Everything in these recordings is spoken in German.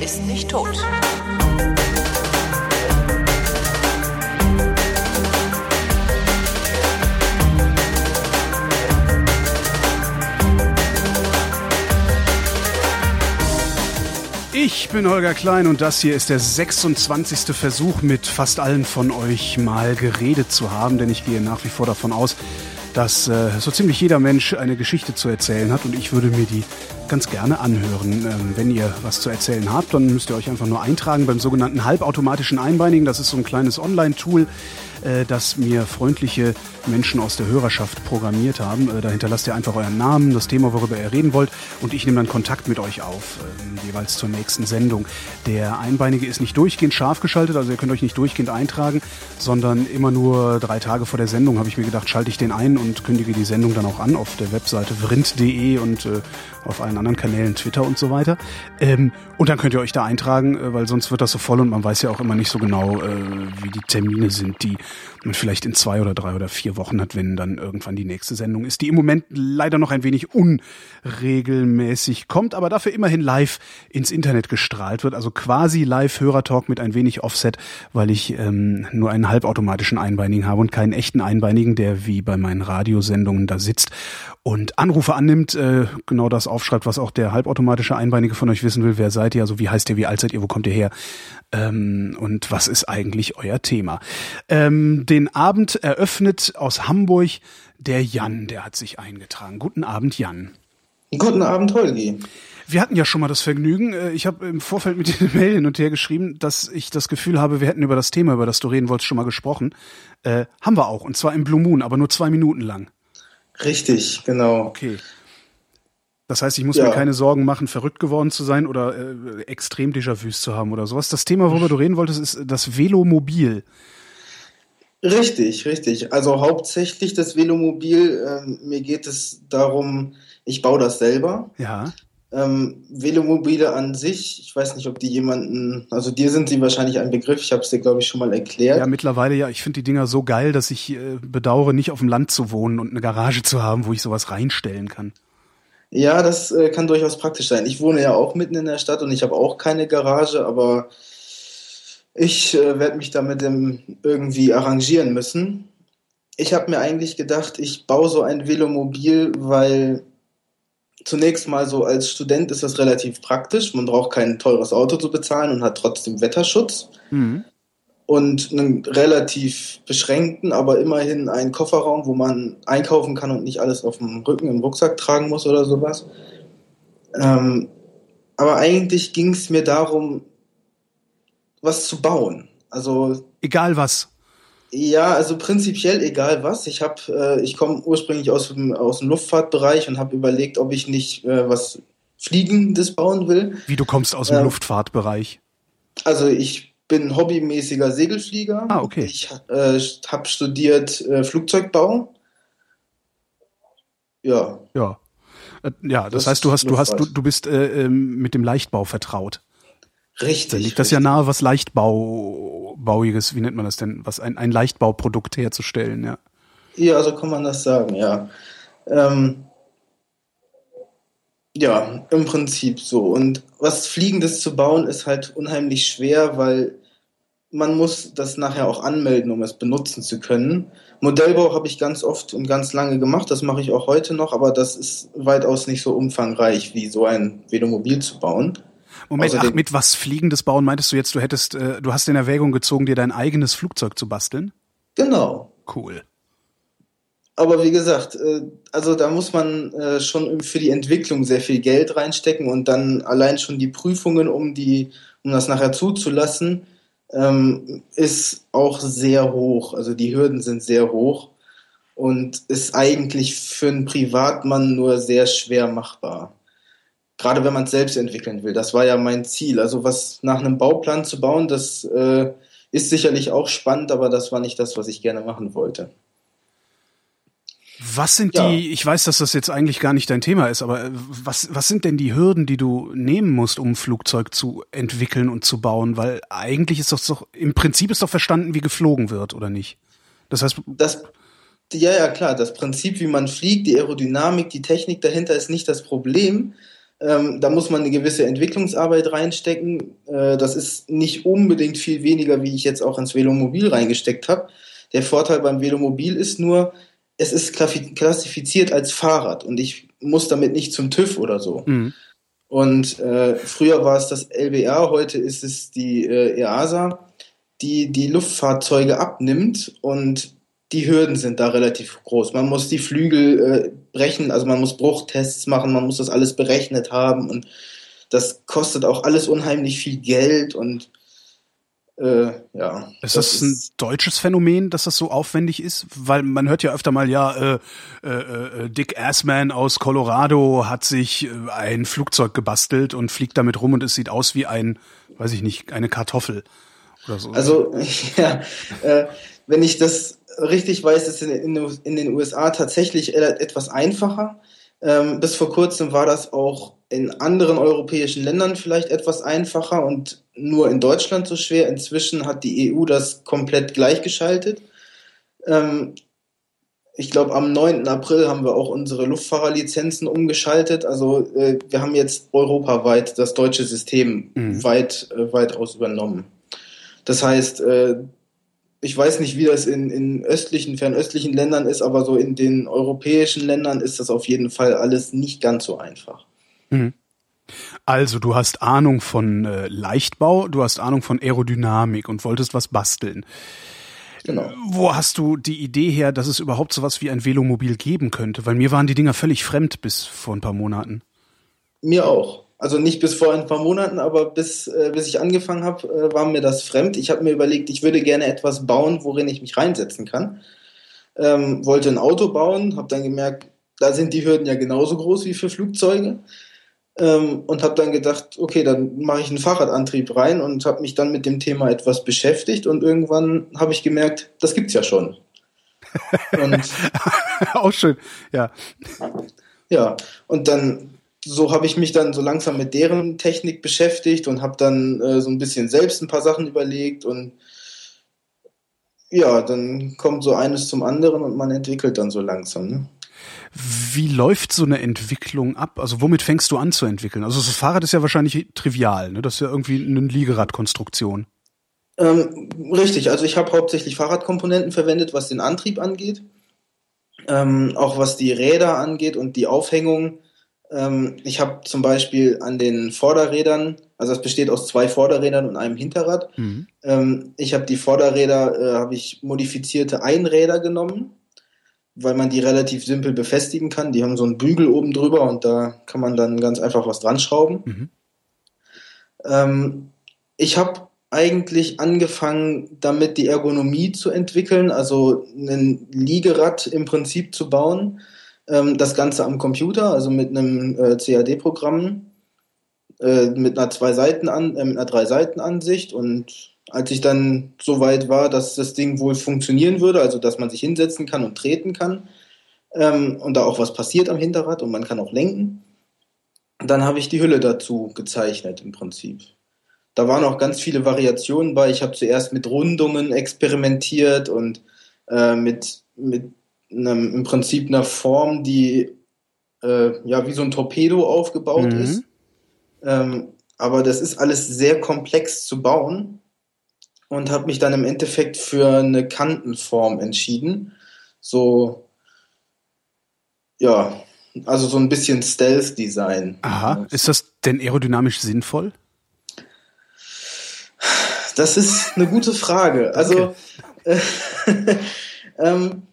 ist nicht tot. Ich bin Holger Klein und das hier ist der 26. Versuch, mit fast allen von euch mal geredet zu haben, denn ich gehe nach wie vor davon aus, dass äh, so ziemlich jeder Mensch eine Geschichte zu erzählen hat und ich würde mir die ganz gerne anhören. Ähm, wenn ihr was zu erzählen habt, dann müsst ihr euch einfach nur eintragen beim sogenannten halbautomatischen Einbeinigen. Das ist so ein kleines Online-Tool, äh, das mir freundliche Menschen aus der Hörerschaft programmiert haben. Äh, da hinterlasst ihr einfach euren Namen, das Thema, worüber ihr reden wollt und ich nehme dann Kontakt mit euch auf, äh, jeweils zur nächsten Sendung. Der Einbeinige ist nicht durchgehend scharf geschaltet, also ihr könnt euch nicht durchgehend eintragen, sondern immer nur drei Tage vor der Sendung habe ich mir gedacht, schalte ich den ein und kündige die Sendung dann auch an auf der Webseite vrind.de und äh, auf allen anderen Kanälen, Twitter und so weiter. Ähm, und dann könnt ihr euch da eintragen, äh, weil sonst wird das so voll und man weiß ja auch immer nicht so genau, äh, wie die Termine sind, die man vielleicht in zwei oder drei oder vier Wochen hat, wenn dann irgendwann die nächste Sendung ist, die im Moment leider noch ein wenig unregelmäßig kommt, aber dafür immerhin live ins Internet gestrahlt wird, also quasi live Hörertalk mit ein wenig Offset, weil ich ähm, nur einen halbautomatischen Einbeinigen habe und keinen echten Einbeinigen, der wie bei meinen Radiosendungen da sitzt und Anrufe annimmt, äh, genau das aufschreibt, was auch der halbautomatische Einbeinige von euch wissen will. Wer seid ihr? Also wie heißt ihr? Wie alt seid ihr? Wo kommt ihr her? Ähm, und was ist eigentlich euer Thema? Ähm, den Abend eröffnet aus Hamburg der Jan, der hat sich eingetragen. Guten Abend, Jan. Guten Abend, Holgi. Wir hatten ja schon mal das Vergnügen. Äh, ich habe im Vorfeld mit dir eine Mail hin und her geschrieben, dass ich das Gefühl habe, wir hätten über das Thema, über das du reden wolltest, schon mal gesprochen. Äh, haben wir auch, und zwar im Blue Moon, aber nur zwei Minuten lang. Richtig, genau. Okay. Das heißt, ich muss ja. mir keine Sorgen machen, verrückt geworden zu sein oder äh, extrem Déjà-vus zu haben oder sowas. Das Thema, worüber du reden wolltest, ist das Velomobil. Richtig, richtig. Also hauptsächlich das Velomobil. Äh, mir geht es darum, ich baue das selber. Ja. Ähm, Velomobile an sich, ich weiß nicht, ob die jemanden, also dir sind sie wahrscheinlich ein Begriff, ich habe es dir, glaube ich, schon mal erklärt. Ja, mittlerweile ja. Ich finde die Dinger so geil, dass ich äh, bedauere, nicht auf dem Land zu wohnen und eine Garage zu haben, wo ich sowas reinstellen kann. Ja, das äh, kann durchaus praktisch sein. Ich wohne ja auch mitten in der Stadt und ich habe auch keine Garage, aber ich äh, werde mich damit irgendwie arrangieren müssen. Ich habe mir eigentlich gedacht, ich baue so ein Velomobil, weil zunächst mal so als Student ist das relativ praktisch. Man braucht kein teures Auto zu bezahlen und hat trotzdem Wetterschutz. Mhm. Und einen relativ beschränkten, aber immerhin einen Kofferraum, wo man einkaufen kann und nicht alles auf dem Rücken im Rucksack tragen muss oder sowas. Ähm, aber eigentlich ging es mir darum, was zu bauen. Also egal was. Ja, also prinzipiell egal was. Ich habe, äh, ich komme ursprünglich aus dem, aus dem Luftfahrtbereich und habe überlegt, ob ich nicht äh, was Fliegendes bauen will. Wie du kommst aus dem äh, Luftfahrtbereich? Also ich bin hobbymäßiger Segelflieger. Ah, okay. Ich äh, habe studiert äh, Flugzeugbau. Ja. Ja. Äh, ja, das, das heißt, du hast, du hast, du, du bist äh, ähm, mit dem Leichtbau vertraut. Richtig. Da liegt das ja nahe, was Leichtbauiges, wie nennt man das denn, was ein, ein Leichtbauprodukt herzustellen, ja. Ja, so kann man das sagen, ja. Ähm, ja, im Prinzip so. Und was Fliegendes zu bauen ist halt unheimlich schwer, weil man muss das nachher auch anmelden, um es benutzen zu können. Modellbau habe ich ganz oft und ganz lange gemacht, das mache ich auch heute noch, aber das ist weitaus nicht so umfangreich wie so ein Velomobil zu bauen. Moment, Außerdem, ach, mit was Fliegendes bauen meintest du jetzt, du hättest, äh, du hast in Erwägung gezogen, dir dein eigenes Flugzeug zu basteln? Genau. Cool. Aber wie gesagt, äh, also da muss man äh, schon für die Entwicklung sehr viel Geld reinstecken und dann allein schon die Prüfungen, um die, um das nachher zuzulassen, ähm, ist auch sehr hoch. Also die Hürden sind sehr hoch und ist eigentlich für einen Privatmann nur sehr schwer machbar gerade wenn man es selbst entwickeln will. Das war ja mein Ziel. Also was nach einem Bauplan zu bauen, das äh, ist sicherlich auch spannend, aber das war nicht das, was ich gerne machen wollte. Was sind ja. die, ich weiß, dass das jetzt eigentlich gar nicht dein Thema ist, aber äh, was, was sind denn die Hürden, die du nehmen musst, um ein Flugzeug zu entwickeln und zu bauen? Weil eigentlich ist doch, doch im Prinzip ist doch verstanden, wie geflogen wird, oder nicht? Das heißt. Das, ja, ja, klar. Das Prinzip, wie man fliegt, die Aerodynamik, die Technik dahinter ist nicht das Problem Ähm, da muss man eine gewisse Entwicklungsarbeit reinstecken. Äh, das ist nicht unbedingt viel weniger, wie ich jetzt auch ins Velomobil reingesteckt habe. Der Vorteil beim Velomobil ist nur, es ist klassifiziert als Fahrrad und ich muss damit nicht zum TÜV oder so. Mhm. Und äh, früher war es das LBR, heute ist es die äh, EASA, die die Luftfahrzeuge abnimmt und die Hürden sind da relativ groß. Man muss die Flügel äh, brechen, also man muss Bruchtests machen, man muss das alles berechnet haben und das kostet auch alles unheimlich viel Geld und äh, ja. Ist das, das ein ist deutsches Phänomen, dass das so aufwendig ist? Weil man hört ja öfter mal, ja, äh, äh, äh, Dick Assman aus Colorado hat sich äh, ein Flugzeug gebastelt und fliegt damit rum und es sieht aus wie ein, weiß ich nicht, eine Kartoffel oder so. Also, ja, äh, wenn ich das richtig weiß, ist in, in, den USA tatsächlich etwas einfacher. Ähm, bis vor kurzem war das auch in anderen europäischen Ländern vielleicht etwas einfacher und nur in Deutschland so schwer. Inzwischen hat die EU das komplett gleichgeschaltet. Ähm, ich glaube, am 9. April haben wir auch unsere Luftfahrerlizenzen umgeschaltet. Also äh, wir haben jetzt europaweit das deutsche System mhm. weit, äh, weitaus übernommen. Das heißt, äh, ich weiß nicht, wie das in, in östlichen, fernöstlichen Ländern ist, aber so in den europäischen Ländern ist das auf jeden Fall alles nicht ganz so einfach. Mhm. Also, du hast Ahnung von äh, Leichtbau, du hast Ahnung von Aerodynamik und wolltest was basteln. Genau. Wo hast du die Idee her, dass es überhaupt sowas wie ein Velomobil geben könnte? Weil mir waren die Dinger völlig fremd bis vor ein paar Monaten. Mir auch. Also nicht bis vor ein paar Monaten, aber bis, äh, bis ich angefangen habe, äh, war mir das fremd. Ich habe mir überlegt, ich würde gerne etwas bauen, worin ich mich reinsetzen kann. Ähm, wollte ein Auto bauen, habe dann gemerkt, da sind die Hürden ja genauso groß wie für Flugzeuge. Ähm, und habe dann gedacht, okay, dann mache ich einen Fahrradantrieb rein und habe mich dann mit dem Thema etwas beschäftigt und irgendwann habe ich gemerkt, das gibt's ja schon. Auch schön, ja. Ja, und dann so habe ich mich dann so langsam mit deren Technik beschäftigt und habe dann äh, so ein bisschen selbst ein paar Sachen überlegt und ja, dann kommt so eines zum anderen und man entwickelt dann so langsam. Ne? Wie läuft so eine Entwicklung ab? Also womit fängst du an zu entwickeln? Also das Fahrrad ist ja wahrscheinlich trivial, ne? Das ist ja irgendwie eine Liegeradkonstruktion. Ähm, richtig, also ich habe hauptsächlich Fahrradkomponenten verwendet, was den Antrieb angeht. Ähm, auch was die Räder angeht und die Aufhängung ähm, ich habe zum Beispiel an den Vorderrädern, also es besteht aus zwei Vorderrädern und einem Hinterrad. Mhm. Ähm, ich habe die Vorderräder, äh, habe ich modifizierte Einräder genommen, weil man die relativ simpel befestigen kann. Die haben so einen Bügel oben drüber und da kann man dann ganz einfach was dran schrauben. Mhm. Ähm, ich habe eigentlich angefangen, damit die Ergonomie zu entwickeln, also ein Liegerad im Prinzip zu bauen ähm, das Ganze am Computer, also mit einem äh, CAD-Programm, äh, mit einer zwei Seiten an, äh, mit einer drei Seiten Ansicht und als ich dann so weit war, dass das Ding wohl funktionieren würde, also dass man sich hinsetzen kann und treten kann ähm, und da auch was passiert am Hinterrad und man kann auch lenken, dann habe ich die Hülle dazu gezeichnet im Prinzip. Da waren auch ganz viele Variationen bei. Ich habe zuerst mit Rundungen experimentiert und äh, mit, mit einem, im Prinzip einer Form, die äh, ja wie so ein Torpedo aufgebaut mhm. ist. Ähm, aber das ist alles sehr komplex zu bauen und habe mich dann im Endeffekt für eine Kantenform entschieden. So, ja, also so ein bisschen Stealth-Design. Aha, ist das denn aerodynamisch sinnvoll? Das ist eine gute Frage. Also, äh, ähm,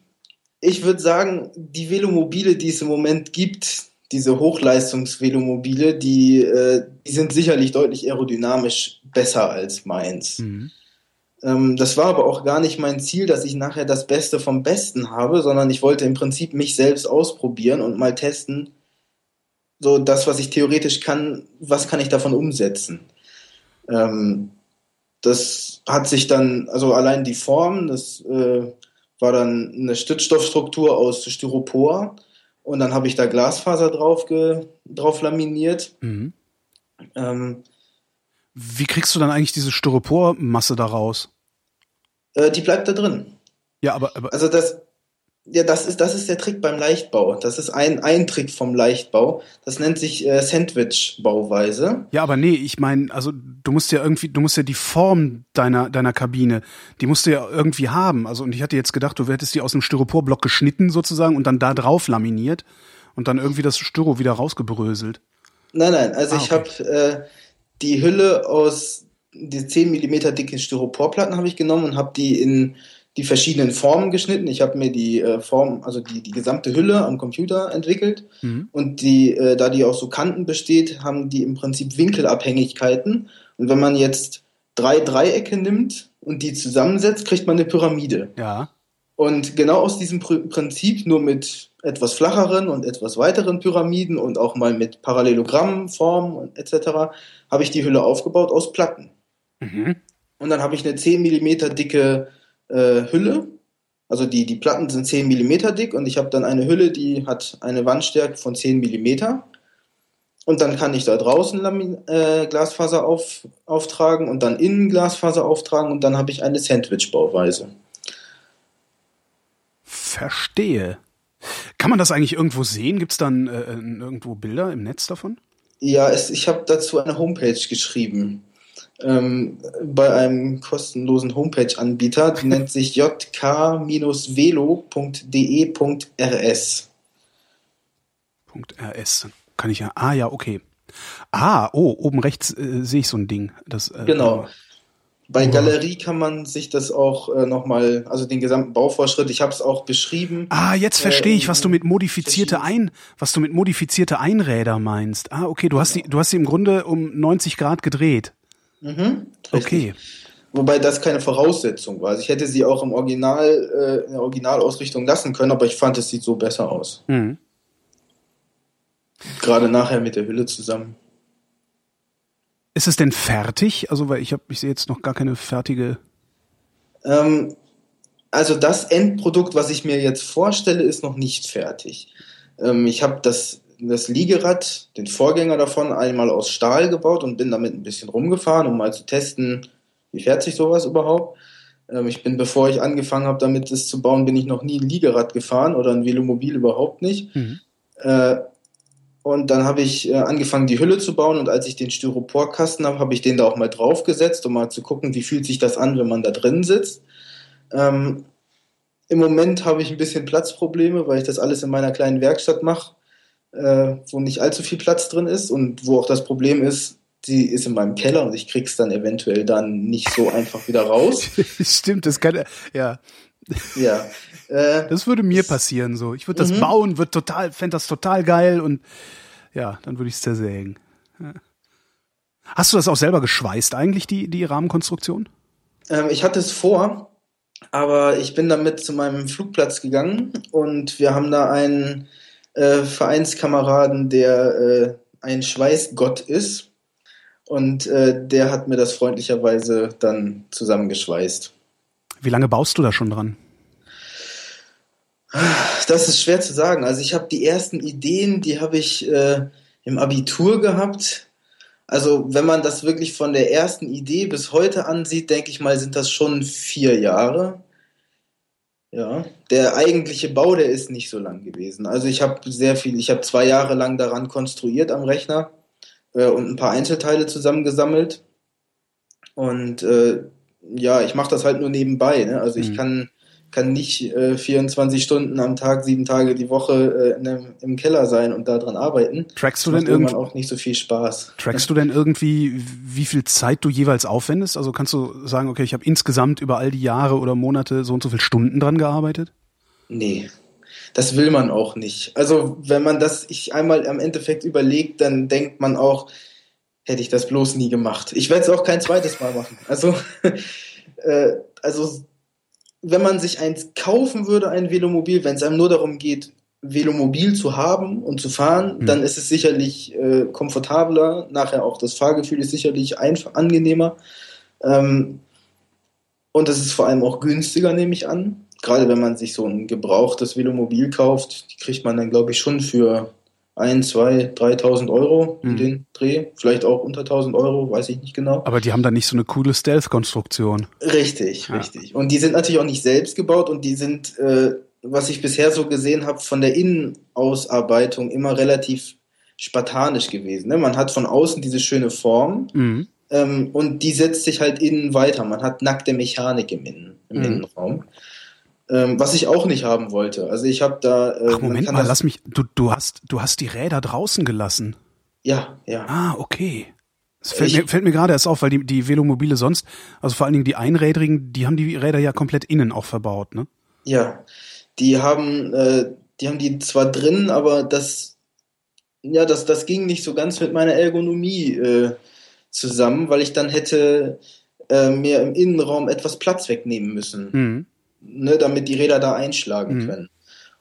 ich würde sagen, die Velomobile, die es im Moment gibt, diese Hochleistungs-Velomobile, die, äh, die sind sicherlich deutlich aerodynamisch besser als meins. Mhm. Ähm, das war aber auch gar nicht mein Ziel, dass ich nachher das Beste vom Besten habe, sondern ich wollte im Prinzip mich selbst ausprobieren und mal testen, so das, was ich theoretisch kann, was kann ich davon umsetzen. Ähm, das hat sich dann, also allein die Form, das äh, war dann eine Stützstoffstruktur aus Styropor und dann habe ich da Glasfaser drauf, ge, drauf laminiert. Mhm. Ähm, Wie kriegst du dann eigentlich diese Styropormasse da raus? Äh, die bleibt da drin. Ja, aber, aber also das Ja, das ist, das ist der Trick beim Leichtbau. Das ist ein, ein Trick vom Leichtbau. Das nennt sich äh, Sandwich-Bauweise. Ja, aber nee, ich meine, also du musst ja irgendwie, du musst ja die Form deiner, deiner Kabine, die musst du ja irgendwie haben. Also und ich hatte jetzt gedacht, du hättest die aus einem Styroporblock geschnitten sozusagen und dann da drauf laminiert und dann irgendwie das Styro wieder rausgebröselt. Nein, nein, also ah, ich habe äh, die Hülle aus die 10 Millimeter dicken Styroporplatten habe ich genommen und habe die in die verschiedenen Formen geschnitten. Ich habe mir die äh, Form, also die, die gesamte Hülle am Computer entwickelt. Mhm. Und die, äh, da die aus so Kanten besteht, haben die im Prinzip Winkelabhängigkeiten. Und wenn man jetzt drei Dreiecke nimmt und die zusammensetzt, kriegt man eine Pyramide. Ja. Und genau aus diesem Prinzip, nur mit etwas flacheren und etwas weiteren Pyramiden und auch mal mit Parallelogrammformen etc., habe ich die Hülle aufgebaut aus Platten. Mhm. Und dann habe ich eine 10 mm dicke äh, Hülle. Also die, die Platten sind 10 mm dick und ich habe dann eine Hülle, die hat eine Wandstärke von 10 mm. Und dann kann ich da draußen Lamin äh, Glasfaser auf, auftragen und dann innen Glasfaser auftragen und dann habe ich eine Sandwich-Bauweise. Verstehe. Kann man das eigentlich irgendwo sehen? Gibt es dann äh, irgendwo Bilder im Netz davon? Ja, es, ich habe dazu eine Homepage geschrieben ähm, bei einem kostenlosen Homepage-Anbieter, die nennt sich jk-velo.de.rs. .rs. Kann ich ja. Ah ja, okay. Ah, oh, oben rechts äh, sehe ich so ein Ding. Das, äh, genau. Bei Galerie kann man sich das auch äh, nochmal, also den gesamten Bauvorschritt, ich habe es auch beschrieben. Ah, jetzt verstehe ich, was du mit modifizierte ein, was du mit modifizierte Einräder meinst. Ah, okay, du hast die, du hast sie im Grunde um 90 Grad gedreht. Mhm, okay. Wobei das keine Voraussetzung war. Also ich hätte sie auch im Original, äh, in der Originalausrichtung lassen können, aber ich fand, es sieht so besser aus. Mhm. Gerade nachher mit der Hülle zusammen. Ist es denn fertig? Also, weil ich habe, ich sehe jetzt noch gar keine fertige. Ähm, also das Endprodukt, was ich mir jetzt vorstelle, ist noch nicht fertig. Ähm, ich habe das das Liegerad, den Vorgänger davon, einmal aus Stahl gebaut und bin damit ein bisschen rumgefahren, um mal zu testen, wie fährt sich sowas überhaupt. Ähm, ich bin, bevor ich angefangen habe, damit es zu bauen, bin ich noch nie ein Liegerad gefahren oder ein Velomobil überhaupt nicht. Mhm. Äh, und dann habe ich äh, angefangen, die Hülle zu bauen und als ich den Styroporkasten habe, habe ich den da auch mal draufgesetzt, um mal zu gucken, wie fühlt sich das an, wenn man da drin sitzt. Ähm, Im Moment habe ich ein bisschen Platzprobleme, weil ich das alles in meiner kleinen Werkstatt mache äh, wo nicht allzu viel Platz drin ist und wo auch das Problem ist, die ist in meinem Keller und ich krieg's dann eventuell dann nicht so einfach wieder raus. Stimmt, das kann ja. Ja. Äh, das würde mir passieren so. Ich würde das mhm. bauen, würde total, fände das total geil und ja, dann würde ich es zersägen. Ja. Hast du das auch selber geschweißt eigentlich, die, die Rahmenkonstruktion? Ähm, ich hatte es vor, aber ich bin damit zu meinem Flugplatz gegangen und wir haben da einen äh, Vereinskameraden, der äh, ein Schweißgott ist. Und äh, der hat mir das freundlicherweise dann zusammengeschweißt. Wie lange baust du da schon dran? Das ist schwer zu sagen. Also ich habe die ersten Ideen, die habe ich äh, im Abitur gehabt. Also wenn man das wirklich von der ersten Idee bis heute ansieht, denke ich mal, sind das schon vier Jahre. Ja, der eigentliche Bau, der ist nicht so lang gewesen. Also ich habe sehr viel, ich habe zwei Jahre lang daran konstruiert am Rechner äh, und ein paar Einzelteile zusammengesammelt. Und äh, ja, ich mache das halt nur nebenbei. Ne? Also ich mhm. kann kann nicht äh, 24 Stunden am Tag, sieben Tage die Woche äh, einem, im Keller sein und daran arbeiten. Trackst du denn irgendwie auch nicht so viel Spaß? Trackst du denn irgendwie, wie viel Zeit du jeweils aufwendest? Also kannst du sagen, okay, ich habe insgesamt über all die Jahre oder Monate so und so viele Stunden dran gearbeitet? Nee. Das will man auch nicht. Also, wenn man das ich einmal am Endeffekt überlegt, dann denkt man auch, hätte ich das bloß nie gemacht. Ich werde es auch kein zweites Mal machen. Also, äh, also wenn man sich eins kaufen würde, ein Velomobil, wenn es einem nur darum geht, Velomobil zu haben und zu fahren, mhm. dann ist es sicherlich äh, komfortabler. Nachher auch das Fahrgefühl ist sicherlich einfach angenehmer. Ähm, und es ist vor allem auch günstiger, nehme ich an. Gerade wenn man sich so ein gebrauchtes Velomobil kauft, die kriegt man dann, glaube ich, schon für ein, zwei, 3.000 Euro in mhm. den Dreh. Vielleicht auch unter 1.000 Euro, weiß ich nicht genau. Aber die haben dann nicht so eine coole Stealth-Konstruktion. Richtig, ja. richtig. Und die sind natürlich auch nicht selbst gebaut und die sind, äh, was ich bisher so gesehen habe, von der Innenausarbeitung immer relativ spartanisch gewesen. Ne? Man hat von außen diese schöne Form mhm. ähm, und die setzt sich halt innen weiter. Man hat nackte Mechanik im, Innen, im mhm. Innenraum. Ähm, was ich auch nicht haben wollte. Also ich habe da. Äh, Ach, Moment mal, lass mich. Du, du hast, du hast die Räder draußen gelassen. Ja, ja. Ah, okay. Das fällt, ich, mir, fällt mir gerade erst auf, weil die, die Velomobile sonst, also vor allen Dingen die Einrädrigen, die haben die Räder ja komplett innen auch verbaut, ne? Ja, die haben, äh, die haben die zwar drin, aber das, ja, das, das ging nicht so ganz mit meiner Ergonomie äh, zusammen, weil ich dann hätte äh, mir im Innenraum etwas Platz wegnehmen müssen, mhm. Ne, damit die Räder da einschlagen mhm. können.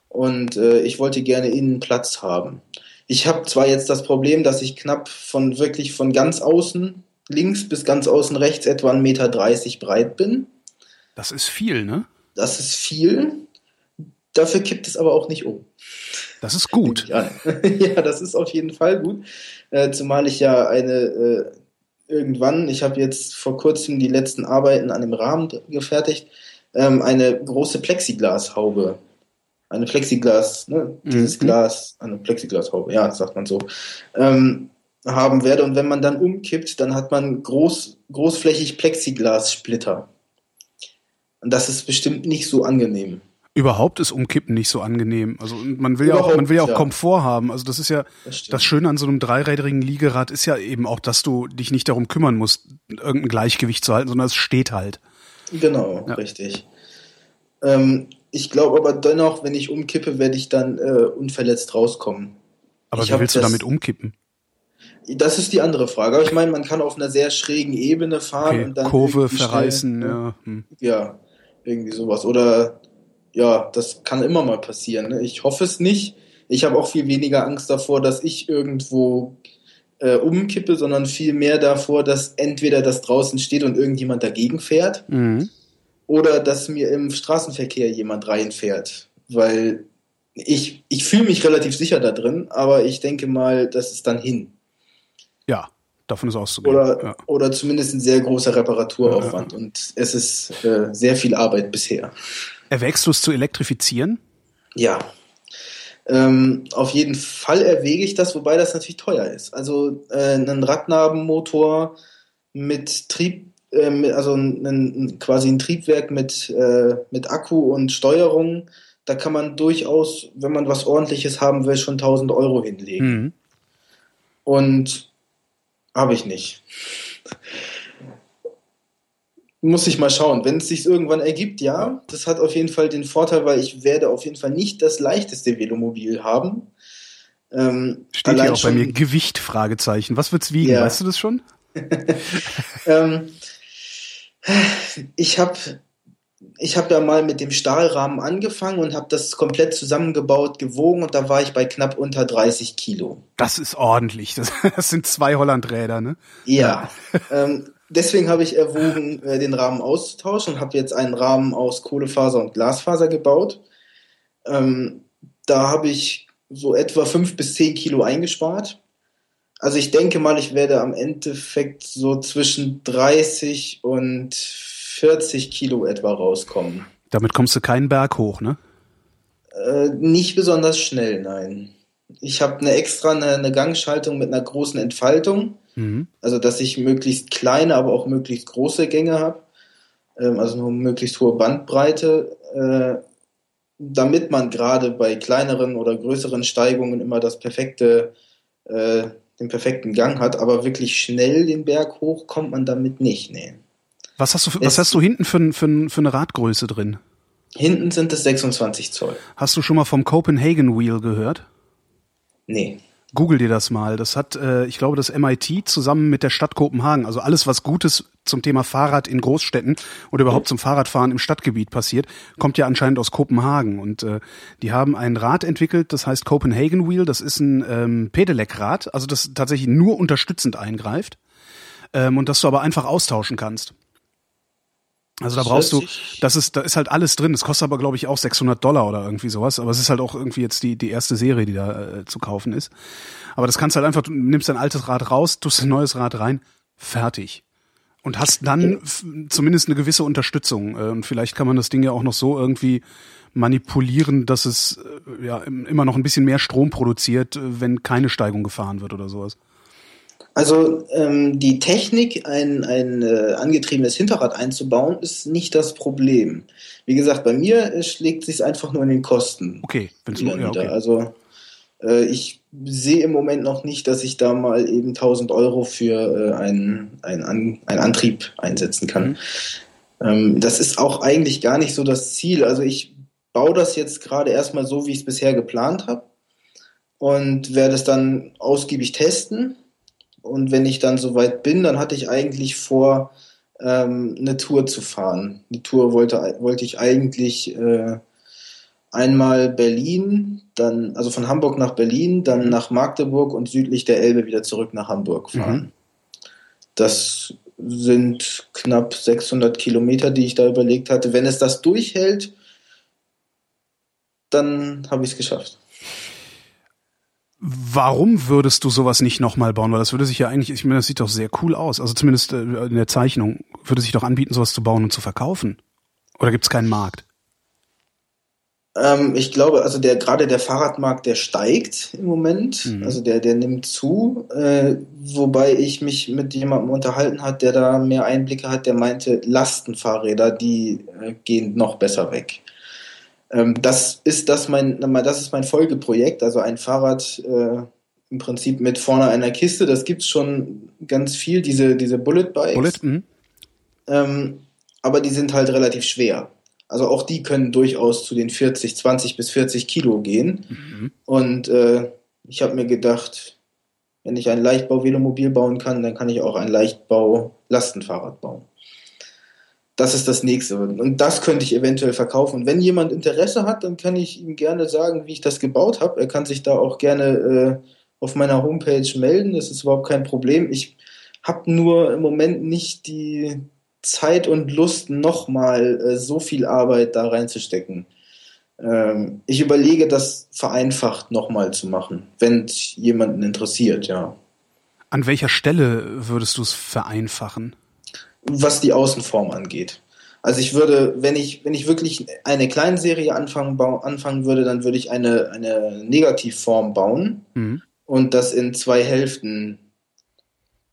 Und äh, ich wollte gerne innen Platz haben. Ich habe zwar jetzt das Problem, dass ich knapp von wirklich von ganz außen links bis ganz außen rechts etwa 1,30 Meter breit bin. Das ist viel, ne? Das ist viel. Dafür kippt es aber auch nicht um. Das ist gut. ja, das ist auf jeden Fall gut. Äh, zumal ich ja eine äh, irgendwann, ich habe jetzt vor kurzem die letzten Arbeiten an dem Rahmen gefertigt, ähm, eine große Plexiglashaube eine Plexiglas, ne, dieses mhm. Glas, eine Plexiglashaube, ja, sagt man so, ähm, haben werde. Und wenn man dann umkippt, dann hat man groß, großflächig Plexiglas-Splitter. Und das ist bestimmt nicht so angenehm. Überhaupt ist Umkippen nicht so angenehm. Also man will Überhaupt, ja auch, man will ja auch ja. Komfort haben. Also das ist ja das, das, Schöne an so einem dreirädrigen Liegerad ist ja eben auch, dass du dich nicht darum kümmern musst, irgendein Gleichgewicht zu halten, sondern es steht halt. Genau, ja. richtig. Ähm, ich glaube aber dennoch, wenn ich umkippe, werde ich dann äh, unverletzt rauskommen. Aber ich wie willst du damit umkippen? Das ist die andere Frage. Aber ich meine, man kann auf einer sehr schrägen Ebene fahren okay. und dann. Kurve verreißen, schnell, ja. Hm. Ja, irgendwie sowas. Oder ja, das kann immer mal passieren. Ne? Ich hoffe es nicht. Ich habe auch viel weniger Angst davor, dass ich irgendwo äh, umkippe, sondern viel mehr davor, dass entweder das draußen steht und irgendjemand dagegen fährt. Mhm oder dass mir im Straßenverkehr jemand reinfährt, weil ich, ich fühle mich relativ sicher da drin, aber ich denke mal, das ist dann hin. Ja, davon ist auszugehen. Oder, ja. oder zumindest ein sehr großer Reparaturaufwand ja, ja. und es ist äh, sehr viel Arbeit bisher. Erwägst du es zu elektrifizieren? Ja. Ähm, auf jeden Fall erwäge ich das, wobei das natürlich teuer ist. Also äh, ein Radnabenmotor mit Trieb ähm, also ein, quasi ein Triebwerk mit, äh, mit Akku und Steuerung, da kann man durchaus, wenn man was ordentliches haben will, schon 1000 Euro hinlegen. Mhm. Und habe ich nicht. Muss ich mal schauen. Wenn es sich irgendwann ergibt, ja, das hat auf jeden Fall den Vorteil, weil ich werde auf jeden Fall nicht das leichteste Velomobil haben. Ähm, Steht hier auch schon, bei mir Gewicht, Fragezeichen. Was wird's wiegen? Ja. Weißt du das schon? ähm, ich habe ich habe ja mal mit dem Stahlrahmen angefangen und habe das komplett zusammengebaut, gewogen und da war ich bei knapp unter 30 Kilo. Das ist ordentlich. Das, das sind zwei Hollandräder, ne? Ja. ähm, deswegen habe ich erwogen, äh, den Rahmen auszutauschen und habe jetzt einen Rahmen aus Kohlefaser und Glasfaser gebaut. Ähm, da habe ich so etwa fünf bis zehn Kilo eingespart. Also ich denke mal, ich werde am Endeffekt so zwischen 30 und 40 Kilo etwa rauskommen. Damit kommst du keinen Berg hoch, ne? Äh, nicht besonders schnell, nein. Ich habe eine extra eine, eine, Gangschaltung mit einer großen Entfaltung, mhm. also dass ich möglichst kleine, aber auch möglichst große Gänge habe, ähm, also eine möglichst hohe Bandbreite, äh, damit man gerade bei kleineren oder größeren Steigungen immer das perfekte äh, den perfekten Gang hat, aber wirklich schnell den Berg hoch kommt man damit nicht. Nee. Was hast du, was hast du hinten für, für, für eine Radgröße drin? Hinten sind es 26 Zoll. Hast du schon mal vom Copenhagen Wheel gehört? Nee. Google dir das mal. Das hat, äh, ich glaube, das MIT zusammen mit der Stadt Kopenhagen, also alles, was Gutes zum Thema Fahrrad in Großstädten oder überhaupt zum Fahrradfahren im Stadtgebiet passiert, kommt ja anscheinend aus Kopenhagen. Und äh, die haben ein Rad entwickelt, das heißt Copenhagen Wheel. Das ist ein ähm, Pedelec-Rad, also das tatsächlich nur unterstützend eingreift ähm, und das du aber einfach austauschen kannst. Also da brauchst du, das ist, da ist halt alles drin. Das kostet aber, glaube ich, auch 600 Dollar oder irgendwie sowas. Aber es ist halt auch irgendwie jetzt die, die erste Serie, die da äh, zu kaufen ist. Aber das kannst halt einfach, du nimmst dein altes Rad raus, tust ein neues Rad rein, fertig. Und hast dann zumindest eine gewisse Unterstützung. Äh, und vielleicht kann man das Ding ja auch noch so irgendwie manipulieren, dass es äh, ja immer noch ein bisschen mehr Strom produziert, äh, wenn keine Steigung gefahren wird oder sowas. Also ähm, die Technik, ein, ein äh, angetriebenes Hinterrad einzubauen, ist nicht das Problem. Wie gesagt, bei mir äh, schlägt sich einfach nur in den Kosten. Okay, wenn es ja, okay. Also äh, ich sehe im Moment noch nicht, dass ich da mal eben 1000 Euro für äh, einen, einen, An einen Antrieb einsetzen kann. Mhm. Ähm, das ist auch eigentlich gar nicht so das Ziel. Also ich baue das jetzt gerade erstmal so, wie ich es bisher geplant habe und werde es dann ausgiebig testen und wenn ich dann soweit bin, dann hatte ich eigentlich vor, ähm, eine Tour zu fahren. Die Tour wollte, wollte ich eigentlich äh, einmal Berlin, dann, also von Hamburg nach Berlin, dann mhm. nach Magdeburg und südlich der Elbe wieder zurück nach Hamburg fahren. Mhm. Das sind knapp 600 Kilometer, die ich da überlegt hatte. Wenn es das durchhält, dann habe ich es geschafft. Warum würdest du sowas nicht nochmal bauen? Weil das würde sich ja eigentlich, ich meine, das sieht doch sehr cool aus. Also zumindest äh, in der Zeichnung würde sich doch anbieten, sowas zu bauen und zu verkaufen. Oder gibt es keinen Markt? Ähm, ich glaube, also der gerade der Fahrradmarkt, der steigt im Moment. Mhm. Also der, der nimmt zu. Äh, wobei ich mich mit jemandem unterhalten hat, der da mehr Einblicke hat, der meinte, Lastenfahrräder, die äh, gehen noch besser weg. Ähm, das ist das mein, das ist mein Folgeprojekt, also ein Fahrrad äh, im Prinzip mit vorne einer Kiste. Das gibt's schon ganz viel, diese, diese Bullet Bikes. Bullet, mhm. ähm, aber die sind halt relativ schwer. Also auch die können durchaus zu den 40, 20 bis 40 Kilo gehen. Mhm. Und äh, ich habe mir gedacht, wenn ich ein Leichtbau-Velomobil bauen kann, dann kann ich auch ein Leichtbau-Lastenfahrrad bauen das ist das nächste. Und das könnte ich eventuell verkaufen. Und wenn jemand Interesse hat, dann kann ich ihm gerne sagen, wie ich das gebaut habe. Er kann sich da auch gerne äh, auf meiner Homepage melden. Das ist überhaupt kein Problem. Ich habe nur im Moment nicht die Zeit und Lust, nochmal äh, so viel Arbeit da reinzustecken. Ähm, ich überlege, das vereinfacht nochmal zu machen, wenn es jemanden interessiert, ja. An welcher Stelle würdest du es vereinfachen? Was die Außenform angeht. Also ich würde, wenn ich, wenn ich wirklich eine Kleinserie anfangen, anfangen würde, dann würde ich eine, eine Negativform bauen mhm. und das in zwei Hälften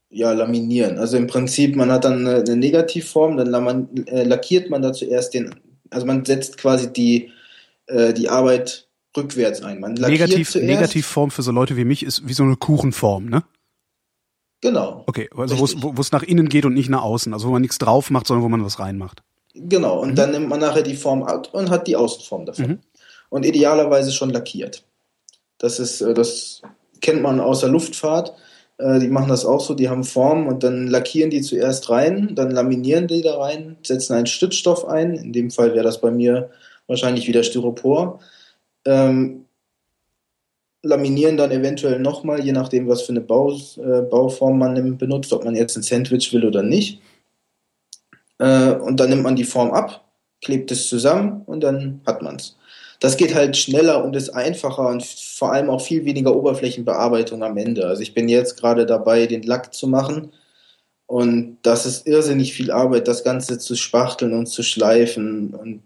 ja, laminieren. Also im Prinzip, man hat dann eine, eine Negativform, dann äh, lackiert man da zuerst den, also man setzt quasi die, äh, die Arbeit rückwärts ein. Man Negativ, Negativform für so Leute wie mich ist wie so eine Kuchenform, ne? Genau. Okay, also wo es nach innen geht und nicht nach außen. Also wo man nichts drauf macht, sondern wo man was reinmacht. Genau, und mhm. dann nimmt man nachher die Form ab und hat die Außenform davon. Mhm. Und idealerweise schon lackiert. Das ist, äh, das kennt man aus der Luftfahrt. Äh, die machen das auch so, die haben Formen und dann lackieren die zuerst rein, dann laminieren die da rein, setzen einen Stützstoff ein. In dem Fall wäre das bei mir wahrscheinlich wieder Styropor. Ähm, laminieren dann eventuell nochmal, je nachdem, was für eine Bau, äh, Bauform man benutzt, ob man jetzt ein Sandwich will oder nicht. Äh, und dann nimmt man die Form ab, klebt es zusammen und dann hat man es. Das geht halt schneller und ist einfacher und vor allem auch viel weniger Oberflächenbearbeitung am Ende. Also ich bin jetzt gerade dabei, den Lack zu machen und das ist irrsinnig viel Arbeit, das Ganze zu spachteln und zu schleifen und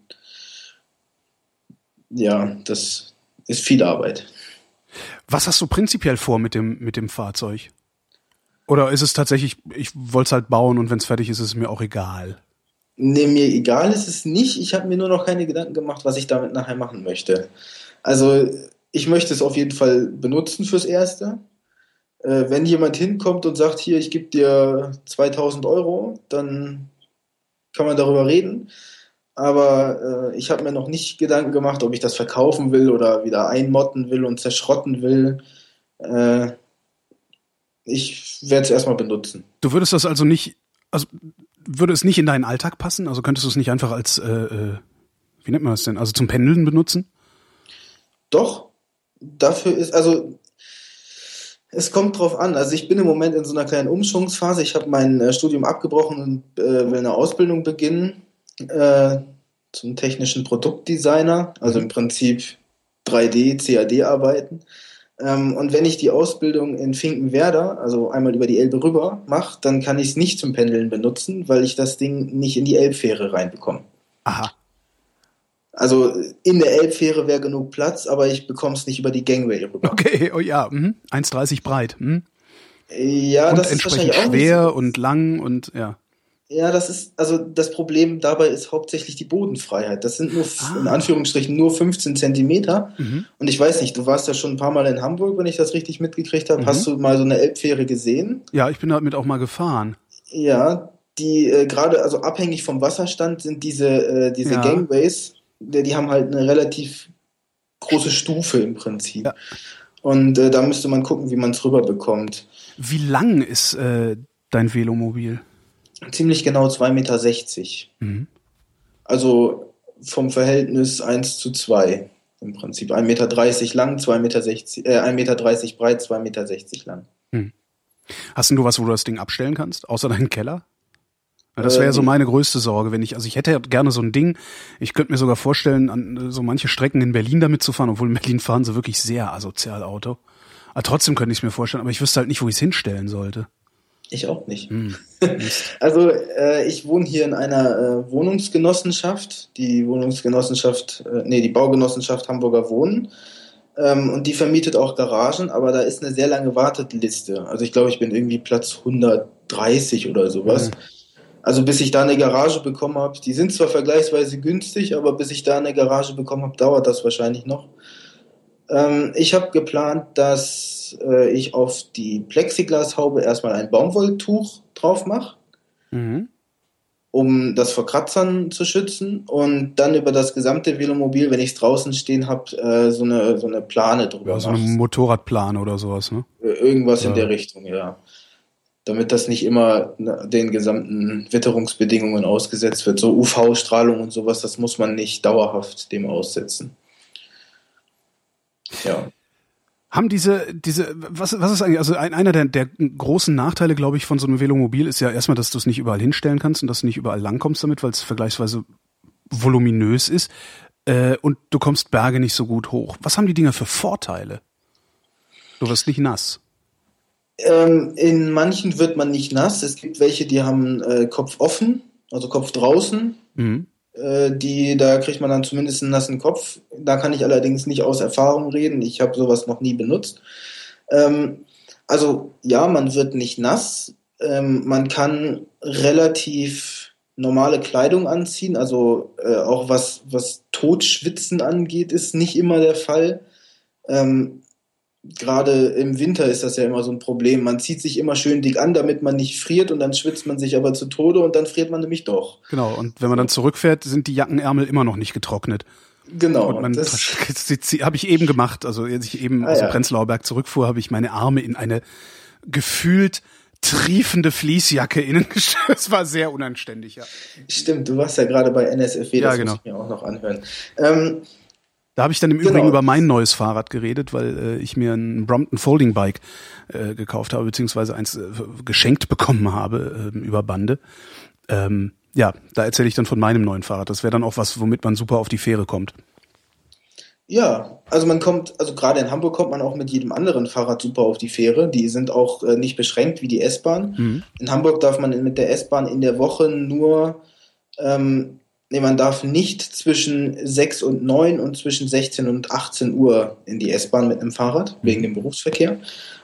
ja, das ist viel Arbeit. Was hast du prinzipiell vor mit dem, mit dem Fahrzeug? Oder ist es tatsächlich, ich wollte es halt bauen und wenn es fertig ist, ist es mir auch egal? Nee, mir egal ist es nicht. Ich habe mir nur noch keine Gedanken gemacht, was ich damit nachher machen möchte. Also ich möchte es auf jeden Fall benutzen fürs Erste. Äh, wenn jemand hinkommt und sagt, hier, ich gebe dir 2000 Euro, dann kann man darüber reden aber äh, ich habe mir noch nicht Gedanken gemacht, ob ich das verkaufen will oder wieder einmotten will und zerschrotten will. Äh, ich werde es erstmal benutzen. Du würdest das also nicht, also würde es nicht in deinen Alltag passen? Also könntest du es nicht einfach als, äh, äh, wie nennt man das denn, also zum Pendeln benutzen? Doch, dafür ist, also es kommt drauf an. Also ich bin im Moment in so einer kleinen Umschwungsphase. Ich habe mein äh, Studium abgebrochen und äh, will eine Ausbildung beginnen äh, zum technischen Produktdesigner, also im Prinzip 3D, CAD-Arbeiten. Ähm, und wenn ich die Ausbildung in Finkenwerder, also einmal über die Elbe rüber, mache, dann kann ich es nicht zum Pendeln benutzen, weil ich das Ding nicht in die Elbfähre reinbekomme. Aha. Also in der Elbfähre wäre genug Platz, aber ich bekomme es nicht über die Gangway rüber. Okay, oh ja, mhm. 1,30 breit. Mhm. Ja, und das ist wahrscheinlich auch schwer so. und lang und ja. Ja, das ist, also das Problem dabei ist hauptsächlich die Bodenfreiheit. Das sind nur, Ah. in Anführungsstrichen, nur 15 Zentimeter. Mhm. Und ich weiß nicht, du warst ja schon ein paar Mal in Hamburg, wenn ich das richtig mitgekriegt habe. Mhm. Hast du mal so eine Elbfähre gesehen? Ja, ich bin damit auch mal gefahren. Ja, die äh, gerade, also abhängig vom Wasserstand sind diese, äh, diese Ja. Gangways, die, die haben halt eine relativ große Stufe im Prinzip. Ja. Und äh, da müsste man gucken, wie man es rüberbekommt. Wie lang ist äh, dein Velomobil? Ziemlich genau 2,60 Meter. Mhm. Also vom Verhältnis 1 zu 2 im Prinzip. 1,30 Meter lang, 2,60 Meter, äh, 1,30 Meter breit, 2,60 Meter lang. Hast denn du was, wo du das Ding abstellen kannst, außer deinen Keller? Das wäre ja so Ähm. meine größte Sorge, wenn ich, also ich hätte ja gerne so ein Ding. Ich könnte mir sogar vorstellen, an so manche Strecken in Berlin damit zu fahren, obwohl in Berlin fahren sie wirklich sehr asozial Auto. Aber trotzdem könnte ich es mir vorstellen, aber ich wüsste halt nicht, wo ich es hinstellen sollte. Ich auch nicht. Hm. Also äh, ich wohne hier in einer äh, Wohnungsgenossenschaft, die Wohnungsgenossenschaft, äh, nee, die Baugenossenschaft Hamburger Wohnen. Ähm, und die vermietet auch Garagen, aber da ist eine sehr lange Warteliste. Also ich glaube, ich bin irgendwie Platz 130 oder sowas. Mhm. Also bis ich da eine Garage bekommen habe, die sind zwar vergleichsweise günstig, aber bis ich da eine Garage bekommen habe, dauert das wahrscheinlich noch. Ähm, ich habe geplant, dass äh, ich auf die Plexiglashaube erstmal ein Baumwolltuch drauf mache Mhm. um das vor Kratzern zu schützen und dann über das gesamte Velomobil, wenn ich es draußen stehen habe, äh, so eine so eine Plane drüber Ja, so eine. Motorradplane oder sowas, ne? Äh, Irgendwas Ja. in der Richtung, ja. Damit das nicht immer ne, den gesamten Witterungsbedingungen ausgesetzt wird. So UV-Strahlung und sowas, das muss man nicht dauerhaft dem aussetzen. Ja. Haben diese, diese, was, was ist eigentlich, also ein, einer der, der großen Nachteile, glaube ich, von so einem Velomobil ist ja erstmal, dass du es nicht überall hinstellen kannst und dass du nicht überall langkommst damit, weil es vergleichsweise voluminös ist. Äh, und du kommst Berge nicht so gut hoch. Was haben die Dinger für Vorteile? Du wirst nicht nass. Ähm, in manchen wird man nicht nass. Es gibt welche, die haben äh, Kopf offen, also Kopf draußen. Mhm. Äh, die, da kriegt man dann zumindest einen nassen Kopf. Da kann ich allerdings nicht aus Erfahrung reden. Ich habe sowas noch nie benutzt. Ähm, also ja, man wird nicht nass. Ähm, man kann relativ normale Kleidung anziehen. Also äh, auch was, was Totschwitzen angeht, ist nicht immer der Fall. Ähm, Gerade im Winter ist das ja immer so ein Problem. Man zieht sich immer schön dick an, damit man nicht friert und dann schwitzt man sich aber zu Tode und dann friert man nämlich doch. Genau. Und wenn man dann zurückfährt, sind die Jackenärmel immer noch nicht getrocknet. Genau. Und man, das- habe ich eben gemacht. Also als ich eben Ah, aus dem ja. Prenzlauer Berg zurückfuhr, habe ich meine Arme in eine gefühlt triefende Fließjacke innen. Es war sehr unanständig, ja. Stimmt, du warst ja gerade bei NSFW, Ja, das genau. muss ich mir auch noch anhören. Ähm, Da habe ich dann im Genau. Übrigen über mein neues Fahrrad geredet, weil äh, ich mir ein Brompton Folding Bike äh, gekauft habe, beziehungsweise eins äh, geschenkt bekommen habe äh, über Bande. Ähm, ja, da erzähle ich dann von meinem neuen Fahrrad. Das wäre dann auch was, womit man super auf die Fähre kommt. ja, also man kommt, also gerade in Hamburg kommt man auch mit jedem anderen Fahrrad super auf die Fähre. Die sind auch äh, nicht beschränkt wie die S-Bahn. Mhm. In Hamburg darf man mit der S-Bahn in der Woche nur, ähm, nee, man darf nicht zwischen 6 und 9 und zwischen 16 und 18 Uhr in die S-Bahn mit einem Fahrrad, wegen dem Berufsverkehr.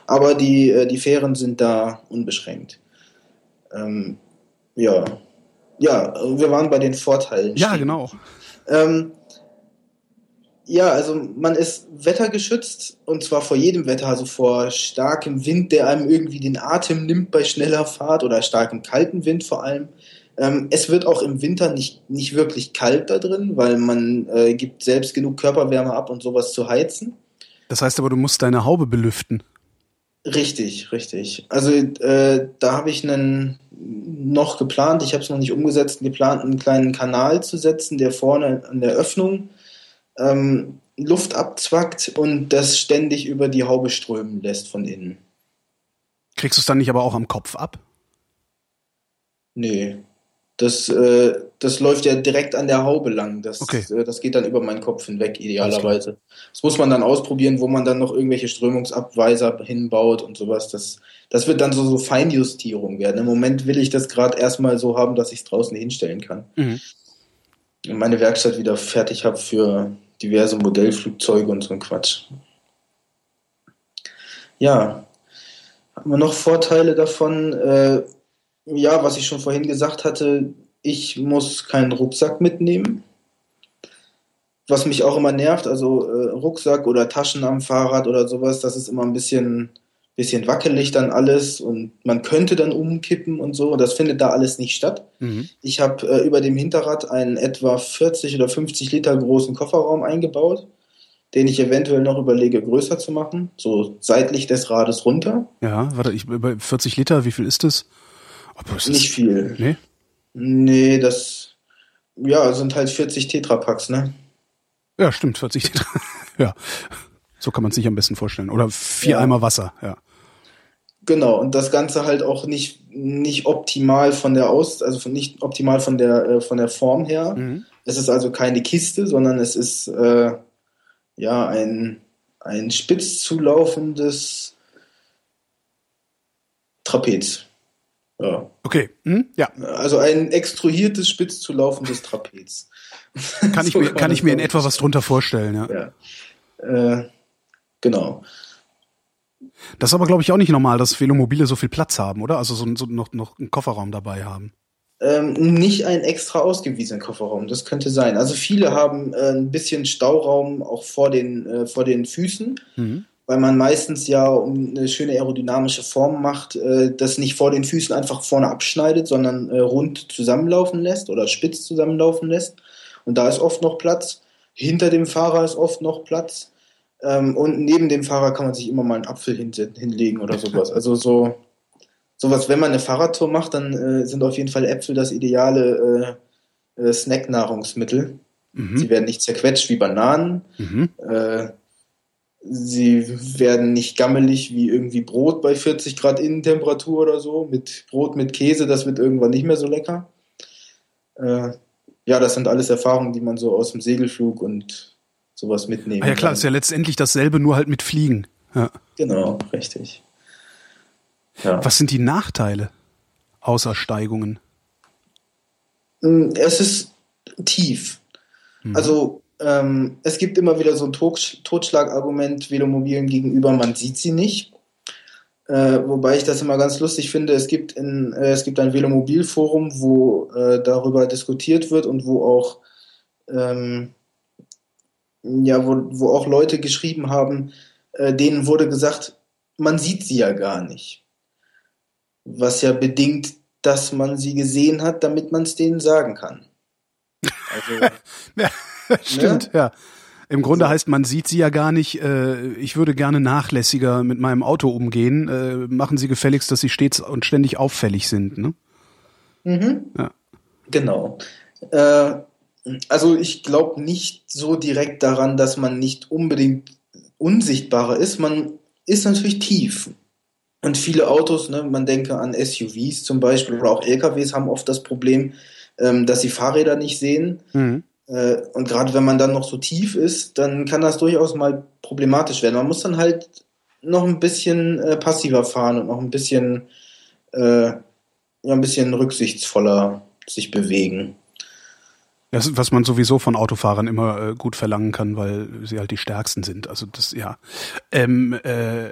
Aber die, äh, die Fähren sind da unbeschränkt. Ähm, ja. Ja, wir waren bei den Vorteilen. Ja, genau. Ähm, ja, also man ist wettergeschützt und zwar vor jedem Wetter, also vor starkem Wind, der einem irgendwie den Atem nimmt bei schneller Fahrt oder starkem kalten Wind vor allem. Ähm, es wird auch im Winter nicht, nicht wirklich kalt da drin, weil man äh, gibt selbst genug Körperwärme ab und sowas zu heizen. Das heißt aber, du musst deine Haube belüften. Richtig, richtig. Also äh, da habe ich einen noch geplant, ich habe es noch nicht umgesetzt, geplant, einen kleinen Kanal zu setzen, der vorne an der Öffnung ähm, Luft abzwackt und das ständig über die Haube strömen lässt von innen. Kriegst du es dann nicht aber auch am Kopf ab? Nee. Das, äh, das läuft ja direkt an der Haube lang. Das, Okay. äh, das geht dann über meinen Kopf hinweg, idealerweise. Das muss man dann ausprobieren, wo man dann noch irgendwelche Strömungsabweiser hinbaut und sowas. Das, das wird dann so, so Feinjustierung werden. Im Moment will ich das gerade erstmal so haben, dass ich es draußen hinstellen kann. Mhm. meine Werkstatt wieder fertig habe für diverse Modellflugzeuge und so ein Quatsch. Ja, haben wir noch Vorteile davon? Äh, ja, was ich schon vorhin gesagt hatte, ich muss keinen Rucksack mitnehmen. Was mich auch immer nervt, also äh, Rucksack oder Taschen am Fahrrad oder sowas, das ist immer ein bisschen bisschen wackelig dann alles und man könnte dann umkippen und so. Und das findet da alles nicht statt. Mhm. Ich habe äh, über dem Hinterrad einen etwa 40 oder 50 Liter großen Kofferraum eingebaut, den ich eventuell noch überlege, größer zu machen, so seitlich des Rades runter. Ja, warte, ich, bei 40 Liter, wie viel ist das? Oh, ist nicht viel. Nee? Nee, das, ja, sind halt 40 Tetrapacks, ne? Ja, stimmt, 40 Tetra. ja. So kann man es sich am besten vorstellen. Oder vier ja. Eimer Wasser, ja. Genau, und das Ganze halt auch nicht, nicht optimal von der Aus, also nicht optimal von der, äh, von der Form her. Mhm. Es ist also keine Kiste, sondern es ist äh, ja ein, ein spitz zulaufendes Trapez. Ja. Okay, hm? ja. Also ein extruiertes, spitz zulaufendes Trapez. Kann ich so mir, kann ich mir in etwa was drunter vorstellen, ja. ja. Äh, genau. Das ist aber, glaube ich, auch nicht normal, dass Velomobile so viel Platz haben, oder? Also so, so noch, noch einen Kofferraum dabei haben. Ähm, nicht ein extra ausgewiesenen Kofferraum, das könnte sein. Also viele haben äh, ein bisschen Stauraum auch vor den, äh, vor den Füßen, mhm. Weil man meistens ja, um eine schöne aerodynamische Form macht, äh, das nicht vor den Füßen einfach vorne abschneidet, sondern äh, rund zusammenlaufen lässt oder spitz zusammenlaufen lässt. Und da ist oft noch Platz. Hinter dem Fahrer ist oft noch Platz. Ähm, und neben dem Fahrer kann man sich immer mal einen Apfel hin, hinlegen oder sowas. Also so sowas, wenn man eine Fahrradtour macht, dann äh, sind auf jeden Fall Äpfel das ideale äh, äh, Snack-Nahrungsmittel. Mhm. Sie werden nicht zerquetscht wie Bananen. Mhm. Äh, sie werden nicht gammelig wie irgendwie Brot bei 40 Grad Innentemperatur oder so. Mit Brot mit Käse, das wird irgendwann nicht mehr so lecker. Äh, ja, das sind alles Erfahrungen, die man so aus dem Segelflug und sowas mitnehmen. Ah ja klar, kann. ist ja letztendlich dasselbe, nur halt mit Fliegen. Ja. Genau, richtig. Ja. Was sind die Nachteile außer Steigungen? Mm, es ist tief. Mhm. Also ähm, es gibt immer wieder so ein Totschlagargument Velomobilen gegenüber, man sieht sie nicht. Äh, wobei ich das immer ganz lustig finde, es gibt, in, äh, es gibt ein Velomobilforum, wo äh, darüber diskutiert wird und wo auch ähm, ja, wo, wo auch Leute geschrieben haben, äh, denen wurde gesagt, man sieht sie ja gar nicht. Was ja bedingt, dass man sie gesehen hat, damit man es denen sagen kann. Also, ja, stimmt, ne? ja. Im Grunde heißt, man sieht sie ja gar nicht. Äh, ich würde gerne nachlässiger mit meinem Auto umgehen. Äh, machen Sie gefälligst, dass Sie stets und ständig auffällig sind. Ne? Mhm. Ja. Genau. Äh, also ich glaube nicht so direkt daran, dass man nicht unbedingt unsichtbarer ist. Man ist natürlich tief. Und viele Autos, ne, man denke an SUVs zum Beispiel oder auch LKWs, haben oft das Problem, ähm, dass sie Fahrräder nicht sehen. Mhm. Äh, und gerade wenn man dann noch so tief ist, dann kann das durchaus mal problematisch werden. Man muss dann halt noch ein bisschen äh, passiver fahren und noch ein bisschen, äh, ja, ein bisschen rücksichtsvoller sich bewegen. Das, was man sowieso von Autofahrern immer äh, gut verlangen kann, weil sie halt die stärksten sind. Also das, ja. Ähm, äh,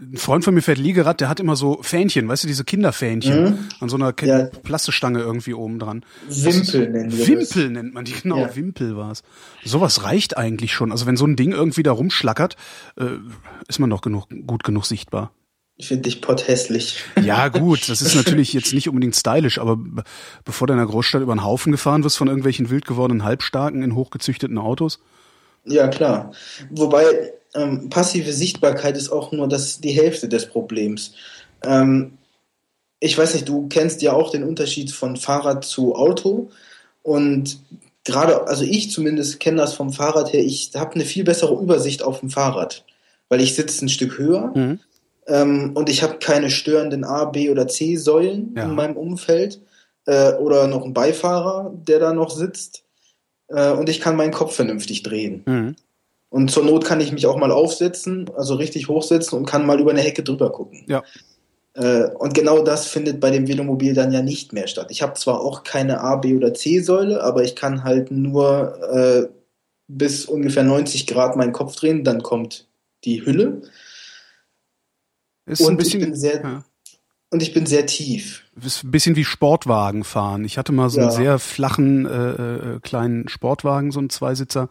ein Freund von mir fährt Liegerad, der hat immer so Fähnchen, weißt du, diese Kinderfähnchen mhm. an so einer ja. Plastestange irgendwie oben dran. Wimpel nennen wir Wimpel das. nennt man die, genau, ja. Wimpel war's. Sowas reicht eigentlich schon. Also wenn so ein Ding irgendwie da rumschlackert, äh, ist man doch genug, gut genug sichtbar. Ich finde dich potthässlich. Ja, gut, das ist natürlich jetzt nicht unbedingt stylisch, aber bevor du in der Großstadt über den Haufen gefahren wirst von irgendwelchen wild gewordenen Halbstarken in hochgezüchteten Autos? Ja, klar. Wobei ähm, passive Sichtbarkeit ist auch nur das, die Hälfte des Problems. Ähm, ich weiß nicht, du kennst ja auch den Unterschied von Fahrrad zu Auto und gerade, also ich zumindest kenne das vom Fahrrad her, ich habe eine viel bessere Übersicht auf dem Fahrrad, weil ich sitze ein Stück höher. Mhm ähm, und ich habe keine störenden A, B oder C Säulen ja. in meinem Umfeld äh, oder noch einen Beifahrer, der da noch sitzt äh, und ich kann meinen Kopf vernünftig drehen. Mhm. Und zur Not kann ich mich auch mal aufsetzen, also richtig hochsetzen und kann mal über eine Hecke drüber gucken. Ja. Äh, und genau das findet bei dem Velomobil dann ja nicht mehr statt. Ich habe zwar auch keine A, B oder C-Säule, aber ich kann halt nur äh, bis ungefähr 90 Grad meinen Kopf drehen, dann kommt die Hülle. Ist und ein bisschen, ich bin sehr ja. und ich bin sehr tief. ist ein bisschen wie Sportwagen fahren. Ich hatte mal so einen Ja. sehr flachen äh, äh, kleinen Sportwagen, so einen Zweisitzer.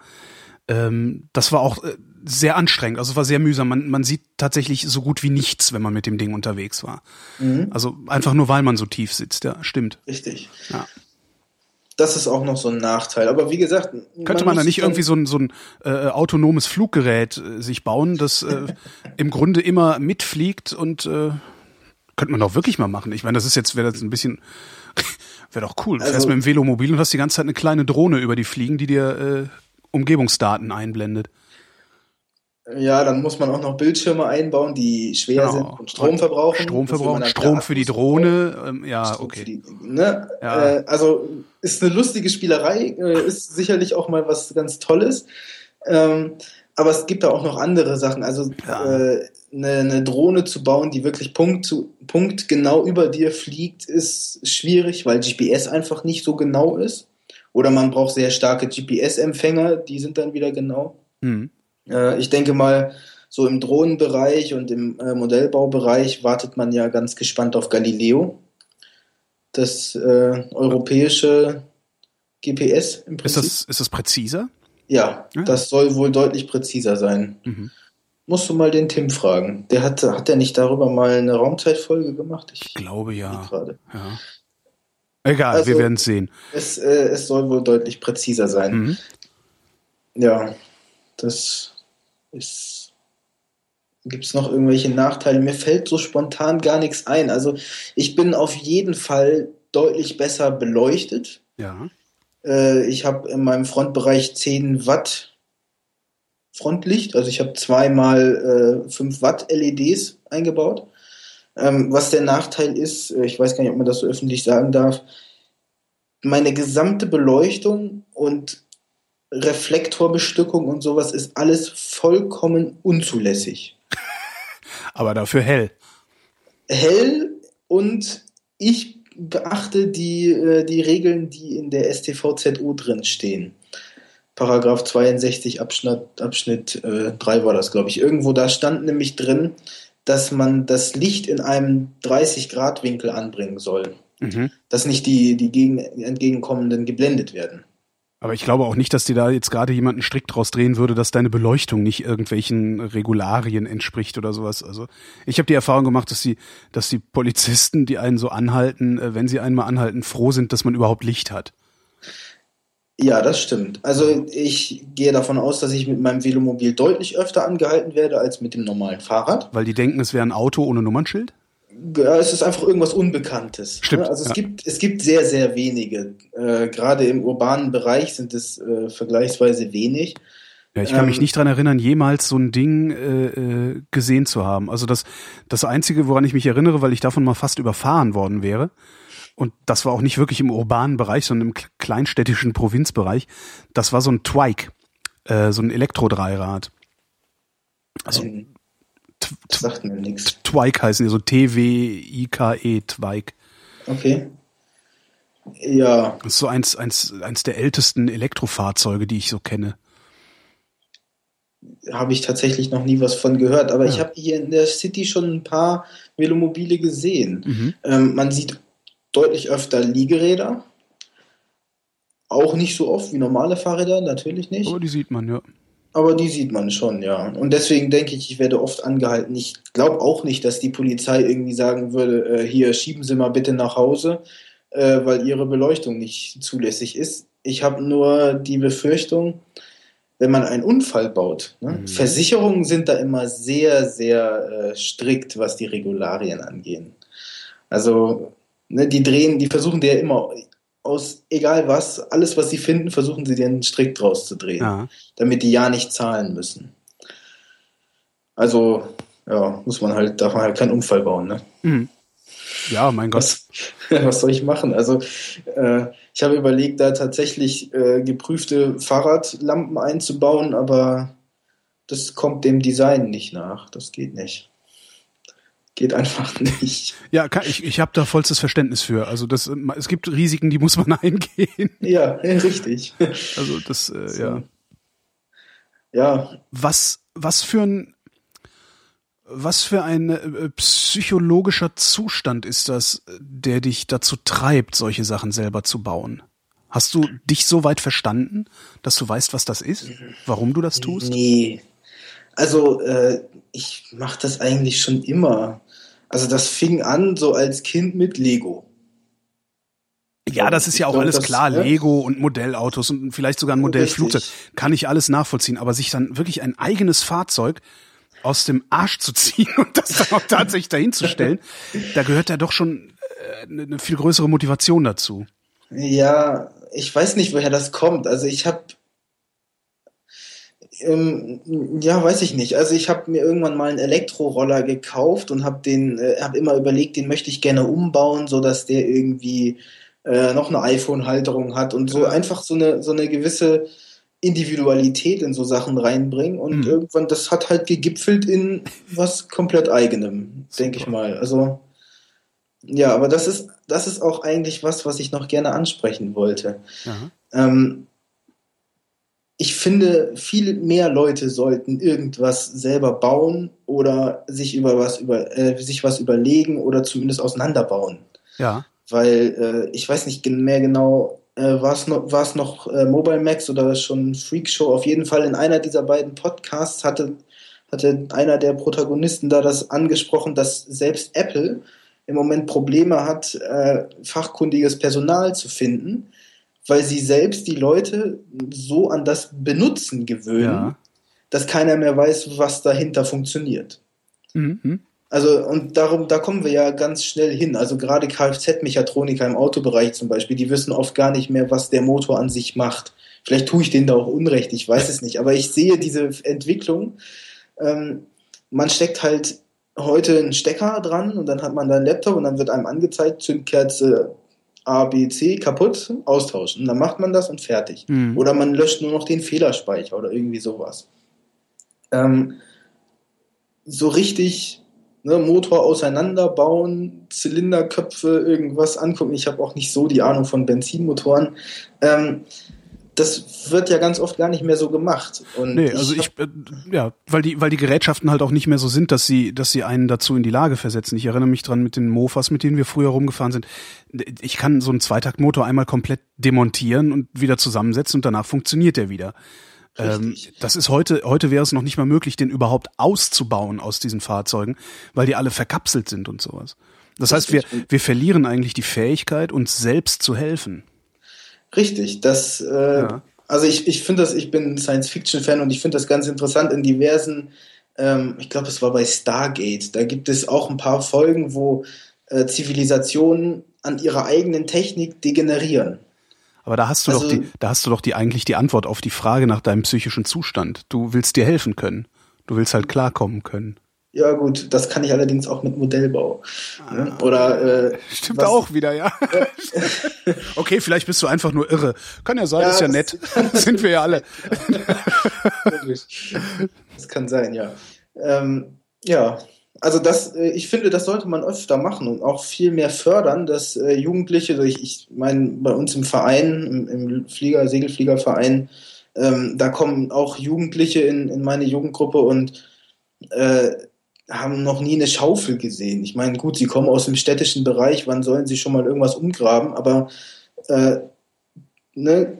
Ähm, das war auch äh, sehr anstrengend, also es war sehr mühsam. Man, man sieht tatsächlich so gut wie nichts, wenn man mit dem Ding unterwegs war. Mhm. Also einfach nur, weil man so tief sitzt, ja, stimmt. Richtig. Ja. Das ist auch noch so ein Nachteil. Aber wie gesagt, Könnte man da muss nicht irgendwie so ein, so ein äh, autonomes Fluggerät äh, sich bauen, das äh, im Grunde immer mitfliegt und äh, könnte man doch wirklich mal machen. Ich meine, das ist jetzt, wäre das ein bisschen, wäre doch cool. Du fährst Also- mit dem Velomobil und hast die ganze Zeit eine kleine Drohne über die fliegen, die dir äh, Umgebungsdaten einblendet. Ja, dann muss man auch noch Bildschirme einbauen, die schwer Genau. sind und Strom verbrauchen. Strom verbrauchen, Strom für die Drohne. Ähm, ja, Strom okay. die, ne? Ja. Äh, also ist eine lustige Spielerei, äh, ist sicherlich auch mal was ganz Tolles. Ähm, aber es gibt da auch noch andere Sachen. Also Ja. äh, eine, eine Drohne zu bauen, die wirklich Punkt zu Punkt genau über dir fliegt, ist schwierig, weil GPS einfach nicht so genau ist. Oder man braucht sehr starke GPS-Empfänger, die sind dann wieder genau. Hm. Äh, ich denke mal, so im Drohnenbereich und im äh, Modellbaubereich wartet man ja ganz gespannt auf Galileo. Das äh, europäische GPS im Ist Prinzip. das, ist das präziser? ja, Ah. das soll wohl deutlich präziser sein. Mhm. Musst du mal den Tim fragen. Der hat, hat der nicht darüber mal eine Raumzeitfolge gemacht? Ich glaube ja. gerade. ja. Egal, Also- wir werden es sehen. Es, äh, es soll wohl deutlich präziser sein. Mhm. Ja, das ist. Gibt es noch irgendwelche Nachteile? Mir fällt so spontan gar nichts ein. Also ich bin auf jeden Fall deutlich besser beleuchtet. Ja. Äh, ich habe in meinem Frontbereich 10 Watt Frontlicht. Also ich habe zweimal äh, 5 Watt LEDs eingebaut. Ähm, was der Nachteil ist, äh, ich weiß gar nicht, ob man das so öffentlich sagen darf, meine gesamte Beleuchtung und Reflektorbestückung und sowas ist alles vollkommen unzulässig. Aber dafür hell. Hell und ich beachte die, äh, die Regeln, die in der StVZO drin stehen. Paragraph 62 Abschnitt, Abschnitt äh, 3 war das, glaube ich. Irgendwo da stand nämlich drin, dass man das Licht in einem 30-Grad-Winkel anbringen soll. Mhm. Dass nicht die, die gegen, entgegenkommenden geblendet werden. Aber ich glaube auch nicht, dass dir da jetzt gerade jemand einen Strick draus drehen würde, dass deine Beleuchtung nicht irgendwelchen Regularien entspricht oder sowas. Also ich habe die Erfahrung gemacht, dass die, dass die Polizisten, die einen so anhalten, äh, wenn sie einmal anhalten, froh sind, dass man überhaupt Licht hat. Ja, das stimmt. Also ich gehe davon aus, dass ich mit meinem Velomobil deutlich öfter angehalten werde als mit dem normalen Fahrrad. Weil die denken, es wäre ein Auto ohne Nummernschild? Ja, es ist einfach irgendwas Unbekanntes. Stimmt, ne? Also es ja. gibt es gibt sehr sehr wenige. Äh, Gerade im urbanen Bereich sind es äh, vergleichsweise wenig. Ja, ich kann mich Ähm, nicht dran erinnern, jemals so ein Ding äh, äh, gesehen zu haben. Also das, das Einzige, woran ich mich erinnere, weil ich davon mal fast überfahren worden wäre, und das war auch nicht wirklich im urbanen Bereich, sondern im kleinstädtischen Provinzbereich, das war so ein Twike, äh, so ein Elektrodreirad. Also T- das sagt mir nichts. Twike heißen die, so T-W-I-K-E, Twike. Okay. Ja, Das ist so eins, eins, eins der ältesten Elektrofahrzeuge, die ich so kenne. habe ich tatsächlich noch nie was von gehört. Aber Ja. ich habe hier in der City schon ein paar Velomobile gesehen. Mhm. Ähm, man sieht deutlich öfter Liegeräder. Auch nicht so oft wie normale Fahrräder, natürlich nicht. Aber die sieht man, ja. Aber die sieht man schon, ja. Und deswegen denke ich, ich werde oft angehalten. Ich glaube auch nicht, dass die Polizei irgendwie sagen würde, äh, hier schieben Sie mal bitte nach Hause, äh, weil Ihre Beleuchtung nicht zulässig ist. Ich habe nur die Befürchtung, wenn man einen Unfall baut. Ne? Mhm. Versicherungen sind da immer sehr, sehr äh, strikt, was die Regularien angehen. Also, ne, die drehen, die versuchen dir immer aus egal was, alles was sie finden, versuchen sie dir einen Strick draus zu drehen ja. damit die ja nicht zahlen müssen. Also, ja, muss man halt, darf man halt keinen Unfall bauen, ne? Mhm. Ja, mein Gott. Was, was soll ich machen? Also, äh, ich habe überlegt, da tatsächlich äh, geprüfte Fahrradlampen einzubauen, aber das kommt dem Design nicht nach. Das geht nicht. Geht einfach nicht. Ja, kann, ich, ich habe da vollstes Verständnis für. Also das, es gibt Risiken, die muss man eingehen. Ja, richtig. Also das, äh, so. ja. Ja. Was, was für ein, was für ein äh, psychologischer Zustand ist das, der dich dazu treibt, solche Sachen selber zu bauen? Hast du dich so weit verstanden, dass du weißt, was das ist? Warum du das tust? Nee. Also, äh, ich mache das eigentlich schon immer. Also, das fing an so als Kind mit Lego. Ja, das ist ja auch alles klar. Lego und Modellautos und vielleicht sogar ein Modellflugzeug. Kann ich alles nachvollziehen. Aber sich dann wirklich ein eigenes Fahrzeug aus dem Arsch zu ziehen und das dann auch tatsächlich dahin zu stellen, da gehört ja doch schon eine äh, viel größere Motivation dazu. Ja, ich weiß nicht, woher das kommt. Also ich habe, ähm, ja, weiß ich nicht. Also ich habe mir irgendwann mal einen Elektroroller gekauft und habe den, äh, habe immer überlegt, den möchte ich gerne umbauen, so dass der irgendwie äh, noch eine iPhone-Halterung hat und so einfach so eine so eine gewisse Individualität in so Sachen reinbringen und mhm. irgendwann das hat halt gegipfelt in was komplett eigenem, denke ich mal. Also ja, aber das ist, das ist auch eigentlich was, was ich noch gerne ansprechen wollte. Ähm, ich finde, viel mehr Leute sollten irgendwas selber bauen oder sich über was über äh, sich was überlegen oder zumindest auseinanderbauen. Ja. Weil äh, ich weiß nicht mehr genau, äh, war es noch, war's noch äh, Mobile Max oder schon Freak Show? Auf jeden Fall in einer dieser beiden Podcasts hatte, hatte einer der Protagonisten da das angesprochen, dass selbst Apple im Moment Probleme hat, äh, fachkundiges Personal zu finden, weil sie selbst die Leute so an das Benutzen gewöhnen, ja. dass keiner mehr weiß, was dahinter funktioniert. Mhm. Also, und darum, da kommen wir ja ganz schnell hin. Also gerade Kfz-Mechatroniker im Autobereich zum Beispiel, die wissen oft gar nicht mehr, was der Motor an sich macht. Vielleicht tue ich denen da auch Unrecht, ich weiß es nicht. Aber ich sehe diese Entwicklung. Ähm, man steckt halt heute einen Stecker dran und dann hat man da einen Laptop und dann wird einem angezeigt, Zündkerze A, B, C kaputt, austauschen. Und dann macht man das und fertig. Mhm. Oder man löscht nur noch den Fehlerspeicher oder irgendwie sowas. Ähm, so richtig ne, Motor auseinanderbauen, Zylinderköpfe, irgendwas angucken. Ich habe auch nicht so die Ahnung von Benzinmotoren. Ähm, das wird ja ganz oft gar nicht mehr so gemacht. Und nee, also ich, äh, ja, weil die, weil die Gerätschaften halt auch nicht mehr so sind, dass sie, dass sie einen dazu in die Lage versetzen. Ich erinnere mich dran mit den Mofas, mit denen wir früher rumgefahren sind. Ich kann so einen Zweitaktmotor einmal komplett demontieren und wieder zusammensetzen und danach funktioniert der wieder. Ähm, das ist heute, heute wäre es noch nicht mal möglich, den überhaupt auszubauen aus diesen Fahrzeugen, weil die alle verkapselt sind und sowas. Das heißt, wir, wir verlieren eigentlich die Fähigkeit, uns selbst zu helfen. Richtig, das, äh, ja. also ich, ich finde das, ich bin Science-Fiction-Fan und ich finde das ganz interessant in diversen, ähm, ich glaube, es war bei Stargate, da gibt es auch ein paar Folgen, wo äh, Zivilisationen an ihrer eigenen Technik degenerieren. Aber da hast du also, doch die, da hast du doch die eigentlich die Antwort auf die Frage nach deinem psychischen Zustand. Du willst dir helfen können. Du willst halt klarkommen können. Ja gut, das kann ich allerdings auch mit Modellbau. Ne? Ah, Oder äh, stimmt was, auch wieder, ja. okay, vielleicht bist du einfach nur irre. Kann ja sein, ja, ist ja nett. Sind wir ja alle. das kann sein, ja. Ähm, ja, also das, äh, ich finde, das sollte man öfter machen und auch viel mehr fördern, dass äh, Jugendliche, also ich, ich meine, bei uns im Verein, im, im Flieger, Segelfliegerverein, ähm, da kommen auch Jugendliche in, in meine Jugendgruppe und äh, haben noch nie eine Schaufel gesehen. Ich meine, gut, sie kommen aus dem städtischen Bereich, wann sollen sie schon mal irgendwas umgraben? Aber äh, ne,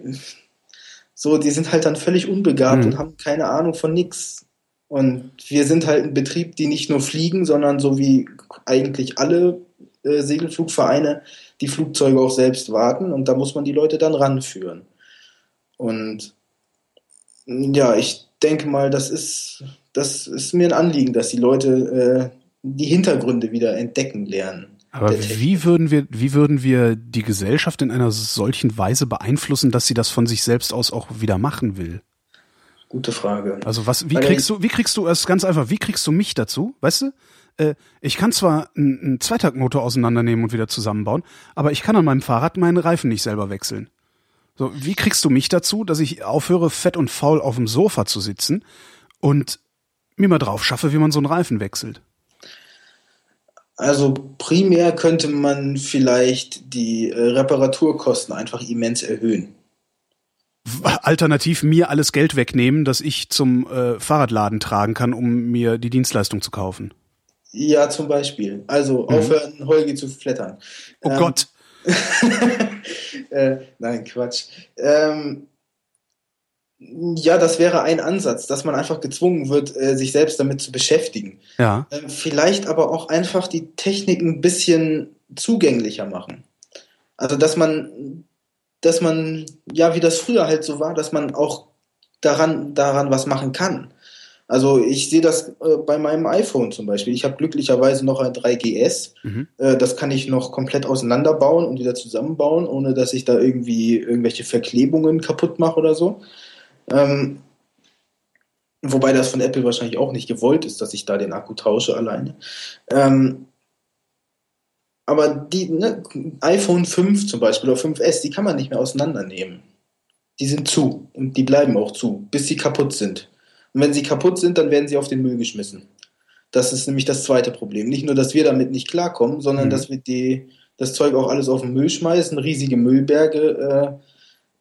so, die sind halt dann völlig unbegabt mhm. und haben keine Ahnung von nichts. Und wir sind halt ein Betrieb, die nicht nur fliegen, sondern so wie eigentlich alle äh, Segelflugvereine die Flugzeuge auch selbst warten und da muss man die Leute dann ranführen. Und ja, ich denke mal, das ist das ist mir ein Anliegen, dass die Leute äh, die Hintergründe wieder entdecken lernen. Aber wie würden wir, wie würden wir die Gesellschaft in einer solchen Weise beeinflussen, dass sie das von sich selbst aus auch wieder machen will? Gute Frage. Also was, wie kriegst du, wie kriegst du es ganz einfach, wie kriegst du mich dazu? Weißt du? Äh, ich kann zwar einen, einen Zweitaktmotor auseinandernehmen und wieder zusammenbauen, aber ich kann an meinem Fahrrad meinen Reifen nicht selber wechseln. So, wie kriegst du mich dazu, dass ich aufhöre, fett und faul auf dem Sofa zu sitzen und mir mal drauf schaffe, wie man so einen Reifen wechselt. Also primär könnte man vielleicht die äh, Reparaturkosten einfach immens erhöhen. Alternativ mir alles Geld wegnehmen, das ich zum äh, Fahrradladen tragen kann, um mir die Dienstleistung zu kaufen. Ja, zum Beispiel. Also mhm. aufhören, Holgi zu flattern. Oh ähm, Gott. äh, nein, Quatsch. Ähm, ja, das wäre ein Ansatz, dass man einfach gezwungen wird, äh, sich selbst damit zu beschäftigen. Ja. Ähm, vielleicht aber auch einfach die Technik ein bisschen zugänglicher machen. Also, dass man, dass man, ja, wie das früher halt so war, dass man auch daran, daran was machen kann. Also ich sehe das äh, bei meinem iPhone zum Beispiel. Ich habe glücklicherweise noch ein 3GS. Mhm. Äh, das kann ich noch komplett auseinanderbauen und wieder zusammenbauen, ohne dass ich da irgendwie irgendwelche Verklebungen kaputt mache oder so. Ähm, wobei das von Apple wahrscheinlich auch nicht gewollt ist, dass ich da den Akku tausche alleine. Ähm, aber die ne, iPhone 5 zum Beispiel oder 5S, die kann man nicht mehr auseinandernehmen. Die sind zu und die bleiben auch zu, bis sie kaputt sind. Und wenn sie kaputt sind, dann werden sie auf den Müll geschmissen. Das ist nämlich das zweite Problem. Nicht nur, dass wir damit nicht klarkommen, sondern mhm. dass wir die, das Zeug auch alles auf den Müll schmeißen, riesige Müllberge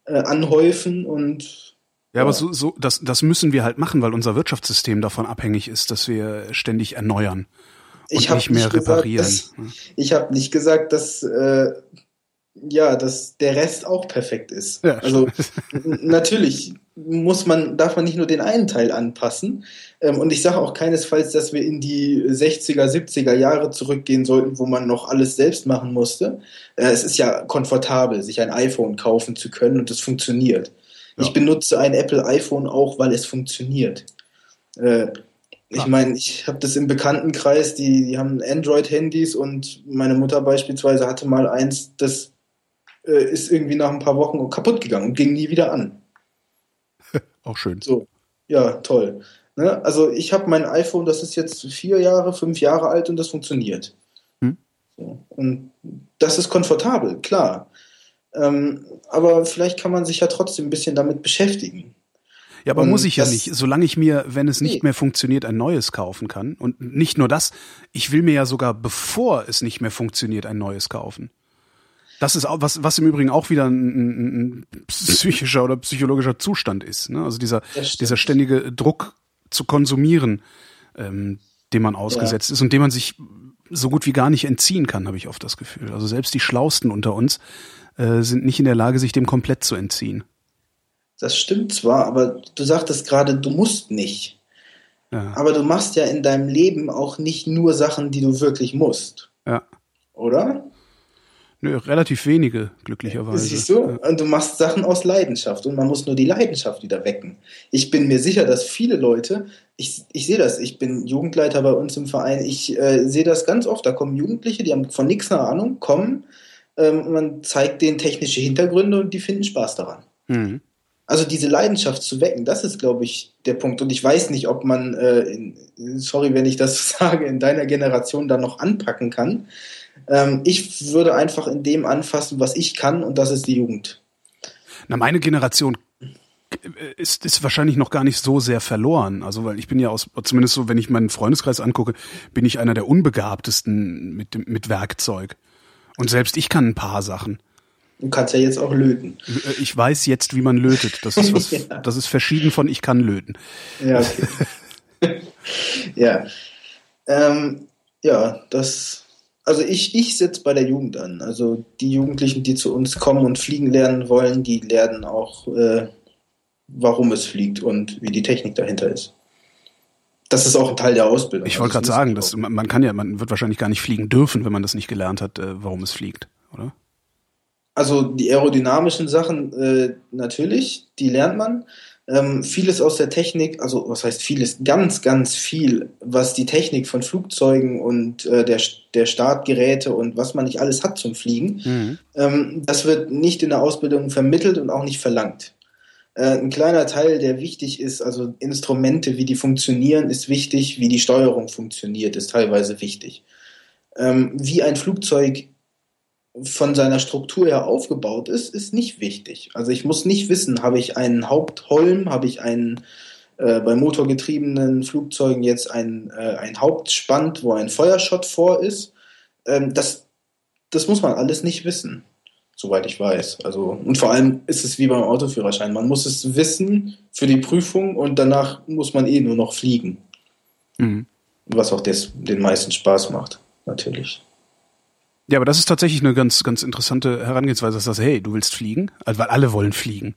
äh, äh, anhäufen und ja, aber so, so das, das müssen wir halt machen, weil unser Wirtschaftssystem davon abhängig ist, dass wir ständig erneuern und ich nicht mehr nicht reparieren. Gesagt, dass, ich habe nicht gesagt, dass äh, ja, dass der Rest auch perfekt ist. Ja, also natürlich muss man, darf man nicht nur den einen Teil anpassen. Ähm, und ich sage auch keinesfalls, dass wir in die 60er, 70er Jahre zurückgehen sollten, wo man noch alles selbst machen musste. Äh, es ist ja komfortabel, sich ein iPhone kaufen zu können und es funktioniert. Ja. Ich benutze ein Apple iPhone auch, weil es funktioniert. Äh, ich meine, ich habe das im Bekanntenkreis, die, die haben Android-Handys und meine Mutter beispielsweise hatte mal eins, das äh, ist irgendwie nach ein paar Wochen kaputt gegangen und ging nie wieder an. Auch schön. So, ja, toll. Ne? Also ich habe mein iPhone, das ist jetzt vier Jahre, fünf Jahre alt und das funktioniert. Hm? So. Und das ist komfortabel, klar. Ähm, aber vielleicht kann man sich ja trotzdem ein bisschen damit beschäftigen. Ja, aber und muss ich ja nicht. Solange ich mir, wenn es nicht nee. mehr funktioniert, ein neues kaufen kann. Und nicht nur das, ich will mir ja sogar, bevor es nicht mehr funktioniert, ein neues kaufen. Das ist auch, was, was im Übrigen auch wieder ein, ein, ein psychischer oder psychologischer Zustand ist. Ne? Also dieser, dieser ständige Druck zu konsumieren, ähm, dem man ausgesetzt ja. ist und dem man sich so gut wie gar nicht entziehen kann, habe ich oft das Gefühl. Also selbst die Schlausten unter uns äh, sind nicht in der Lage, sich dem komplett zu entziehen. Das stimmt zwar, aber du sagtest gerade, du musst nicht. Ja. Aber du machst ja in deinem Leben auch nicht nur Sachen, die du wirklich musst. Ja. Oder? Nö, relativ wenige, glücklicherweise. Siehst du? Ja. Und du machst Sachen aus Leidenschaft und man muss nur die Leidenschaft wieder wecken. Ich bin mir sicher, dass viele Leute, ich, ich sehe das, ich bin Jugendleiter bei uns im Verein, ich äh, sehe das ganz oft, da kommen Jugendliche, die haben von nichts eine Ahnung, kommen, ähm, man zeigt denen technische Hintergründe und die finden Spaß daran. Mhm. Also diese Leidenschaft zu wecken, das ist, glaube ich, der Punkt. Und ich weiß nicht, ob man, äh, in, sorry, wenn ich das sage, in deiner Generation da noch anpacken kann. Ähm, ich würde einfach in dem anfassen, was ich kann, und das ist die Jugend. Na, meine Generation ist, ist wahrscheinlich noch gar nicht so sehr verloren. Also, weil ich bin ja aus, zumindest so, wenn ich meinen Freundeskreis angucke, bin ich einer der unbegabtesten mit, mit Werkzeug. Und selbst ich kann ein paar Sachen. Du kannst ja jetzt auch löten. Äh, ich weiß jetzt, wie man lötet. Das ist was, ja. das ist verschieden von ich kann löten. Ja, okay. ja. Ähm, ja, das, also ich, ich setze bei der Jugend an. Also die Jugendlichen, die zu uns kommen und fliegen lernen wollen, die lernen auch, äh, warum es fliegt und wie die Technik dahinter ist. Das ist auch ein Teil der Ausbildung. Ich wollte also gerade sagen, dass man kann ja, man wird wahrscheinlich gar nicht fliegen dürfen, wenn man das nicht gelernt hat, äh, warum es fliegt, oder? Also die aerodynamischen Sachen äh, natürlich, die lernt man. Ähm, vieles aus der Technik, also was heißt vieles, ganz, ganz viel, was die Technik von Flugzeugen und äh, der, der Startgeräte und was man nicht alles hat zum Fliegen, mhm. ähm, das wird nicht in der Ausbildung vermittelt und auch nicht verlangt. Äh, ein kleiner Teil, der wichtig ist, also Instrumente, wie die funktionieren, ist wichtig, wie die Steuerung funktioniert, ist teilweise wichtig. Ähm, wie ein Flugzeug von seiner Struktur her aufgebaut ist, ist nicht wichtig. Also ich muss nicht wissen, habe ich einen Hauptholm, habe ich einen äh, bei motorgetriebenen Flugzeugen jetzt ein, äh, ein Hauptspand, wo ein Feuerschott vor ist. Ähm, das, das muss man alles nicht wissen, soweit ich weiß. Also, und vor allem ist es wie beim Autoführerschein. Man muss es wissen für die Prüfung und danach muss man eh nur noch fliegen. Mhm. Was auch des, den meisten Spaß macht, natürlich. Ja, aber das ist tatsächlich eine ganz, ganz interessante Herangehensweise, dass sagst, hey, du willst fliegen, also, weil alle wollen fliegen.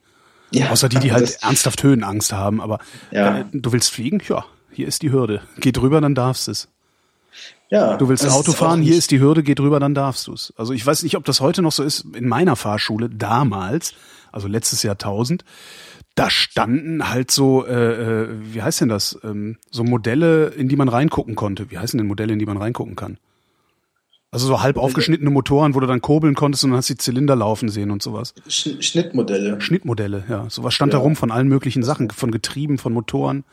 Ja, Außer die, die halt ernsthaft Höhenangst haben. Aber ja. äh, du willst fliegen? Ja, hier ist die Hürde. Geh drüber, dann darfst es. Ja, du willst Auto fahren, hier ist die Hürde, geh drüber, dann darfst du es. Also ich weiß nicht, ob das heute noch so ist. In meiner Fahrschule damals, also letztes Jahrtausend, da standen halt so, äh, äh, wie heißt denn das? Ähm, so Modelle, in die man reingucken konnte. Wie heißen denn Modelle, in die man reingucken kann? Also so halb aufgeschnittene Motoren, wo du dann kurbeln konntest und dann hast die Zylinder laufen sehen und sowas. Schnittmodelle. Schnittmodelle, ja. Sowas stand ja. da rum von allen möglichen Sachen, von Getrieben, von Motoren.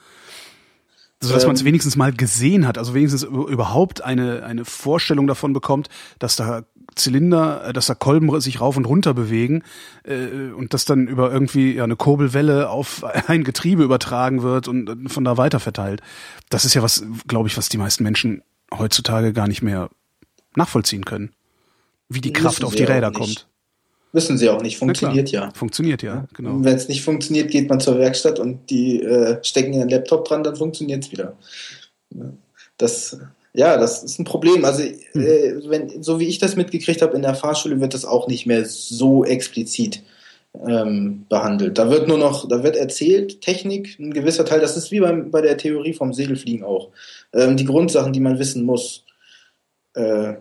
So dass ähm, man es wenigstens mal gesehen hat, also wenigstens überhaupt eine, eine Vorstellung davon bekommt, dass da Zylinder, äh, dass da Kolben sich rauf und runter bewegen äh, und das dann über irgendwie ja, eine Kurbelwelle auf ein Getriebe übertragen wird und von da weiter verteilt. Das ist ja was, glaube ich, was die meisten Menschen heutzutage gar nicht mehr nachvollziehen können, wie die Kraft auf die Räder kommt. Wissen sie auch nicht, funktioniert ja. Funktioniert ja, genau. Wenn es nicht funktioniert, geht man zur Werkstatt und die äh, stecken ihren Laptop dran, dann funktioniert es wieder. Das, ja, das ist ein Problem. Also, hm. äh, wenn, so wie ich das mitgekriegt habe in der Fahrschule, wird das auch nicht mehr so explizit ähm, behandelt. Da wird nur noch, da wird erzählt, Technik, ein gewisser Teil, das ist wie beim, bei der Theorie vom Segelfliegen auch. Ähm, die Grundsachen, die man wissen muss äh,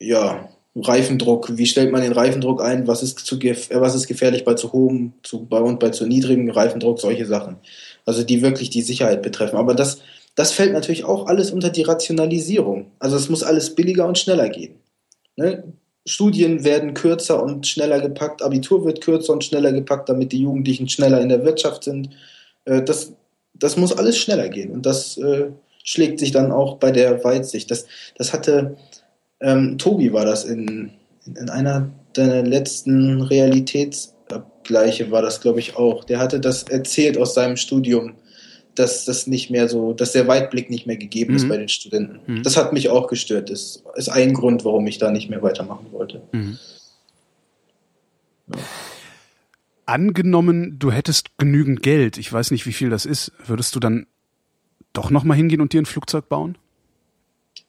ja, Reifendruck, wie stellt man den Reifendruck ein, was ist, zu äh, was ist gefährlich bei zu hohem zu, bei, und bei zu niedrigem Reifendruck, solche Sachen. Also die wirklich die Sicherheit betreffen. Aber das, das fällt natürlich auch alles unter die Rationalisierung. Also es muss alles billiger und schneller gehen. Ne? Studien werden kürzer und schneller gepackt, Abitur wird kürzer und schneller gepackt, damit die Jugendlichen schneller in der Wirtschaft sind. Äh, das, das muss alles schneller gehen. Und das äh, schlägt sich dann auch bei der Weitsicht. Das, das hatte, ähm, Tobi war das in, in einer deiner letzten Realitätsabgleiche war das, glaube ich, auch. Der hatte das erzählt aus seinem Studium, dass das nicht mehr so, dass der Weitblick nicht mehr gegeben mhm. ist bei den Studenten. Mhm. Das hat mich auch gestört. Das ist ein Grund, warum ich da nicht mehr weitermachen wollte. Mhm. Ja. Angenommen, du hättest genügend Geld, ich weiß nicht, wie viel das ist, würdest du dann doch nochmal hingehen und dir ein Flugzeug bauen?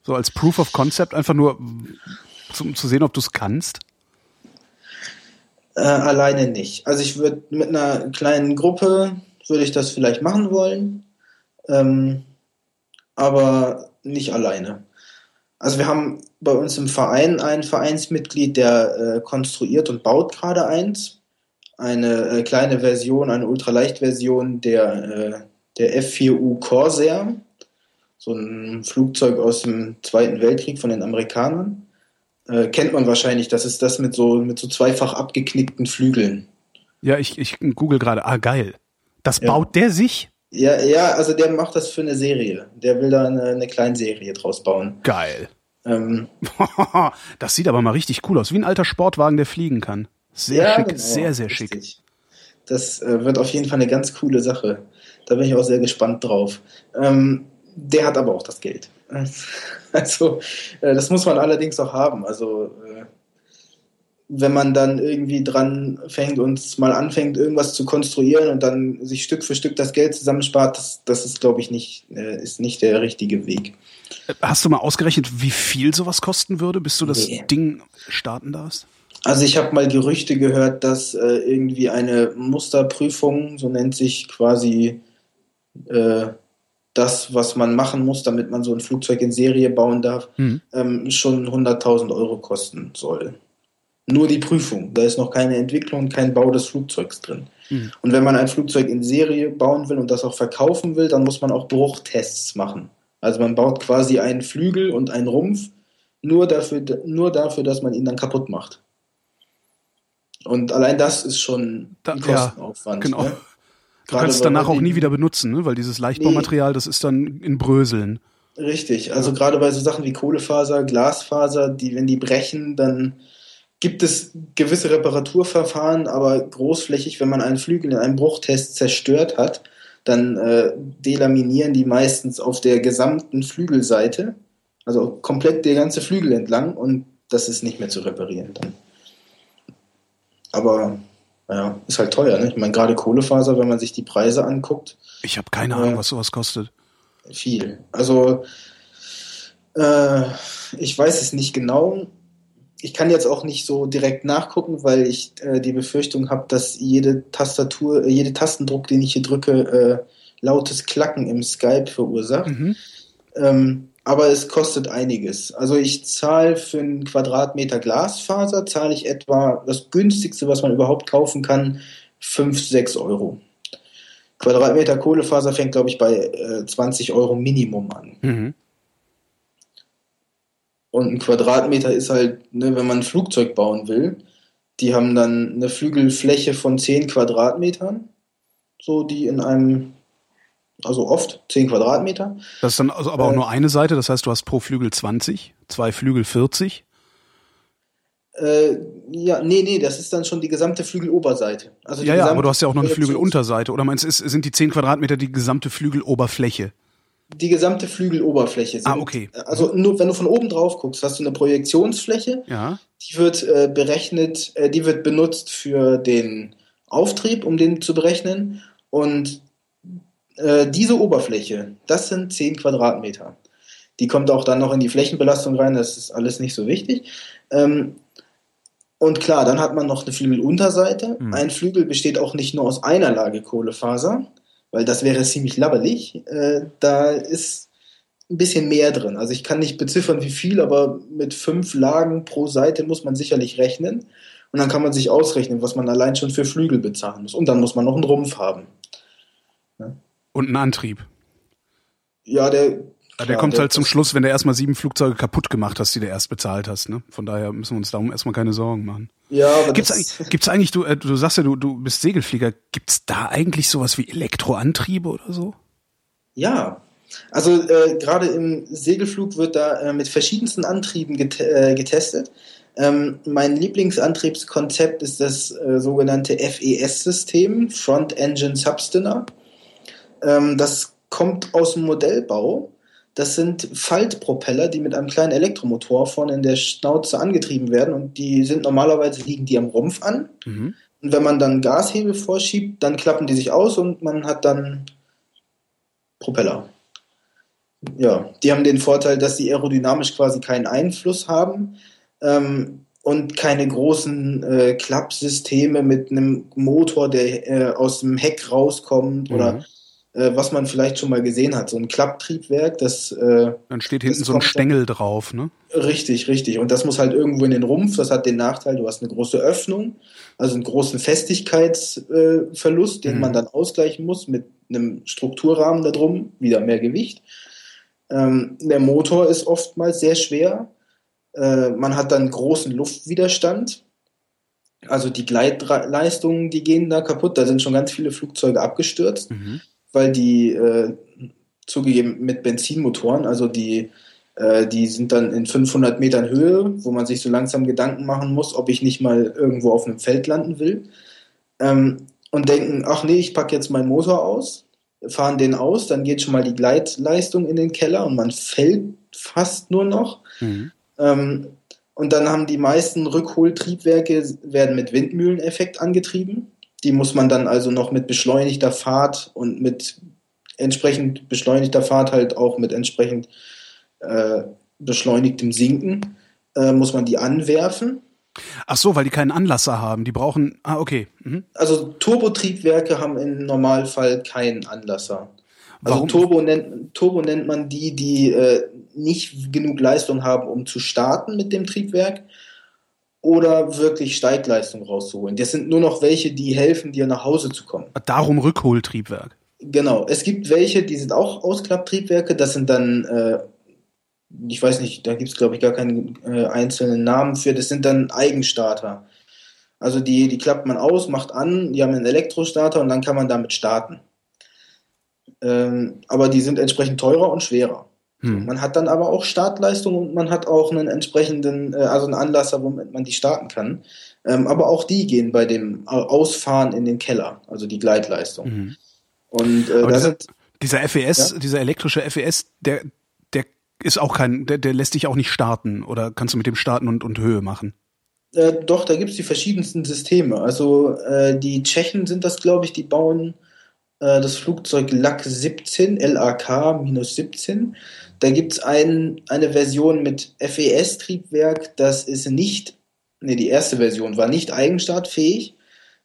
So als Proof of Concept, einfach nur um zu sehen, ob du es kannst? Äh, alleine nicht. Also ich würde mit einer kleinen Gruppe, würde ich das vielleicht machen wollen, ähm, aber nicht alleine. Also wir haben bei uns im Verein ein Vereinsmitglied, der äh, konstruiert und baut gerade eins. Eine äh, kleine Version, eine Ultraleicht-Version der äh, der F-4U Corsair, so ein Flugzeug aus dem Zweiten Weltkrieg von den Amerikanern. Äh, kennt man wahrscheinlich, das ist das mit so, mit so zweifach abgeknickten Flügeln. Ja, ich, ich google gerade, ah geil. Das ja. baut der sich? Ja, ja, also der macht das für eine Serie. Der will da eine, eine Kleinserie draus bauen. Geil. Ähm, das sieht aber mal richtig cool aus, wie ein alter Sportwagen, der fliegen kann. Sehr ja, schick, genau, sehr, sehr richtig. schick. Das äh, wird auf jeden Fall eine ganz coole Sache. Da bin ich auch sehr gespannt drauf. Ähm, der hat aber auch das Geld. Also, äh, das muss man allerdings auch haben. Also, äh, wenn man dann irgendwie dran fängt und mal anfängt, irgendwas zu konstruieren und dann sich Stück für Stück das Geld zusammenspart, das, das ist, glaube ich, nicht, äh, ist nicht der richtige Weg. Hast du mal ausgerechnet, wie viel sowas kosten würde, bis du das nee. Ding starten darfst? Also ich habe mal Gerüchte gehört, dass äh, irgendwie eine Musterprüfung, so nennt sich quasi äh, das, was man machen muss, damit man so ein Flugzeug in Serie bauen darf, mhm. ähm, schon 100.000 Euro kosten soll. Nur die Prüfung. Da ist noch keine Entwicklung, kein Bau des Flugzeugs drin. Mhm. Und wenn man ein Flugzeug in Serie bauen will und das auch verkaufen will, dann muss man auch Bruchtests machen. Also man baut quasi einen Flügel und einen Rumpf nur dafür, nur dafür, dass man ihn dann kaputt macht. Und allein das ist schon ein Kostenaufwand. Ja, genau. Ne? Du kannst es danach auch nie wieder benutzen, ne? weil dieses Leichtbaumaterial, nee. das ist dann in Bröseln. Richtig, also gerade bei so Sachen wie Kohlefaser, Glasfaser, die, wenn die brechen, dann gibt es gewisse Reparaturverfahren, aber großflächig, wenn man einen Flügel in einem Bruchtest zerstört hat, dann äh, delaminieren die meistens auf der gesamten Flügelseite Also komplett der ganze Flügel entlang und das ist nicht mehr zu reparieren dann. Aber ja, ist halt teuer, ne? Ich meine, gerade Kohlefaser, wenn man sich die Preise anguckt. Ich habe keine Ahnung, äh, was sowas kostet. Viel. Also äh, ich weiß es nicht genau. Ich kann jetzt auch nicht so direkt nachgucken, weil ich äh, die Befürchtung habe, dass jede Tastatur, äh, jede Tastendruck, den ich hier drücke, äh, lautes Klacken im Skype verursacht. Mhm. Ähm, aber es kostet einiges. Also ich zahle für einen Quadratmeter Glasfaser, zahle ich etwa das günstigste, was man überhaupt kaufen kann, 5, 6 Euro. Quadratmeter Kohlefaser fängt, glaube ich, bei äh, 20 Euro Minimum an. Mhm. Und ein Quadratmeter ist halt, ne, wenn man ein Flugzeug bauen will, die haben dann eine Flügelfläche von 10 Quadratmetern, so die in einem, also oft 10 Quadratmeter. Das ist dann also aber auch äh, nur eine Seite, das heißt, du hast pro Flügel 20, zwei Flügel 40. Äh, ja, nee, nee, das ist dann schon die gesamte Flügeloberseite. Also ja, ja, aber du hast ja auch noch eine Flügelunterseite. Oder meinst du, sind die 10 Quadratmeter die gesamte Flügeloberfläche? die gesamte Flügeloberfläche sind. Ah, okay. Also nur wenn du von oben drauf guckst, hast du eine Projektionsfläche. Ja. Die wird äh, berechnet, äh, die wird benutzt für den Auftrieb, um den zu berechnen. Und äh, diese Oberfläche, das sind 10 Quadratmeter. Die kommt auch dann noch in die Flächenbelastung rein, das ist alles nicht so wichtig. Ähm, und klar, dann hat man noch eine Flügelunterseite. Mhm. Ein Flügel besteht auch nicht nur aus einer Lage Kohlefaser, weil das wäre ziemlich labbelig. Äh, da ist ein bisschen mehr drin. Also ich kann nicht beziffern, wie viel, aber mit fünf Lagen pro Seite muss man sicherlich rechnen. Und dann kann man sich ausrechnen, was man allein schon für Flügel bezahlen muss. Und dann muss man noch einen Rumpf haben. Und einen Antrieb. Ja, der Klar, der kommt der halt zum Schluss, wenn du erstmal sieben Flugzeuge kaputt gemacht hast, die du erst bezahlt hast. Ne? Von daher müssen wir uns darum erstmal keine Sorgen machen. Ja, aber gibt's eigentlich, gibt's eigentlich du, äh, du sagst ja, du, du bist Segelflieger, gibt's da eigentlich sowas wie Elektroantriebe oder so? Ja, also äh, gerade im Segelflug wird da äh, mit verschiedensten Antrieben get äh, getestet. Ähm, mein Lieblingsantriebskonzept ist das äh, sogenannte FES-System, Front Engine Substiner. Ähm, das kommt aus dem Modellbau das sind Faltpropeller, die mit einem kleinen Elektromotor vorne in der Schnauze angetrieben werden und die sind normalerweise liegen die am Rumpf an. Mhm. Und wenn man dann Gashebel vorschiebt, dann klappen die sich aus und man hat dann Propeller. Ja, die haben den Vorteil, dass sie aerodynamisch quasi keinen Einfluss haben ähm, und keine großen äh, Klappsysteme mit einem Motor, der äh, aus dem Heck rauskommt mhm. oder äh, was man vielleicht schon mal gesehen hat, so ein Klapptriebwerk, das äh, dann steht hinten so ein Stängel dann, drauf, ne? Richtig, richtig. Und das muss halt irgendwo in den Rumpf. Das hat den Nachteil, du hast eine große Öffnung, also einen großen Festigkeitsverlust, den mhm. man dann ausgleichen muss mit einem Strukturrahmen da drum, wieder mehr Gewicht. Ähm, der Motor ist oftmals sehr schwer. Äh, man hat dann großen Luftwiderstand. Also die Gleitleistungen, die gehen da kaputt. Da sind schon ganz viele Flugzeuge abgestürzt. Mhm weil die äh, zugegeben mit Benzinmotoren, also die, äh, die sind dann in 500 Metern Höhe, wo man sich so langsam Gedanken machen muss, ob ich nicht mal irgendwo auf einem Feld landen will. Ähm, und denken, ach nee, ich packe jetzt meinen Motor aus, fahren den aus, dann geht schon mal die Gleitleistung in den Keller und man fällt fast nur noch. Mhm. Ähm, und dann haben die meisten Rückholtriebwerke werden mit Windmühleneffekt angetrieben. Die muss man dann also noch mit beschleunigter Fahrt und mit entsprechend beschleunigter Fahrt halt auch mit entsprechend äh, beschleunigtem Sinken äh, muss man die anwerfen. Ach so, weil die keinen Anlasser haben. Die brauchen. Ah, okay. Mhm. Also Turbotriebwerke haben im Normalfall keinen Anlasser. Also Turbo nennt, Turbo nennt man die, die äh, nicht genug Leistung haben, um zu starten mit dem Triebwerk oder wirklich Steigleistung rauszuholen. Das sind nur noch welche, die helfen, dir nach Hause zu kommen. Darum Rückholtriebwerk. Genau. Es gibt welche, die sind auch Ausklapptriebwerke. Das sind dann, äh, ich weiß nicht, da gibt es glaube ich gar keinen äh, einzelnen Namen für. Das sind dann Eigenstarter. Also die, die klappt man aus, macht an, die haben einen Elektrostarter und dann kann man damit starten. Ähm, aber die sind entsprechend teurer und schwerer. Hm. Man hat dann aber auch Startleistung und man hat auch einen entsprechenden, äh, also einen Anlasser, womit man die starten kann. Ähm, aber auch die gehen bei dem Ausfahren in den Keller, also die Gleitleistung. Mhm. Und äh, da sind dieser FES, ja? dieser elektrische FES, der, der ist auch kein, der, der lässt dich auch nicht starten oder kannst du mit dem starten und, und Höhe machen? Äh, doch, da gibt's die verschiedensten Systeme. Also äh, die Tschechen sind das, glaube ich, die bauen äh, das Flugzeug LAK 17, LAK-17. Da gibt's ein, eine Version mit FES-Triebwerk, das ist nicht, nee, die erste Version war nicht eigenstartfähig.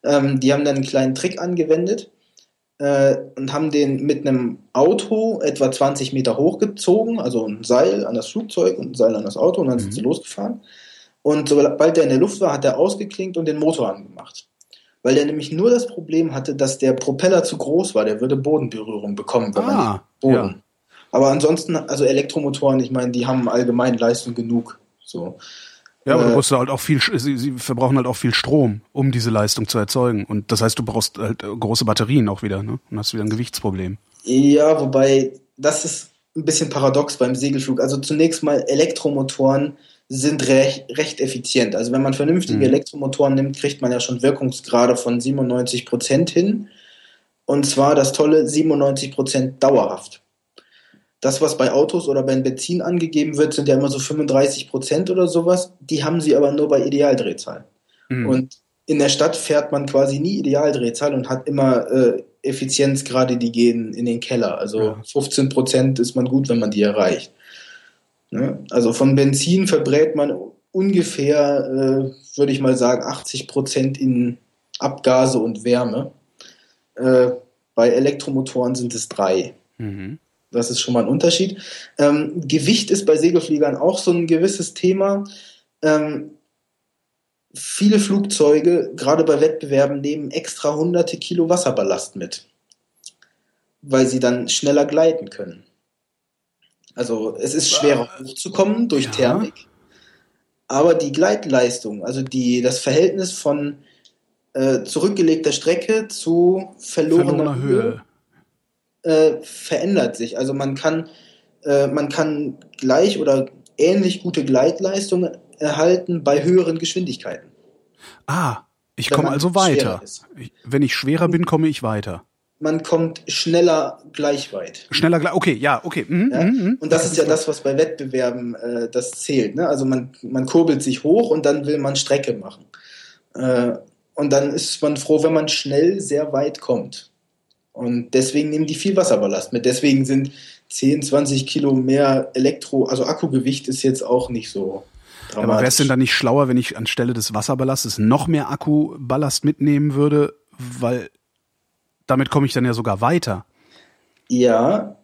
Ähm, die haben dann einen kleinen Trick angewendet äh, und haben den mit einem Auto etwa 20 Meter hochgezogen, also ein Seil an das Flugzeug und ein Seil an das Auto und dann sind sie Mhm. losgefahren. Und sobald der in der Luft war, hat er ausgeklinkt und den Motor angemacht. Weil der nämlich nur das Problem hatte, dass der Propeller zu groß war. Der würde Bodenberührung bekommen, wenn man Ah, den Boden. ja. Aber ansonsten, also Elektromotoren, ich meine, die haben allgemein Leistung genug. So. Ja, aber Äh, du brauchst halt auch viel, sie, sie verbrauchen halt auch viel Strom, um diese Leistung zu erzeugen. Und das heißt, du brauchst halt äh, große Batterien auch wieder, ne? Und hast wieder ein Gewichtsproblem. Ja, wobei das ist ein bisschen paradox beim Segelflug. Also zunächst mal Elektromotoren sind recht, recht effizient. Also wenn man vernünftige Mhm. Elektromotoren nimmt, kriegt man ja schon Wirkungsgrade von 97 Prozent hin. Und zwar das tolle 97 Prozent dauerhaft. Das, was bei Autos oder beim Benzin angegeben wird, sind ja immer so 35 Prozent oder sowas. Die haben sie aber nur bei Idealdrehzahl. Mhm. Und in der Stadt fährt man quasi nie Idealdrehzahl und hat immer äh, Effizienzgrade, die gehen in den Keller. Also Ja. 15 Prozent ist man gut, wenn man die erreicht. Ne? Also von Benzin verbrät man ungefähr, äh, würde ich mal sagen, 80 Prozent in Abgase und Wärme. Äh, bei Elektromotoren sind es drei. Mhm. Das ist schon mal ein Unterschied. Ähm, Gewicht ist bei Segelfliegern auch so ein gewisses Thema. Ähm, viele Flugzeuge, gerade bei Wettbewerben, nehmen extra hunderte Kilo Wasserballast mit, weil sie dann schneller gleiten können. Also es ist schwerer hochzukommen durch Ja. Thermik, aber die Gleitleistung, also die, das Verhältnis von äh, zurückgelegter Strecke zu verlorener, Verlorener Höhe. Äh, verändert sich. Also man kann, äh, man kann gleich oder ähnlich gute Gleitleistung erhalten bei höheren Geschwindigkeiten. Ah, ich komme also weiter. wenn ich schwerer bin, komme ich weiter. Man kommt schneller gleich weit. Schneller gleich. Okay, ja, okay. Mhm, Ja? mhm, mhm. Und das ist ja das, was bei Wettbewerben äh, das zählt. Ne? Also man, man kurbelt sich hoch und dann will man Strecke machen. Äh, und dann ist man froh, wenn man schnell sehr weit kommt. Und deswegen nehmen die viel Wasserballast mit. Deswegen sind 10, 20 Kilo mehr Elektro, also Akkugewicht ist jetzt auch nicht so Aber wäre es dramatisch. denn dann nicht schlauer, wenn ich anstelle des Wasserballastes noch mehr Akkuballast mitnehmen würde? Weil damit komme ich dann ja sogar weiter. Ja,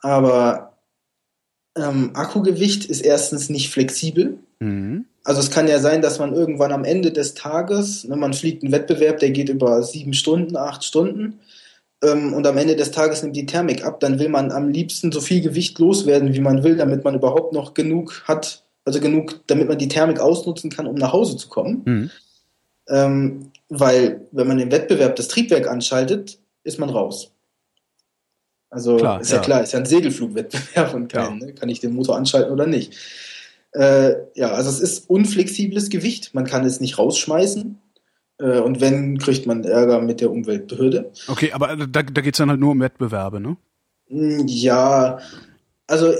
aber ähm, Akkugewicht ist erstens nicht flexibel. Mhm. Also es kann ja sein, dass man irgendwann am Ende des Tages, ne, man fliegt einen Wettbewerb, der geht über sieben Stunden, acht Stunden, ähm, und am Ende des Tages nimmt die Thermik ab, dann will man am liebsten so viel Gewicht loswerden, wie man will, damit man überhaupt noch genug hat, also genug, damit man die Thermik ausnutzen kann, um nach Hause zu kommen. Mhm. Ähm, weil, wenn man im Wettbewerb das Triebwerk anschaltet, ist man raus. Also Klar, ist ja, ja. klar, ist ja ein Segelflugwettbewerb und kein, ne? kann ich den Motor anschalten oder nicht. Äh, ja, also es ist unflexibles Gewicht. Man kann es nicht rausschmeißen. Äh, und wenn, kriegt man Ärger mit der Umweltbehörde. Okay, aber da, da geht's dann halt nur um Wettbewerbe, ne? Hm, Ja, also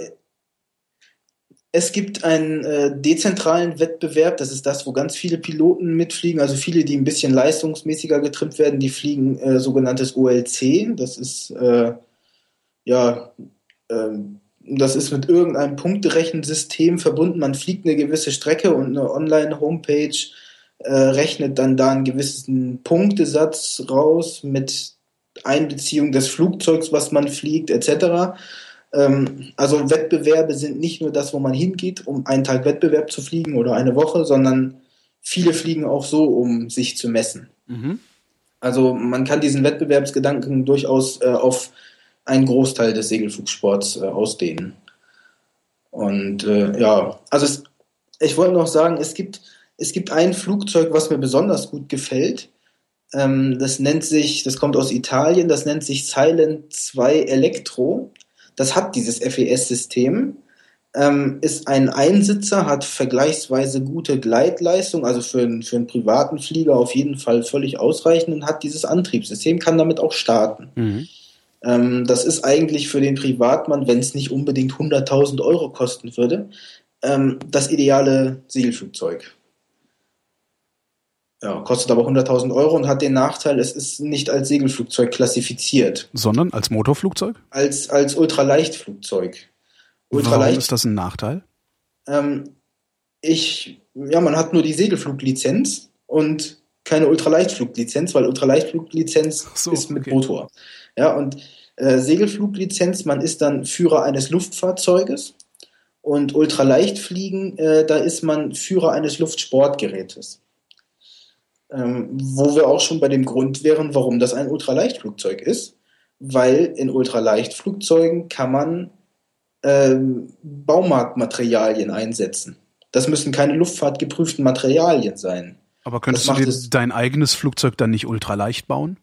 es gibt einen äh, dezentralen Wettbewerb, das ist das, wo ganz viele Piloten mitfliegen, also viele, die ein bisschen leistungsmäßiger getrimmt werden, die fliegen äh, sogenanntes OLC, das ist äh, ja, ähm, das ist mit irgendeinem Punkterechensystem verbunden, man fliegt eine gewisse Strecke und eine Online-Homepage äh, rechnet dann da einen gewissen Punktesatz raus mit Einbeziehung des Flugzeugs, was man fliegt, etc. Ähm, also Wettbewerbe sind nicht nur das, wo man hingeht, um einen Tag Wettbewerb zu fliegen oder eine Woche, sondern viele fliegen auch so, um sich zu messen. Mhm. Also man kann diesen Wettbewerbsgedanken durchaus äh, auf einen Großteil des Segelflugsports äh, ausdehnen. Und äh, ja, also es, ich wollte noch sagen, es gibt, es gibt ein Flugzeug, was mir besonders gut gefällt. Ähm, das nennt sich, das kommt aus Italien, das nennt sich Silent 2 Electro. Das hat dieses FES-System. Ähm, ist ein Einsitzer, hat vergleichsweise gute Gleitleistung, also für, einen- für einen privaten Flieger auf jeden Fall völlig ausreichend und hat dieses Antriebssystem, kann damit auch starten. Mhm. Ähm, das ist eigentlich für den Privatmann, wenn es nicht unbedingt 100.000 Euro kosten würde, ähm, das ideale Segelflugzeug. Ja, kostet aber 100.000 Euro und hat den Nachteil, es ist nicht als Segelflugzeug klassifiziert. Sondern als Motorflugzeug? Als, als Ultraleichtflugzeug. Ultraleicht, Warum ist das ein Nachteil? Ähm, ich, ja, man hat nur die Segelfluglizenz und keine Ultraleichtfluglizenz, weil Ultraleichtfluglizenz so, ist mit okay. Motor. Ja, und äh, Segelfluglizenz, man ist dann Führer eines Luftfahrzeuges und Ultraleichtfliegen, äh, da ist man Führer eines Luftsportgerätes. Ähm, wo wir auch schon bei dem Grund wären, warum das ein Ultraleichtflugzeug ist, weil in Ultraleichtflugzeugen kann man ähm, Baumarktmaterialien einsetzen. Das müssen keine luftfahrtgeprüften Materialien sein. Aber könntest du dir dein eigenes Flugzeug dann nicht ultraleicht bauen?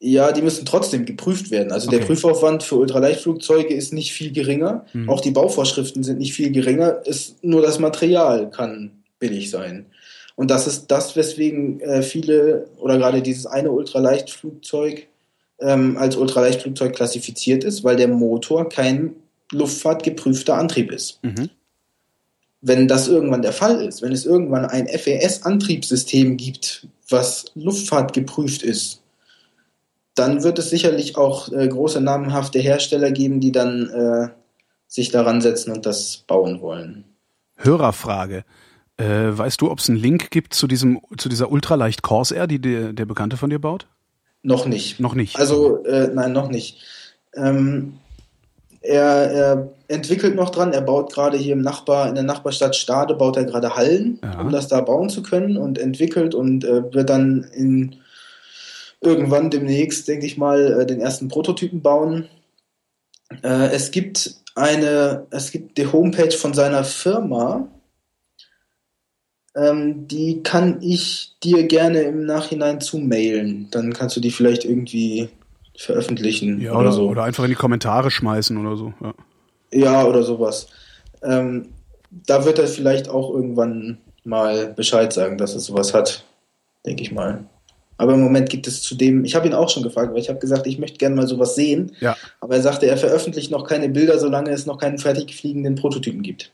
Ja, die müssen trotzdem geprüft werden. Also okay. der Prüfaufwand für Ultraleichtflugzeuge ist nicht viel geringer. Mhm. Auch die Bauvorschriften sind nicht viel geringer. Ist nur das Material kann billig sein. Und das ist das, weswegen äh, viele oder gerade dieses eine Ultraleichtflugzeug ähm, als Ultraleichtflugzeug klassifiziert ist, weil der Motor kein luftfahrtgeprüfter Antrieb ist. Mhm. Wenn das irgendwann der Fall ist, wenn es irgendwann ein FES-Antriebssystem gibt, was luftfahrtgeprüft ist, dann wird es sicherlich auch äh, große namenhafte Hersteller geben, die dann äh, sich daran setzen und das bauen wollen. Hörerfrage. Äh, weißt du, ob es einen Link gibt zu diesem, zu dieser Ultraleicht Corsair, die der, der Bekannte von dir baut? Noch nicht. Noch nicht. Also, äh, nein, noch nicht. Ähm, er, er, entwickelt noch dran, er baut gerade hier im Nachbar, in der Nachbarstadt Stade, baut er gerade Hallen, ja. um das da bauen zu können und entwickelt und äh, wird dann in irgendwann demnächst, denke ich mal, äh, den ersten Prototypen bauen. Äh, es gibt eine, es gibt die Homepage von seiner Firma, ähm, die kann ich dir gerne im Nachhinein zumailen. Dann kannst du die vielleicht irgendwie veröffentlichen ja, oder, so. Oder einfach in die Kommentare schmeißen oder so. Ja, ja oder sowas. Ähm, da wird er vielleicht auch irgendwann mal Bescheid sagen, dass er sowas hat, denke ich mal. Aber im Moment gibt es zudem, ich habe ihn auch schon gefragt, weil ich habe gesagt, ich möchte gerne mal sowas sehen. Ja. Aber er sagte, er veröffentlicht noch keine Bilder, solange es noch keinen fertig fliegenden Prototypen gibt.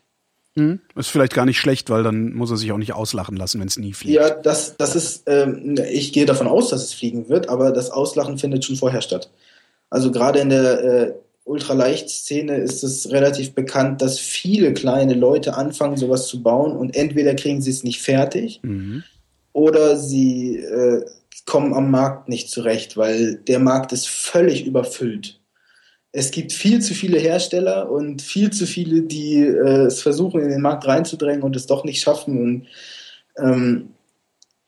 Hm. Ist vielleicht gar nicht schlecht, weil dann muss er sich auch nicht auslachen lassen, wenn es nie fliegt. Ja, das, das ist, ähm, ich gehe davon aus, dass es fliegen wird, aber das Auslachen findet schon vorher statt. Also gerade in der äh, Ultraleicht-Szene ist es relativ bekannt, dass viele kleine Leute anfangen, sowas zu bauen und entweder kriegen sie es nicht fertig mhm. oder sie äh, kommen am Markt nicht zurecht, weil der Markt ist völlig überfüllt es gibt viel zu viele Hersteller und viel zu viele, die äh, es versuchen, in den Markt reinzudrängen und es doch nicht schaffen. Und ähm,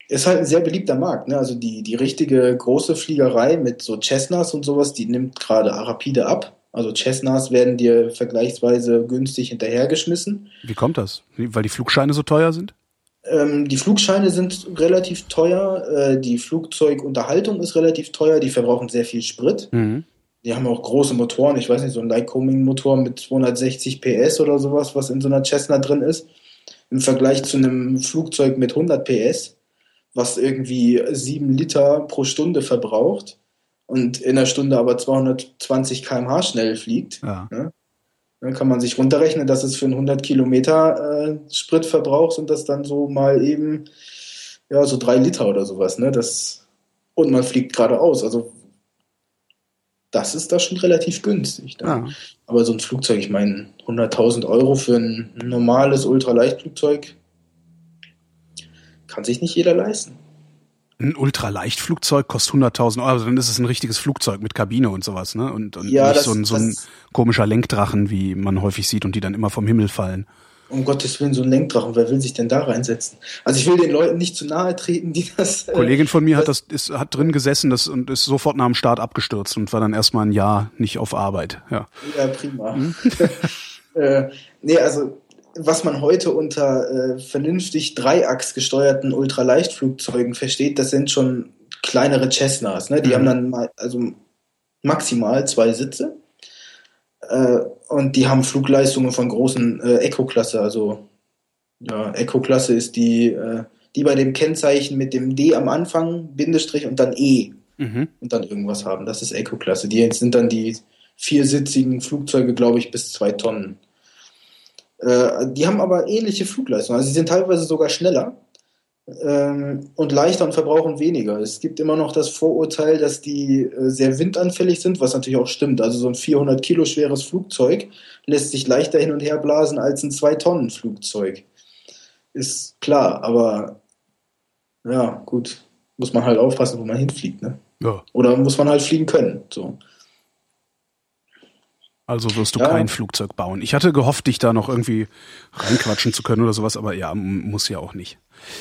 ist halt ein sehr beliebter Markt. Ne? Also die, die richtige große Fliegerei mit so Cessnas und sowas, die nimmt gerade rapide ab. Also Cessnas werden dir vergleichsweise günstig hinterhergeschmissen. Wie kommt das? Weil die Flugscheine so teuer sind? Ähm, die Flugscheine sind relativ teuer, äh, die Flugzeugunterhaltung ist relativ teuer, die verbrauchen sehr viel Sprit. Mhm. Die haben auch große Motoren, ich weiß nicht, so ein Lycoming-Motor mit 260 PS oder sowas, was in so einer Cessna drin ist, im Vergleich zu einem Flugzeug mit 100 PS, was irgendwie 7 Liter pro Stunde verbraucht und in einer Stunde aber 220 km/h schnell fliegt. Ja. Ne? Dann kann man sich runterrechnen, dass es für einen 100 Kilometer äh, Spritverbrauch sind das dann so mal eben ja so drei Liter oder sowas. Ne? Das und man fliegt geradeaus. Also das ist da schon relativ günstig. Ja. Aber so ein Flugzeug, ich meine, 100.000 Euro für ein normales Ultraleichtflugzeug kann sich nicht jeder leisten. Ein Ultraleichtflugzeug kostet 100.000 Euro, also dann ist es ein richtiges Flugzeug mit Kabine und sowas, ne? Und, und ja, nicht das, so, ein, so ein komischer Lenkdrachen, wie man häufig sieht und die dann immer vom Himmel fallen um Gottes Willen so ein Lenkdrachen, wer will sich denn da reinsetzen? Also ich will den Leuten nicht zu nahe treten, die das. Äh, Kollegin von mir hat das ist, hat drin gesessen das, und ist sofort nach dem Start abgestürzt und war dann erstmal ein Jahr nicht auf Arbeit. Ja, ja prima. Hm? äh, nee, also was man heute unter äh, vernünftig Dreiachs gesteuerten Ultraleichtflugzeugen versteht, das sind schon kleinere Cessnas. Ne? Die mhm. haben dann mal, also maximal zwei Sitze. Äh, und die haben Flugleistungen von großen äh, Eco-Klasse. Also ja, Eco-Klasse ist die, äh, die bei dem Kennzeichen mit dem D am Anfang, Bindestrich und dann E. mhm. und dann irgendwas haben. Das ist Eco-Klasse. Die sind dann die viersitzigen Flugzeuge, glaube ich, bis zwei Tonnen. Äh, die haben aber ähnliche Flugleistungen. Also sie sind teilweise sogar schneller ähm, und leichter und verbrauchen weniger. Es gibt immer noch das Vorurteil, dass die äh, sehr windanfällig sind, was natürlich auch stimmt. Also so ein 400 Kilo schweres Flugzeug lässt sich leichter hin und her blasen als ein 2 Tonnen Flugzeug. Ist klar, aber ja, gut, muss man halt aufpassen, wo man hinfliegt, ne? Ja. Oder muss man halt fliegen können, so. Also wirst du ja. kein Flugzeug bauen. Ich hatte gehofft, dich da noch irgendwie reinquatschen zu können oder sowas, aber ja, muss ja auch nicht.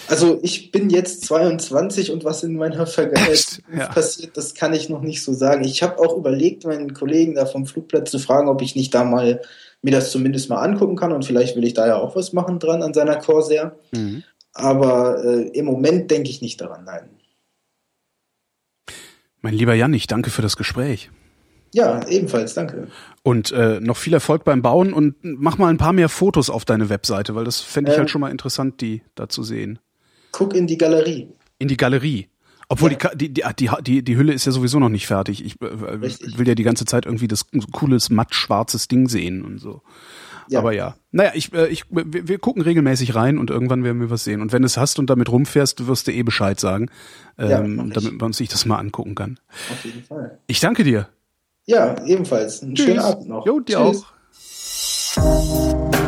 Also ich bin jetzt 22 und was in meiner Vergangenheit ja. passiert, das kann ich noch nicht so sagen. Ich habe auch überlegt, meinen Kollegen da vom Flugplatz zu fragen, ob ich nicht da mal mir das zumindest mal angucken kann und vielleicht will ich da ja auch was machen dran an seiner Corsair. Mhm. Aber äh, im Moment denke ich nicht daran, nein. Mein lieber Jan, ich danke für das Gespräch. Ja, ebenfalls, danke. Und äh, noch viel Erfolg beim Bauen und mach mal ein paar mehr Fotos auf deine Webseite, weil das fände ich ähm, halt schon mal interessant, die da zu sehen. Guck in die Galerie. In die Galerie. Obwohl ja. die, die, die, die, die Hülle ist ja sowieso noch nicht fertig. Ich äh, will ja die ganze Zeit irgendwie das cooles, matt schwarzes Ding sehen und so. Ja. Aber ja. Naja, ich, äh, ich, wir, wir gucken regelmäßig rein und irgendwann werden wir was sehen. Und wenn du es hast und damit rumfährst, wirst du eh Bescheid sagen, ähm, ja, damit man sich das mal angucken kann. Auf jeden Fall. Ich danke dir. Ja, ebenfalls. Einen Tschüss. schönen Abend noch. Jo, dir Tschüss. auch.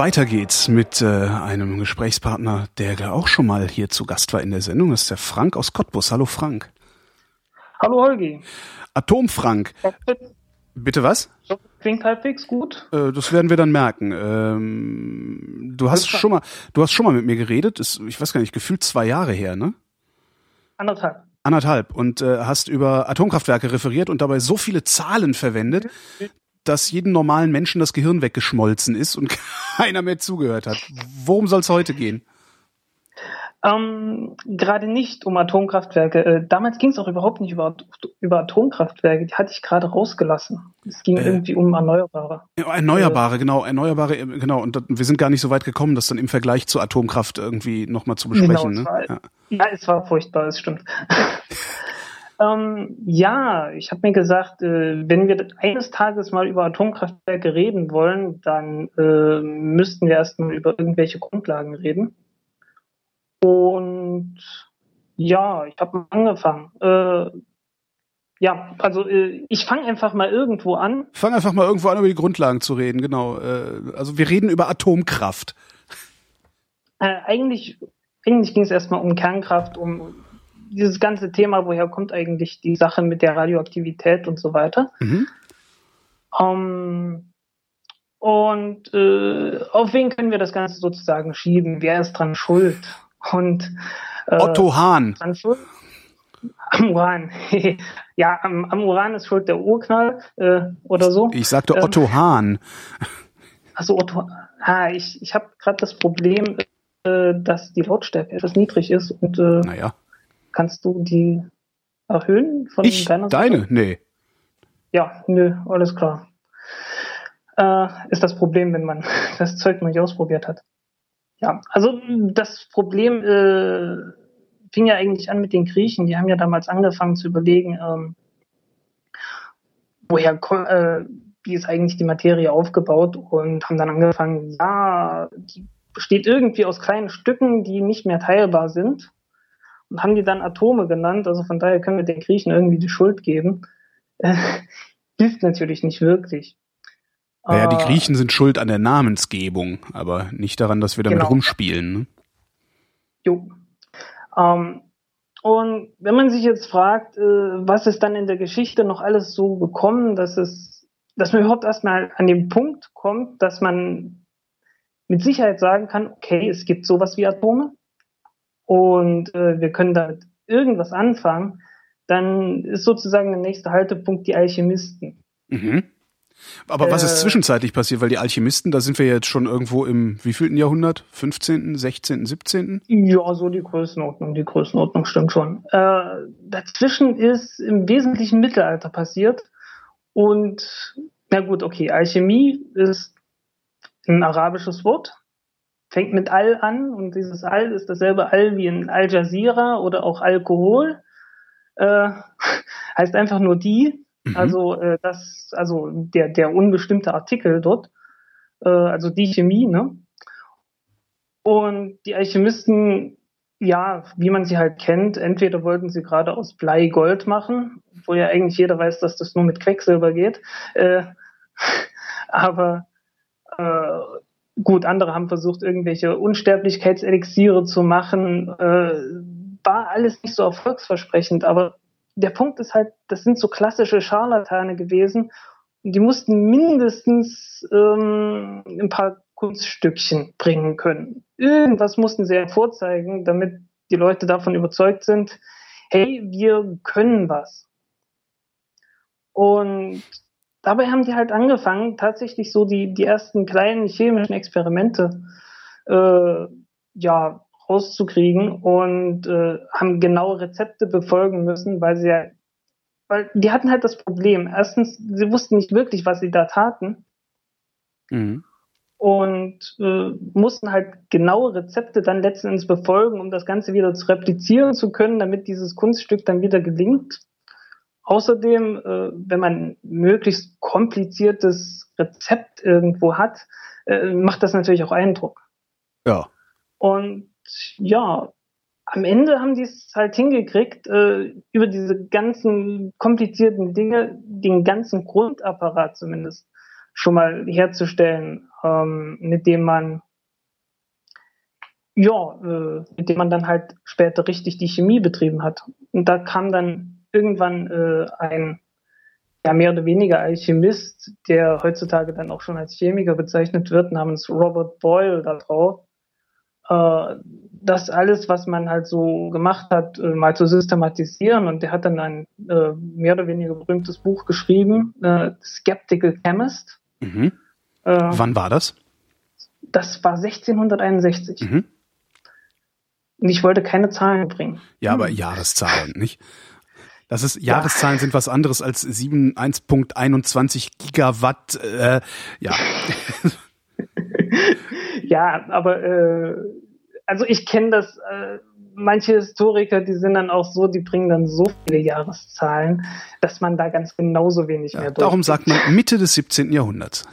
Weiter geht's mit äh, einem Gesprächspartner, der auch schon mal hier zu Gast war in der Sendung. Das ist der Frank aus Cottbus. Hallo Frank. Hallo Holgi. Atomfrank. Bitte was? Klingt halbwegs gut. Äh, das werden wir dann merken. Ähm, du hast schon mal, du hast schon mal mit mir geredet. Ist, ich weiß gar nicht, gefühlt zwei Jahre her, ne? Anderthalb. Anderthalb und äh, hast über Atomkraftwerke referiert und dabei so viele Zahlen verwendet, dass jedem normalen Menschen das Gehirn weggeschmolzen ist und keiner mehr zugehört hat. Worum soll es heute gehen? Ähm, gerade nicht um Atomkraftwerke. Äh, damals ging es auch überhaupt nicht über, über Atomkraftwerke. Die hatte ich gerade rausgelassen. Es ging äh, irgendwie um Erneuerbare. Erneuerbare, äh, genau, Erneuerbare, äh, genau. Und wir sind gar nicht so weit gekommen, das dann im Vergleich zur Atomkraft irgendwie nochmal zu besprechen. Genau, ne? war, ja. ja. es war furchtbar, es stimmt. ähm, ja, ich habe mir gesagt, äh, wenn wir eines Tages mal über Atomkraftwerke reden wollen, dann äh, müssten wir erstmal über irgendwelche Grundlagen reden. Und ja, ich habe angefangen. Äh, ja, also äh, ich fange einfach mal irgendwo an. Fang einfach mal irgendwo an, über die Grundlagen zu reden, genau. Äh, also wir reden über Atomkraft. Äh, eigentlich eigentlich ging es erstmal um Kernkraft, um dieses ganze Thema, woher kommt eigentlich die Sache mit der Radioaktivität und so weiter. Mhm. Um, und äh, auf wen können wir das Ganze sozusagen schieben? Wer ist dran schuld? Und äh, Otto Hahn. Am Uran. ja, am, am, Uran ist schuld der Urknall äh, oder so. Ich sagte ähm, Otto Hahn. Also Otto. Ah, ich, ich habe gerade das Problem, äh, dass die Lautstärke etwas niedrig ist und äh, naja. Kannst du die erhöhen von ich, deiner Seite? Deine? Nee. Ja, nö, alles klar. Äh, ist das Problem, wenn man das Zeug noch nicht ausprobiert hat. Ja, also das Problem äh, fing ja eigentlich an mit den Griechen. Die haben ja damals angefangen zu überlegen, ähm, woher äh, wie ist eigentlich die Materie aufgebaut und haben dann angefangen, ja, die besteht irgendwie aus kleinen Stücken, die nicht mehr teilbar sind haben die dann Atome genannt. Also von daher können wir den Griechen irgendwie die Schuld geben. Äh, hilft natürlich nicht wirklich. Naja, die. Griechen sind schuld an der Namensgebung, aber nicht daran, dass wir damit genau. rumspielen. Ne? Jo. Ähm, und wenn man sich jetzt fragt, äh, was ist dann in der Geschichte noch alles so gekommen, dass es, dass man überhaupt erstmal an den Punkt kommt, dass man mit Sicherheit sagen kann, okay, es gibt sowas wie Atome und äh, wir können damit irgendwas anfangen, dann ist sozusagen der nächste Haltepunkt die Alchemisten. Mhm. Aber was ist äh. zwischenzeitlich passiert? Weil die Alchemisten, da sind wir jetzt schon irgendwo im wievielten Jahrhundert? 15., 16., 17.? Ja, so die Größenordnung, die Größenordnung stimmt schon. Äh, dazwischen ist im wesentlichen Mittelalter passiert. Und na gut, okay, Alchemie ist ein arabisches Wort, fängt mit Al an und dieses Al ist dasselbe Al wie in Al Jazeera oder auch Alkohol. Äh, heißt einfach nur die. Mhm. Also äh, das, also der, der unbestimmte Artikel dort, äh, also die Chemie, ne? Und die Alchemisten, ja, wie man sie halt kennt, entweder wollten sie gerade aus Blei Gold machen, wo ja eigentlich jeder weiß, dass das nur mit Quecksilber geht. Äh, aber äh, gut, andere haben versucht, irgendwelche Unsterblichkeitselixiere zu machen. Äh, war alles nicht so erfolgsversprechend, aber der Punkt ist halt, das sind so klassische Scharlatane gewesen. Und die mussten mindestens ähm, ein paar Kunststückchen bringen können. Irgendwas mussten sie hervorzeigen, damit die Leute davon überzeugt sind, hey, wir können was. Und dabei haben die halt angefangen, tatsächlich so die, die ersten kleinen chemischen Experimente äh, ja, rauszukriegen und äh, haben genaue Rezepte befolgen müssen, weil sie ja, weil die hatten halt das Problem. Erstens, sie wussten nicht wirklich, was sie da taten. Mhm. Und äh, mussten halt genaue Rezepte dann letzten Endes befolgen, um das Ganze wieder zu replizieren zu können, damit dieses Kunststück dann wieder gelingt. Außerdem, äh, wenn man möglichst kompliziertes Rezept irgendwo hat, äh, macht das natürlich auch Eindruck. Ja. Und ja, am Ende haben die es halt hingekriegt, äh, über diese ganzen komplizierten Dinge den ganzen Grundapparat zumindest schon mal herzustellen, ähm, mit dem man ja, äh, mit dem man dann halt später richtig die Chemie betrieben hat. Und da kam dann irgendwann äh, ein ja, mehr oder weniger Alchemist, der heutzutage dann auch schon als Chemiker bezeichnet wird, namens Robert Boyle da drauf, äh, das alles, was man halt so gemacht hat, äh, mal zu systematisieren. Und der hat dann ein äh, mehr oder weniger berühmtes Buch geschrieben, äh, Skeptical Chemist. Mhm. Äh, Wann war das? Das war 1661. Mhm. Und ich wollte keine Zahlen bringen. Ja, aber Jahreszahlen, nicht? Das ist Jahreszahlen ja. sind was anderes als 1.21 Gigawatt. Äh, ja. ja, aber äh, also ich kenne das. Äh, manche Historiker, die sind dann auch so, die bringen dann so viele Jahreszahlen, dass man da ganz genauso wenig ja, mehr durch. Darum sagt man Mitte des 17. Jahrhunderts.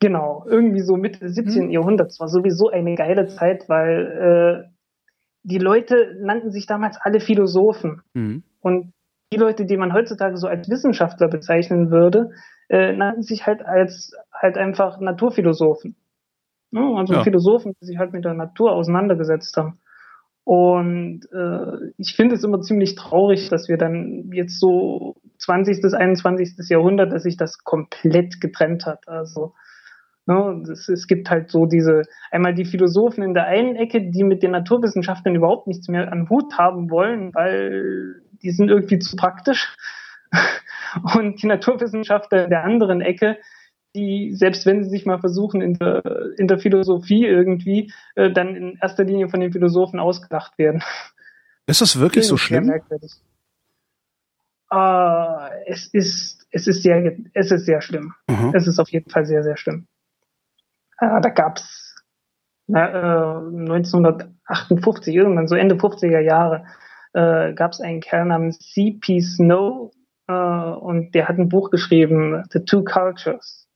Genau, irgendwie so Mitte des 17. Hm. Jahrhunderts war sowieso eine geile Zeit, weil äh, die Leute nannten sich damals alle Philosophen. Mhm. Und die Leute, die man heutzutage so als Wissenschaftler bezeichnen würde, äh, nannten sich halt als halt einfach Naturphilosophen. Ja, also ja. Philosophen, die sich halt mit der Natur auseinandergesetzt haben. Und äh, ich finde es immer ziemlich traurig, dass wir dann jetzt so 20. bis 21. Jahrhundert, dass sich das komplett getrennt hat. Also ne, es, es gibt halt so diese, einmal die Philosophen in der einen Ecke, die mit den Naturwissenschaften überhaupt nichts mehr an Hut haben wollen, weil die sind irgendwie zu praktisch. Und die Naturwissenschaftler der anderen Ecke, die, selbst wenn sie sich mal versuchen, in der, in der Philosophie irgendwie, äh, dann in erster Linie von den Philosophen ausgedacht werden. Ist das wirklich so schlimm? Uh, es ist, es ist sehr, es ist sehr schlimm. Mhm. Es ist auf jeden Fall sehr, sehr schlimm. Uh, da gab's na, uh, 1958, irgendwann so Ende 50er Jahre, äh, gab es einen Kerl namens C.P. Snow äh, und der hat ein Buch geschrieben, The Two Cultures.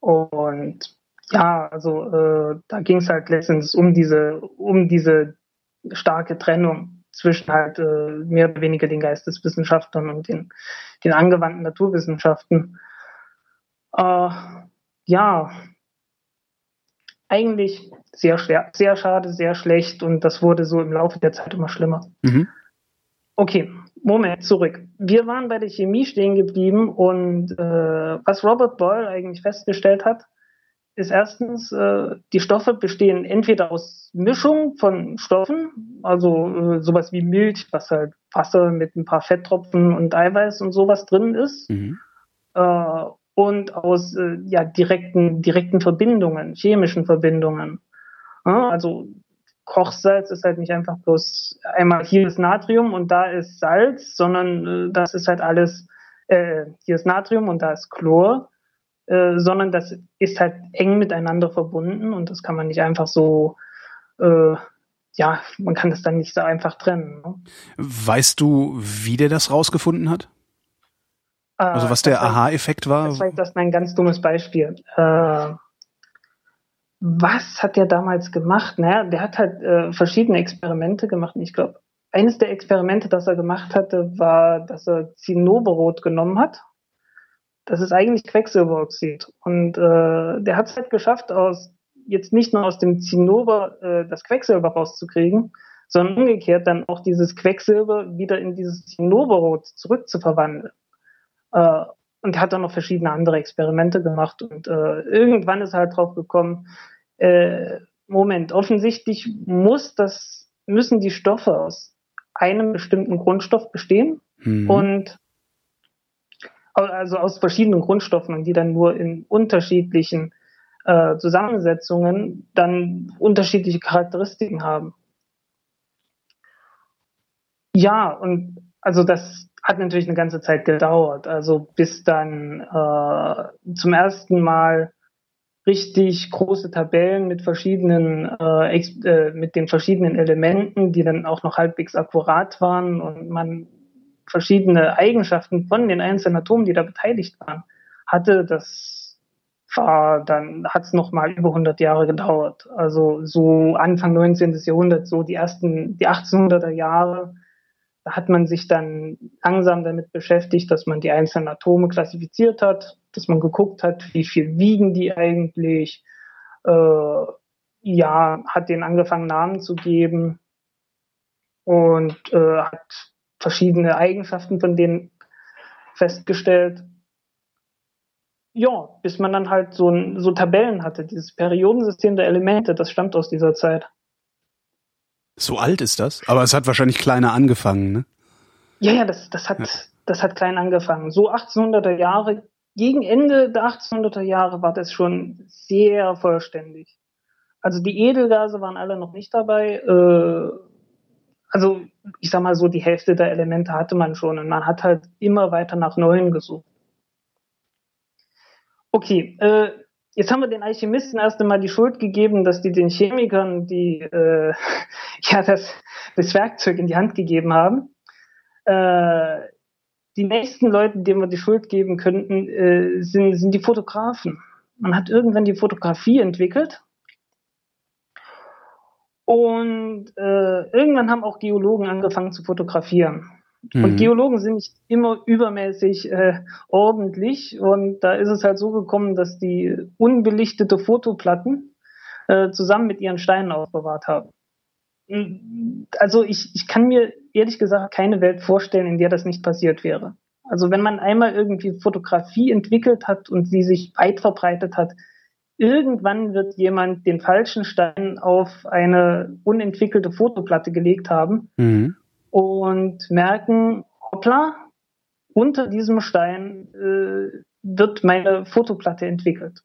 Und ja, also äh, da ging es halt letztens um diese, um diese starke Trennung zwischen halt äh, mehr oder weniger den Geisteswissenschaftlern und den, den angewandten Naturwissenschaften. Äh, ja, eigentlich sehr, schwer, sehr schade, sehr schlecht und das wurde so im Laufe der Zeit immer schlimmer. Mhm. Okay, Moment, zurück. Wir waren bei der Chemie stehen geblieben und äh, was Robert Boyle eigentlich festgestellt hat, ist erstens, äh, die Stoffe bestehen entweder aus Mischung von Stoffen, also äh, sowas wie Milch, was halt Wasser mit ein paar Fetttropfen und Eiweiß und sowas drin ist, mhm. äh, und aus äh, ja, direkten, direkten Verbindungen, chemischen Verbindungen. Ja, also Kochsalz ist halt nicht einfach bloß einmal hier ist Natrium und da ist Salz, sondern äh, das ist halt alles, äh, hier ist Natrium und da ist Chlor, äh, sondern das ist halt eng miteinander verbunden und das kann man nicht einfach so, äh, ja, man kann das dann nicht so einfach trennen. Ne? Weißt du, wie der das rausgefunden hat? Also was der Aha-Effekt war? Das war das ein ganz dummes Beispiel. Äh, was hat der damals gemacht? Naja, der hat halt äh, verschiedene Experimente gemacht. ich glaube, eines der Experimente, das er gemacht hatte, war, dass er Zinnoberrot genommen hat. Das ist eigentlich Quecksilberoxid. Und äh, der hat es halt geschafft, aus jetzt nicht nur aus dem Zinnober äh, das Quecksilber rauszukriegen, sondern umgekehrt dann auch dieses Quecksilber wieder in dieses Zinnoberrot zurückzuverwandeln. Äh, und hat dann noch verschiedene andere Experimente gemacht und äh, irgendwann ist halt drauf gekommen, äh, Moment, offensichtlich muss das, müssen die Stoffe aus einem bestimmten Grundstoff bestehen mhm. und also aus verschiedenen Grundstoffen und die dann nur in unterschiedlichen äh, Zusammensetzungen dann unterschiedliche Charakteristiken haben. Ja, und also das hat natürlich eine ganze Zeit gedauert. Also bis dann äh, zum ersten Mal richtig große Tabellen mit verschiedenen, äh, äh, mit den verschiedenen Elementen, die dann auch noch halbwegs akkurat waren und man verschiedene Eigenschaften von den einzelnen Atomen, die da beteiligt waren, hatte. Das war dann hat es noch mal über 100 Jahre gedauert. Also so Anfang 19. Jahrhundert, so die ersten, die 1800er Jahre hat man sich dann langsam damit beschäftigt, dass man die einzelnen Atome klassifiziert hat, dass man geguckt hat, wie viel wiegen die eigentlich, äh, ja, hat denen angefangen Namen zu geben und äh, hat verschiedene Eigenschaften von denen festgestellt. Ja, bis man dann halt so, so Tabellen hatte. Dieses Periodensystem der Elemente, das stammt aus dieser Zeit. So alt ist das? Aber es hat wahrscheinlich kleiner angefangen, ne? Ja, ja, das, das, hat, ja. das hat klein angefangen. So 1800er Jahre, gegen Ende der 1800er Jahre war das schon sehr vollständig. Also die Edelgase waren alle noch nicht dabei. Äh, also ich sag mal so, die Hälfte der Elemente hatte man schon und man hat halt immer weiter nach neuen gesucht. Okay, äh, jetzt haben wir den Alchemisten erst einmal die Schuld gegeben, dass die den Chemikern die äh, ja das, das Werkzeug in die Hand gegeben haben. Äh, die nächsten Leute, denen wir die Schuld geben könnten, äh, sind, sind die Fotografen. Man hat irgendwann die Fotografie entwickelt und äh, irgendwann haben auch Geologen angefangen zu fotografieren. Mhm. Und Geologen sind nicht immer übermäßig äh, ordentlich. Und da ist es halt so gekommen, dass die unbelichtete Fotoplatten äh, zusammen mit ihren Steinen aufbewahrt haben. Also ich, ich kann mir ehrlich gesagt keine Welt vorstellen, in der das nicht passiert wäre. Also wenn man einmal irgendwie Fotografie entwickelt hat und sie sich weit verbreitet hat, irgendwann wird jemand den falschen Stein auf eine unentwickelte Fotoplatte gelegt haben mhm. Und merken, hoppla, unter diesem Stein äh, wird meine Fotoplatte entwickelt.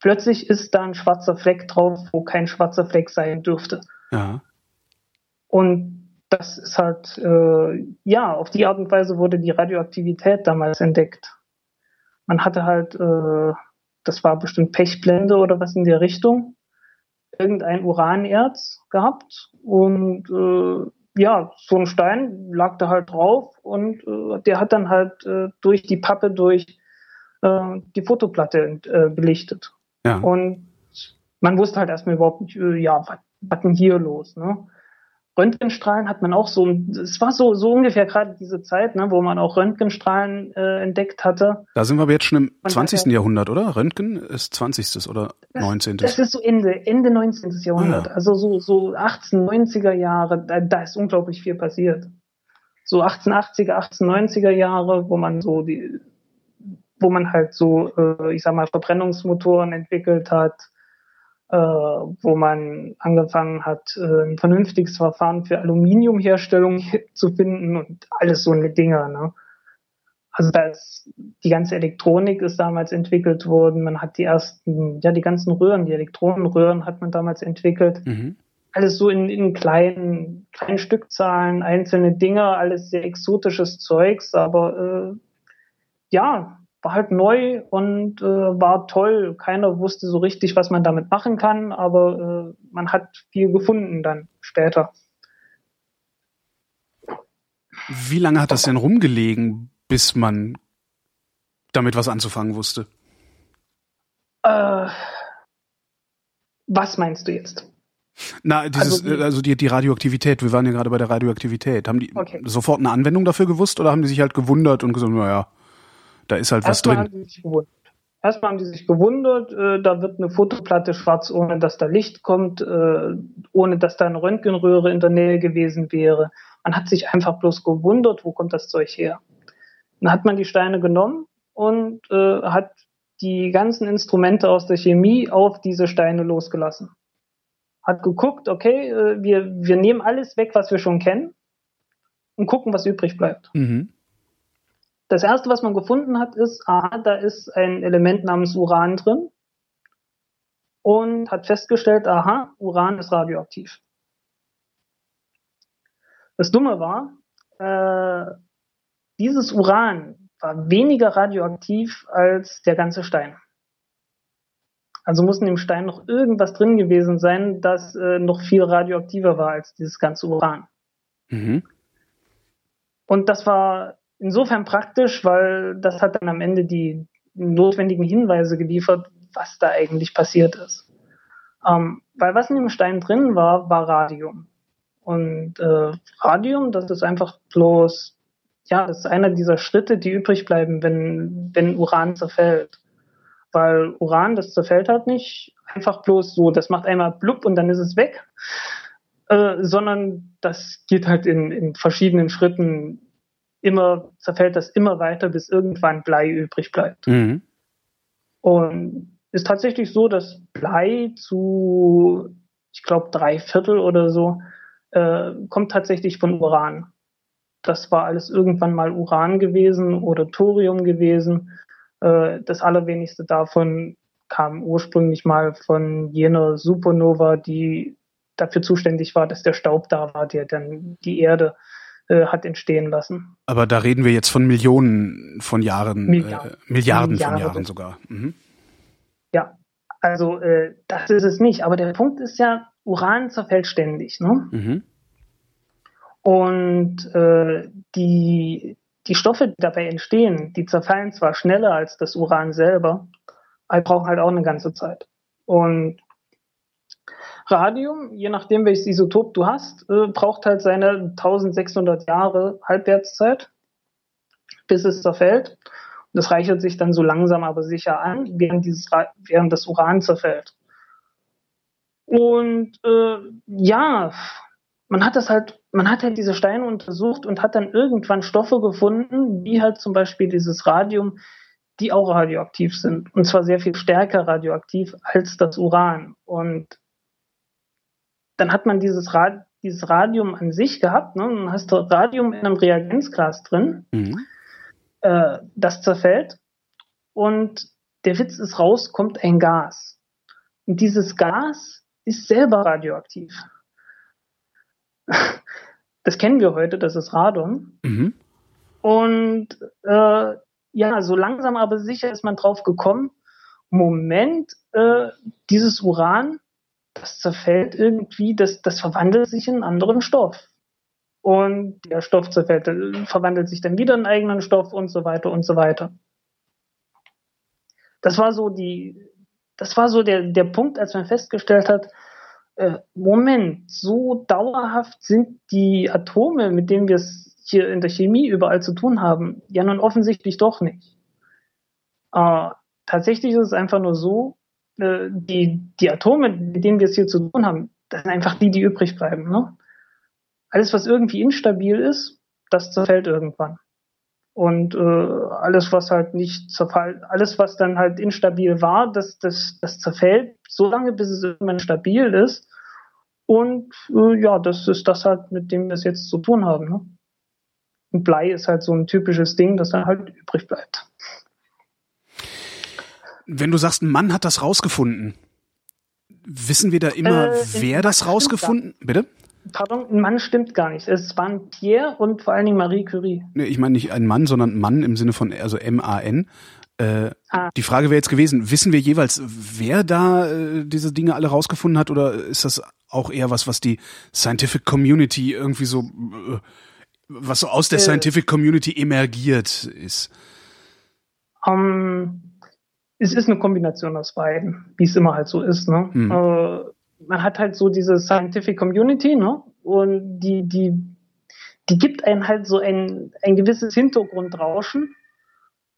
Plötzlich ist da ein schwarzer Fleck drauf, wo kein schwarzer Fleck sein dürfte. Ja. Und das ist halt, äh, ja, auf die Art und Weise wurde die Radioaktivität damals entdeckt. Man hatte halt äh, das war bestimmt Pechblende oder was in der Richtung, irgendein Uranerz gehabt und äh, ja, so ein Stein lag da halt drauf und äh, der hat dann halt äh, durch die Pappe durch äh, die Fotoplatte äh, belichtet. Ja. Und man wusste halt erstmal überhaupt nicht, äh, ja, was denn hier los, ne? Röntgenstrahlen hat man auch so, es war so, so ungefähr gerade diese Zeit, ne, wo man auch Röntgenstrahlen äh, entdeckt hatte. Da sind wir aber jetzt schon im man 20. Hatte, Jahrhundert, oder? Röntgen ist 20. oder das, 19. Das ist so Ende, Ende 19. Jahrhundert. Ah, ja. Also so, so 1890er Jahre, da, da ist unglaublich viel passiert. So 1880er, 1890er Jahre, wo man so die, wo man halt so, äh, ich sag mal, Verbrennungsmotoren entwickelt hat, äh, wo man angefangen hat, äh, ein vernünftiges Verfahren für Aluminiumherstellung zu finden und alles so eine Dinge. Ne? Also das, die ganze Elektronik ist damals entwickelt worden. Man hat die ersten, ja, die ganzen Röhren, die Elektronenröhren hat man damals entwickelt. Mhm. Alles so in, in kleinen, kleinen Stückzahlen, einzelne Dinge, alles sehr exotisches Zeugs, aber äh, ja, war halt neu und äh, war toll. Keiner wusste so richtig, was man damit machen kann, aber äh, man hat viel gefunden dann später. Wie lange hat das denn rumgelegen, bis man damit was anzufangen wusste? Äh, was meinst du jetzt? Na, dieses, also, die, also die, die Radioaktivität, wir waren ja gerade bei der Radioaktivität. Haben die okay. sofort eine Anwendung dafür gewusst oder haben die sich halt gewundert und gesagt, naja, da ist halt was drin. Erstmal haben die sich gewundert, äh, da wird eine Fotoplatte schwarz, ohne dass da Licht kommt, äh, ohne dass da eine Röntgenröhre in der Nähe gewesen wäre. Man hat sich einfach bloß gewundert, wo kommt das Zeug her. Dann hat man die Steine genommen und äh, hat die ganzen Instrumente aus der Chemie auf diese Steine losgelassen. Hat geguckt, okay, äh, wir, wir nehmen alles weg, was wir schon kennen und gucken, was übrig bleibt. Mhm. Das erste, was man gefunden hat, ist, aha, da ist ein Element namens Uran drin und hat festgestellt, aha, Uran ist radioaktiv. Das Dumme war, äh, dieses Uran war weniger radioaktiv als der ganze Stein. Also muss in dem Stein noch irgendwas drin gewesen sein, das äh, noch viel radioaktiver war als dieses ganze Uran. Mhm. Und das war insofern praktisch, weil das hat dann am Ende die notwendigen Hinweise geliefert, was da eigentlich passiert ist. Ähm, weil was in dem Stein drin war, war Radium. Und äh, Radium, das ist einfach bloß, ja, das ist einer dieser Schritte, die übrig bleiben, wenn, wenn Uran zerfällt. Weil Uran, das zerfällt halt nicht einfach bloß so, das macht einmal blub und dann ist es weg, äh, sondern das geht halt in, in verschiedenen Schritten immer zerfällt das immer weiter, bis irgendwann Blei übrig bleibt. Mhm. Und ist tatsächlich so, dass Blei zu, ich glaube, drei Viertel oder so, äh, kommt tatsächlich von Uran. Das war alles irgendwann mal Uran gewesen oder Thorium gewesen. Äh, das allerwenigste davon kam ursprünglich mal von jener Supernova, die dafür zuständig war, dass der Staub da war, der dann die Erde äh, hat entstehen lassen. Aber da reden wir jetzt von Millionen von Jahren, Milliarden, äh, Milliarden, Milliarden von Jahren sogar. Mhm. Ja, also äh, das ist es nicht. Aber der Punkt ist ja, Uran zerfällt ständig. Ne? Mhm. Und äh, die, die Stoffe, die dabei entstehen, die zerfallen zwar schneller als das Uran selber, aber brauchen halt auch eine ganze Zeit. Und Radium, je nachdem welches Isotop du hast, äh, braucht halt seine 1600 Jahre Halbwertszeit, bis es zerfällt. Und das reichert sich dann so langsam aber sicher an, während, dieses, während das Uran zerfällt. Und äh, ja, man hat das halt, man hat halt diese Steine untersucht und hat dann irgendwann Stoffe gefunden, wie halt zum Beispiel dieses Radium, die auch radioaktiv sind. Und zwar sehr viel stärker radioaktiv als das Uran. Und dann hat man dieses, Rad, dieses Radium an sich gehabt. Ne? Dann hast du Radium in einem Reagenzglas drin. Mhm. Äh, das zerfällt. Und der Witz ist raus, kommt ein Gas. Und dieses Gas ist selber radioaktiv. Das kennen wir heute, das ist Radon. Mhm. Und äh, ja, so langsam aber sicher ist man drauf gekommen, Moment, äh, dieses Uran das zerfällt irgendwie, das, das verwandelt sich in einen anderen Stoff. Und der Stoff zerfällt, verwandelt sich dann wieder in einen eigenen Stoff und so weiter und so weiter. Das war so die, das war so der, der Punkt, als man festgestellt hat, äh, Moment, so dauerhaft sind die Atome, mit denen wir es hier in der Chemie überall zu tun haben, ja nun offensichtlich doch nicht. Äh, tatsächlich ist es einfach nur so, äh, die, die Atome, mit denen wir es hier zu tun haben, das sind einfach die, die übrig bleiben. Ne? Alles, was irgendwie instabil ist, das zerfällt irgendwann. Und äh, alles, was halt nicht zerfällt, alles, was dann halt instabil war, das, das, das zerfällt so lange, bis es irgendwann stabil ist. Und äh, ja, das ist das halt, mit dem wir es jetzt zu tun haben. Ne? Und Blei ist halt so ein typisches Ding, das dann halt übrig bleibt. Wenn du sagst, ein Mann hat das rausgefunden, wissen wir da immer, äh, wer das rausgefunden? Bitte? Pardon, ein Mann stimmt gar nicht. Es waren Pierre und vor allen Dingen Marie Curie. Nee, ich meine nicht ein Mann, sondern Mann im Sinne von, also M-A-N. Äh, ah. Die Frage wäre jetzt gewesen, wissen wir jeweils, wer da äh, diese Dinge alle rausgefunden hat oder ist das auch eher was, was die Scientific Community irgendwie so, äh, was so aus der äh, Scientific Community emergiert ist? Um, es ist eine Kombination aus beiden, wie es immer halt so ist. Ne? Mhm. Äh, man hat halt so diese Scientific Community, ne? Und die, die, die gibt einem halt so ein, ein gewisses Hintergrundrauschen.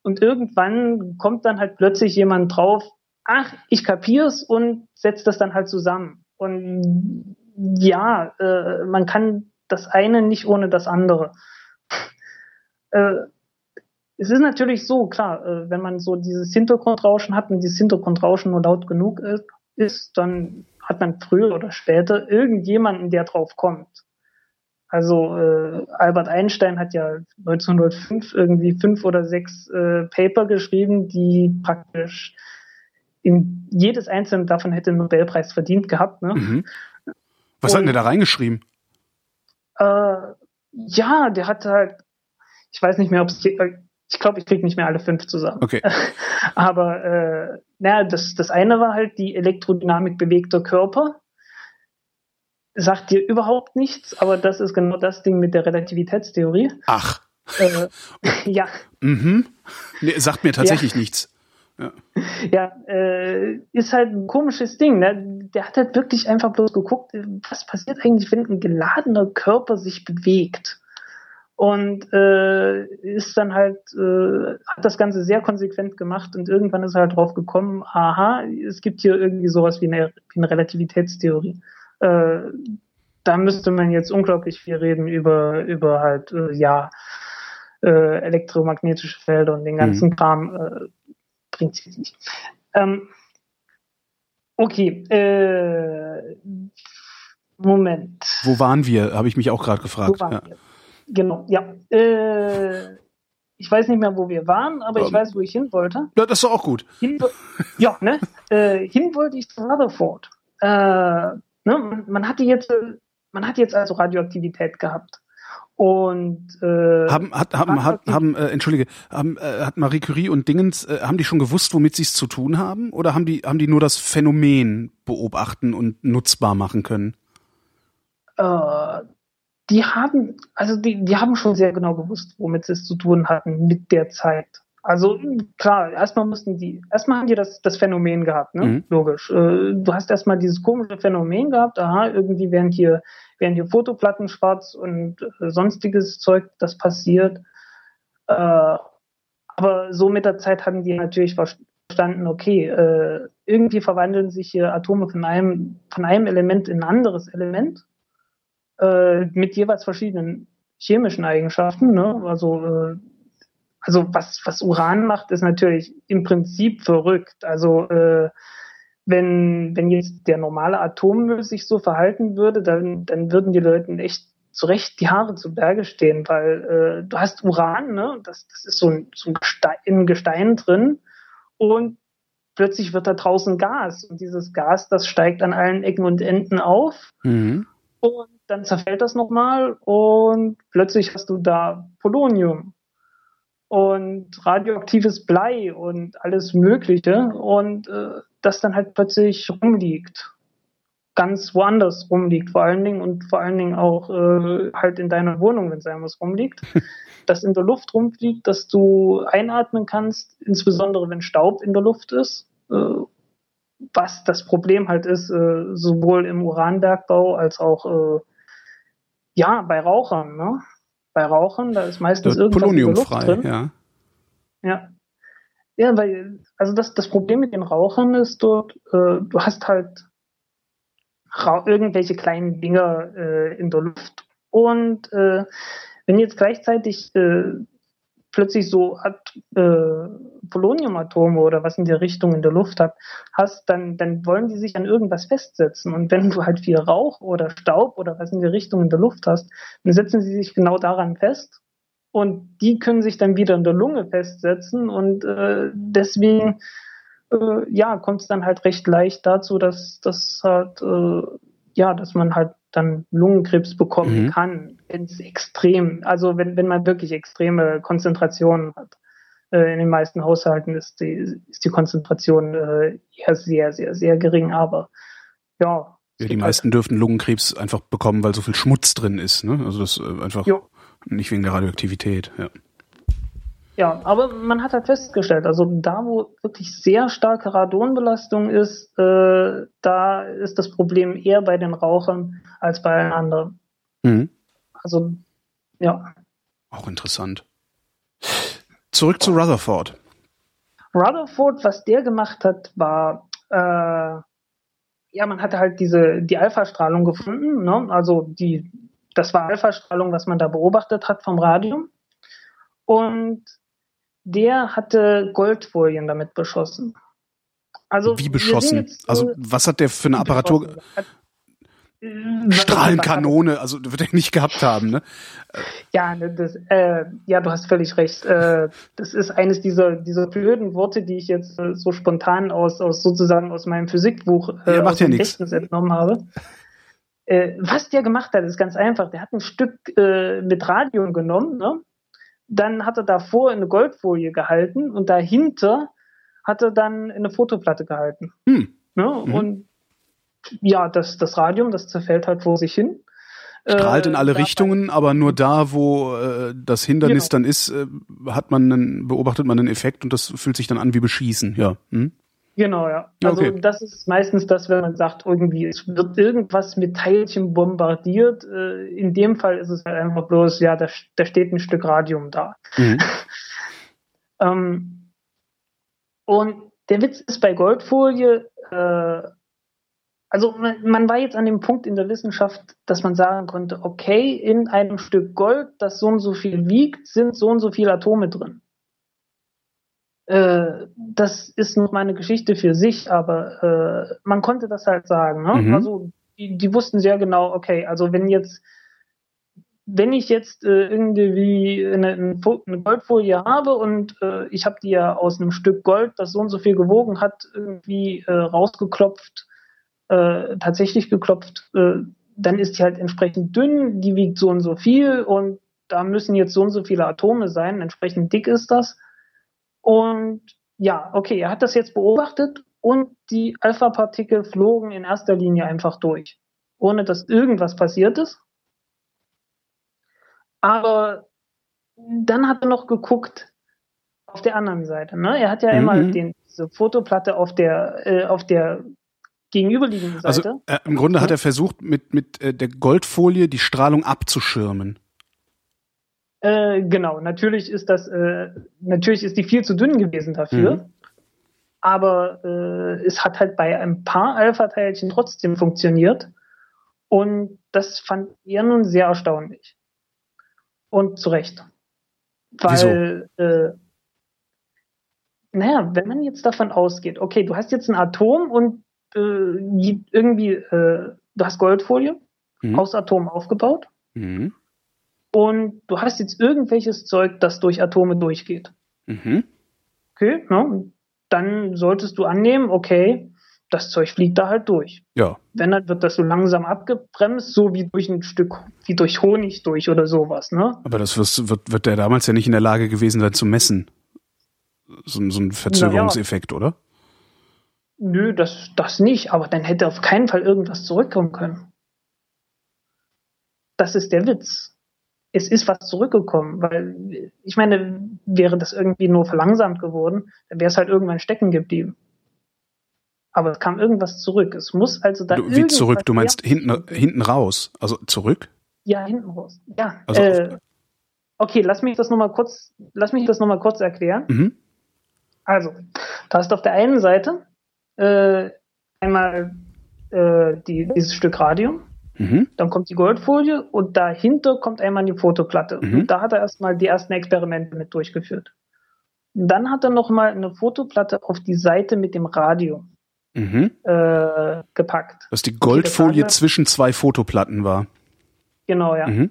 Und irgendwann kommt dann halt plötzlich jemand drauf, ach, ich kapier's und setzt das dann halt zusammen. Und ja, äh, man kann das eine nicht ohne das andere. äh, es ist natürlich so, klar, äh, wenn man so dieses Hintergrundrauschen hat und dieses Hintergrundrauschen nur laut genug ist, dann hat man früher oder später irgendjemanden, der drauf kommt. Also äh, Albert Einstein hat ja 1905 irgendwie fünf oder sechs äh, Paper geschrieben, die praktisch in jedes einzelne davon hätte einen Nobelpreis verdient gehabt. Ne? Mhm. Was Und, hat denn der da reingeschrieben? Äh, ja, der hat halt, ich weiß nicht mehr, ob es ich glaube, ich kriege nicht mehr alle fünf zusammen. Okay. Aber äh, naja, das, das eine war halt die Elektrodynamik bewegter Körper. Sagt dir überhaupt nichts, aber das ist genau das Ding mit der Relativitätstheorie. Ach. Äh, ja. Mhm. Nee, sagt mir tatsächlich ja. nichts. Ja, ja äh, ist halt ein komisches Ding. Ne? Der hat halt wirklich einfach bloß geguckt, was passiert eigentlich, wenn ein geladener Körper sich bewegt und äh, ist dann halt, äh, hat das Ganze sehr konsequent gemacht und irgendwann ist er halt drauf gekommen, aha, es gibt hier irgendwie sowas wie eine, wie eine Relativitätstheorie. Äh, da müsste man jetzt unglaublich viel reden über, über halt, äh, ja, äh, elektromagnetische Felder und den ganzen mhm. Kram, äh, bringt sich nicht. Ähm, okay, äh, Moment. Wo waren wir? Habe ich mich auch gerade gefragt. Wo waren ja. wir? Genau, ja. Äh, ich weiß nicht mehr, wo wir waren, aber um, ich weiß, wo ich hin wollte. Ja, das ist doch auch gut. Hin, ja, ne? Äh, hin wollte ich zu Rutherford. Äh, ne? Man hatte jetzt, man hat jetzt also Radioaktivität gehabt. Und äh, haben, hat, haben, hat, haben äh, entschuldige, haben, äh, hat Marie Curie und Dingens, äh, haben die schon gewusst, womit sie es zu tun haben? Oder haben die, haben die nur das Phänomen beobachten und nutzbar machen können? Äh, die haben, also die, die haben schon sehr genau gewusst, womit sie es zu tun hatten mit der Zeit. Also klar, erstmal mussten die, erstmal haben die das, das Phänomen gehabt, ne? Mhm. Logisch. Äh, du hast erstmal dieses komische Phänomen gehabt, aha, irgendwie werden hier werden hier Fotoplatten schwarz und äh, sonstiges Zeug, das passiert. Äh, aber so mit der Zeit haben die natürlich verstanden, okay, äh, irgendwie verwandeln sich hier Atome von einem, von einem Element in ein anderes Element äh, mit jeweils verschiedenen chemischen Eigenschaften. Ne? Also, äh, also was, was Uran macht, ist natürlich im Prinzip verrückt. Also äh, wenn, wenn jetzt der normale Atommüll sich so verhalten würde, dann, dann würden die Leuten echt zu Recht die Haare zu Berge stehen, weil äh, du hast Uran, ne? das, das ist so ein, so ein Gestein, in Gestein drin und plötzlich wird da draußen Gas und dieses Gas, das steigt an allen Ecken und Enden auf mhm. und dann zerfällt das nochmal und plötzlich hast du da Polonium und radioaktives Blei und alles Mögliche und äh, das dann halt plötzlich rumliegt. Ganz woanders rumliegt, vor allen Dingen und vor allen Dingen auch äh, halt in deiner Wohnung, wenn es einmal rumliegt, das in der Luft rumfliegt, dass du einatmen kannst, insbesondere wenn Staub in der Luft ist. Äh, was das Problem halt ist, äh, sowohl im Uranbergbau als auch äh, ja bei Rauchern. Ne? Bei Rauchern, da ist meistens irgendwas Poloniumfrei, drin. ja. Ja, ja, weil, also das, das Problem mit den Rauchern ist dort, äh, du hast halt irgendwelche kleinen Dinger äh, in der Luft. Und äh, wenn jetzt gleichzeitig äh, plötzlich so At äh, Poloniumatome oder was in der Richtung in der Luft hat, hast, dann, dann wollen die sich an irgendwas festsetzen. Und wenn du halt viel Rauch oder Staub oder was in der Richtung in der Luft hast, dann setzen sie sich genau daran fest und die können sich dann wieder in der Lunge festsetzen und äh, deswegen äh, ja kommt es dann halt recht leicht dazu, dass das halt äh, ja, dass man halt dann Lungenkrebs bekommen mhm. kann, wenn es extrem, also wenn, wenn man wirklich extreme Konzentrationen hat. Äh, in den meisten Haushalten ist die, ist die Konzentration äh, eher sehr, sehr, sehr gering, aber ja. Ja, die meisten halt dürften Lungenkrebs einfach bekommen, weil so viel Schmutz drin ist, ne? Also das äh, einfach. Jo. Nicht wegen der Radioaktivität, ja. Ja, aber man hat halt festgestellt, also da, wo wirklich sehr starke Radonbelastung ist, äh, da ist das Problem eher bei den Rauchern als bei allen anderen. Mhm. Also, ja. Auch interessant. Zurück zu Rutherford. Rutherford, was der gemacht hat, war, äh, ja, man hatte halt diese, die Alpha-Strahlung gefunden, ne? also die das war Alpha-Strahlung, was man da beobachtet hat vom Radium. Und der hatte Goldfolien damit beschossen. Also Wie beschossen? also was hat der für eine Apparatur? Äh, Strahlenkanone, also wird er nicht gehabt haben, ne? Ja, ne, das, äh, ja, du hast völlig recht. Äh, das ist eines dieser dieser blöden Worte, die ich jetzt äh, so spontan aus aus sozusagen aus meinem Physikbuch äh, ja, ja nichts. entnommen habe. Äh, was der gemacht hat, ist ganz einfach. Der hat ein Stück äh, mit Radium genommen, ne? dann hat er davor eine Goldfolie gehalten und dahinter hat er dann eine Fotoplatte gehalten. Hm. Ne? Mhm. Und ja, das, das Radium, das zerfällt halt vor sich hin. Strahlt in äh, alle Richtungen, aber nur da, wo äh, das Hindernis genau. dann ist, äh, hat man einen, beobachtet man einen Effekt und das fühlt sich dann an wie Beschießen, ja. Hm? Genau, ja. Also okay. das ist meistens das, wenn man sagt, irgendwie es wird irgendwas mit Teilchen bombardiert. Äh, in dem Fall ist es halt einfach bloß, ja, da, da steht ein Stück Radium da. Mhm. ähm, und der Witz ist bei Goldfolie, äh, also man, man war jetzt an dem Punkt in der Wissenschaft, dass man sagen konnte, okay, in einem Stück Gold, das so und so viel wiegt, sind so und so viele Atome drin. Äh, das ist noch mal eine Geschichte für sich, aber äh, man konnte das halt sagen. Ne? Mhm. Also die, die, wussten sehr genau, okay, also wenn jetzt wenn ich jetzt äh, irgendwie eine, eine, Goldfolie habe und äh, ich habe die ja aus einem Stück Gold, das so und so viel gewogen hat, irgendwie äh, rausgeklopft, äh, tatsächlich geklopft, äh, dann ist die halt entsprechend dünn, die wiegt so und so viel und da müssen jetzt so und so viele Atome sein, entsprechend dick ist das. Und ja, okay, er hat das jetzt beobachtet und die Alpha-Partikel flogen in erster Linie einfach durch, ohne dass irgendwas passiert ist. Aber dann hat er noch geguckt auf der anderen Seite. Ne? Er hat ja mhm. immer den, diese Fotoplatte auf der, äh, auf der gegenüberliegenden also, Seite. Also äh, im Grunde ja. hat er versucht, mit, mit äh, der Goldfolie die Strahlung abzuschirmen. Äh, genau, natürlich ist das, äh, natürlich ist die viel zu dünn gewesen dafür. Mhm. Aber äh, es hat halt bei ein paar Alpha-Teilchen trotzdem funktioniert. Und das fand er nun sehr erstaunlich. Und zu Recht. Weil, äh, naja, wenn man jetzt davon ausgeht, okay, du hast jetzt ein Atom und äh, irgendwie, äh, du hast Goldfolie mhm. aus Atomen aufgebaut. Mhm. Und du hast jetzt irgendwelches Zeug, das durch Atome durchgeht. Mhm. Okay, ne? dann solltest du annehmen, okay, das Zeug fliegt da halt durch. Ja. Wenn dann wird das so langsam abgebremst, so wie durch ein Stück, wie durch Honig durch oder sowas, ne? Aber das wirst, wird, wird der damals ja nicht in der Lage gewesen sein zu messen. So, so ein Verzögerungseffekt, ja. oder? Nö, das, das nicht, aber dann hätte auf keinen Fall irgendwas zurückkommen können. Das ist der Witz. Es ist was zurückgekommen, weil ich meine, wäre das irgendwie nur verlangsamt geworden, dann wäre es halt irgendwann stecken geblieben. Aber es kam irgendwas zurück. Es muss also da. Du, wie zurück? Du meinst hinten, hinten raus? Also zurück? Ja, hinten raus. Ja. Also äh, okay, lass mich das nochmal kurz, lass mich das nochmal kurz erklären. Mhm. Also, da hast du auf der einen Seite äh, einmal äh, die, dieses Stück Radium, mhm. dann kommt die Goldfolie und dahinter kommt einmal die Fotoplatte. Mhm. Und da hat er erstmal die ersten Experimente mit durchgeführt. Dann hat er nochmal eine Fotoplatte auf die Seite mit dem Radium mhm. äh, gepackt. Dass die Goldfolie okay, zwischen zwei Fotoplatten war. Genau, ja. Mhm.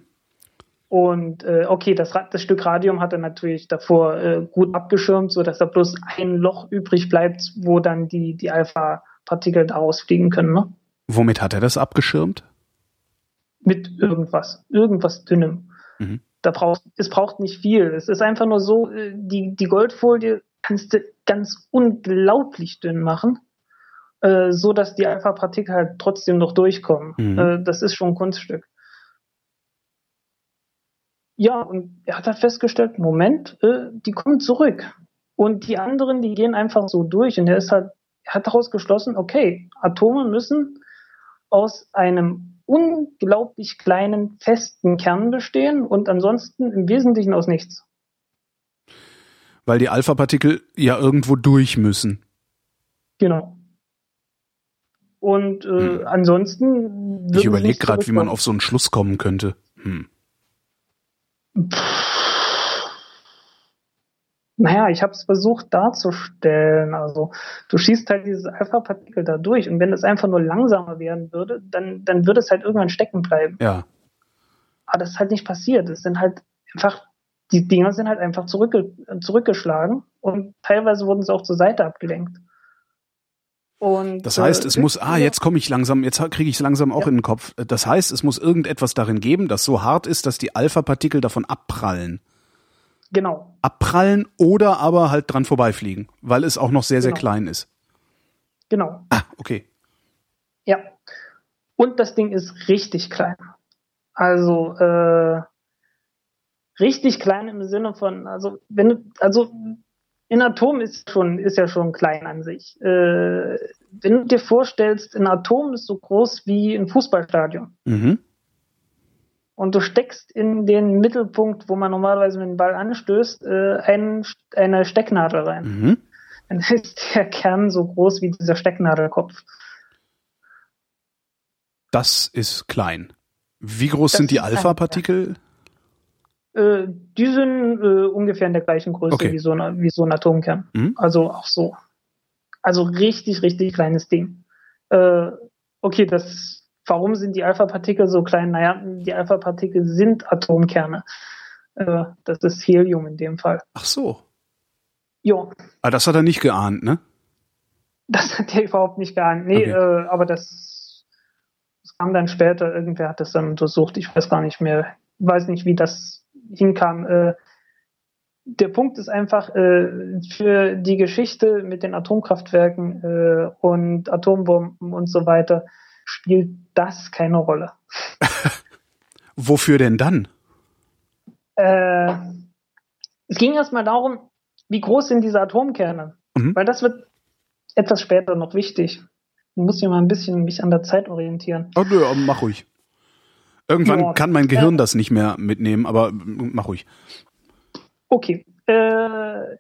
Und äh, okay, das, das Stück Radium hat er natürlich davor äh, gut abgeschirmt, so dass da bloß ein Loch übrig bleibt, wo dann die, die Alpha-Partikel daraus fliegen können. Ne? Womit hat er das abgeschirmt? Mit irgendwas, irgendwas Dünnem. Mhm. Da braucht, es braucht nicht viel. Es ist einfach nur so, äh, die, die Goldfolie kannst du ganz unglaublich dünn machen. Äh, so dass die Alpha-Partikel halt trotzdem noch durchkommen. Mhm. Äh, das ist schon ein Kunststück. Ja, und er hat halt festgestellt, Moment, äh, die kommen zurück. Und die anderen, die gehen einfach so durch. Und er ist halt, er hat daraus geschlossen, okay, Atome müssen aus einem unglaublich kleinen, festen Kern bestehen und ansonsten im Wesentlichen aus nichts. Weil die Alpha-Partikel ja irgendwo durch müssen. Genau. Und äh, hm. ansonsten. Ich überlege gerade, wie man auf so einen Schluss kommen könnte. Hm. Naja, ich habe es versucht darzustellen. Also du schießt halt dieses Alpha-Partikel da durch und wenn es einfach nur langsamer werden würde, dann, dann würde es halt irgendwann stecken bleiben. Ja. Aber das ist halt nicht passiert. Es sind halt einfach, die Dinger sind halt einfach zurückge zurückgeschlagen und teilweise wurden sie auch zur Seite abgelenkt. Und, das heißt, es äh, muss, ah, jetzt komme ich langsam, jetzt kriege ich es langsam auch ja. in den Kopf. Das heißt, es muss irgendetwas darin geben, das so hart ist, dass die Alpha-Partikel davon abprallen. Genau. Abprallen oder aber halt dran vorbeifliegen, weil es auch noch sehr, sehr genau. klein ist. Genau. Ah, okay. Ja. Und das Ding ist richtig klein. Also, äh, richtig klein im Sinne von, also, wenn du, also, ein Atom ist schon, ist ja schon klein an sich. Äh, wenn du dir vorstellst, ein Atom ist so groß wie ein Fußballstadion. Mhm. Und du steckst in den Mittelpunkt, wo man normalerweise mit dem Ball anstößt, äh, ein, eine Stecknadel rein. Mhm. Dann ist der Kern so groß wie dieser Stecknadelkopf. Das ist klein. Wie groß das sind die Alpha-Partikel? Äh, die sind äh, ungefähr in der gleichen Größe okay. wie, so eine, wie so ein Atomkern. Mhm. Also auch so. Also richtig, richtig kleines Ding. Äh, okay, das warum sind die Alpha-Partikel so klein? Naja, die Alpha-Partikel sind Atomkerne. Äh, das ist Helium in dem Fall. Ach so. Ja. Aber ah, das hat er nicht geahnt, ne? Das hat er überhaupt nicht geahnt. Nee, okay. äh, aber das, das kam dann später. Irgendwer hat das dann untersucht. Ich weiß gar nicht mehr. Ich weiß nicht, wie das hinkam. Äh, der Punkt ist einfach, äh, für die Geschichte mit den Atomkraftwerken äh, und Atombomben und so weiter spielt das keine Rolle. Wofür denn dann? Äh, es ging erstmal darum, wie groß sind diese Atomkerne? Mhm. Weil das wird etwas später noch wichtig. Ich muss hier mal ein bisschen mich an der Zeit orientieren. Oh, nö, mach ruhig. Irgendwann ja, kann mein Gehirn äh, das nicht mehr mitnehmen, aber mach ruhig. Okay. Äh,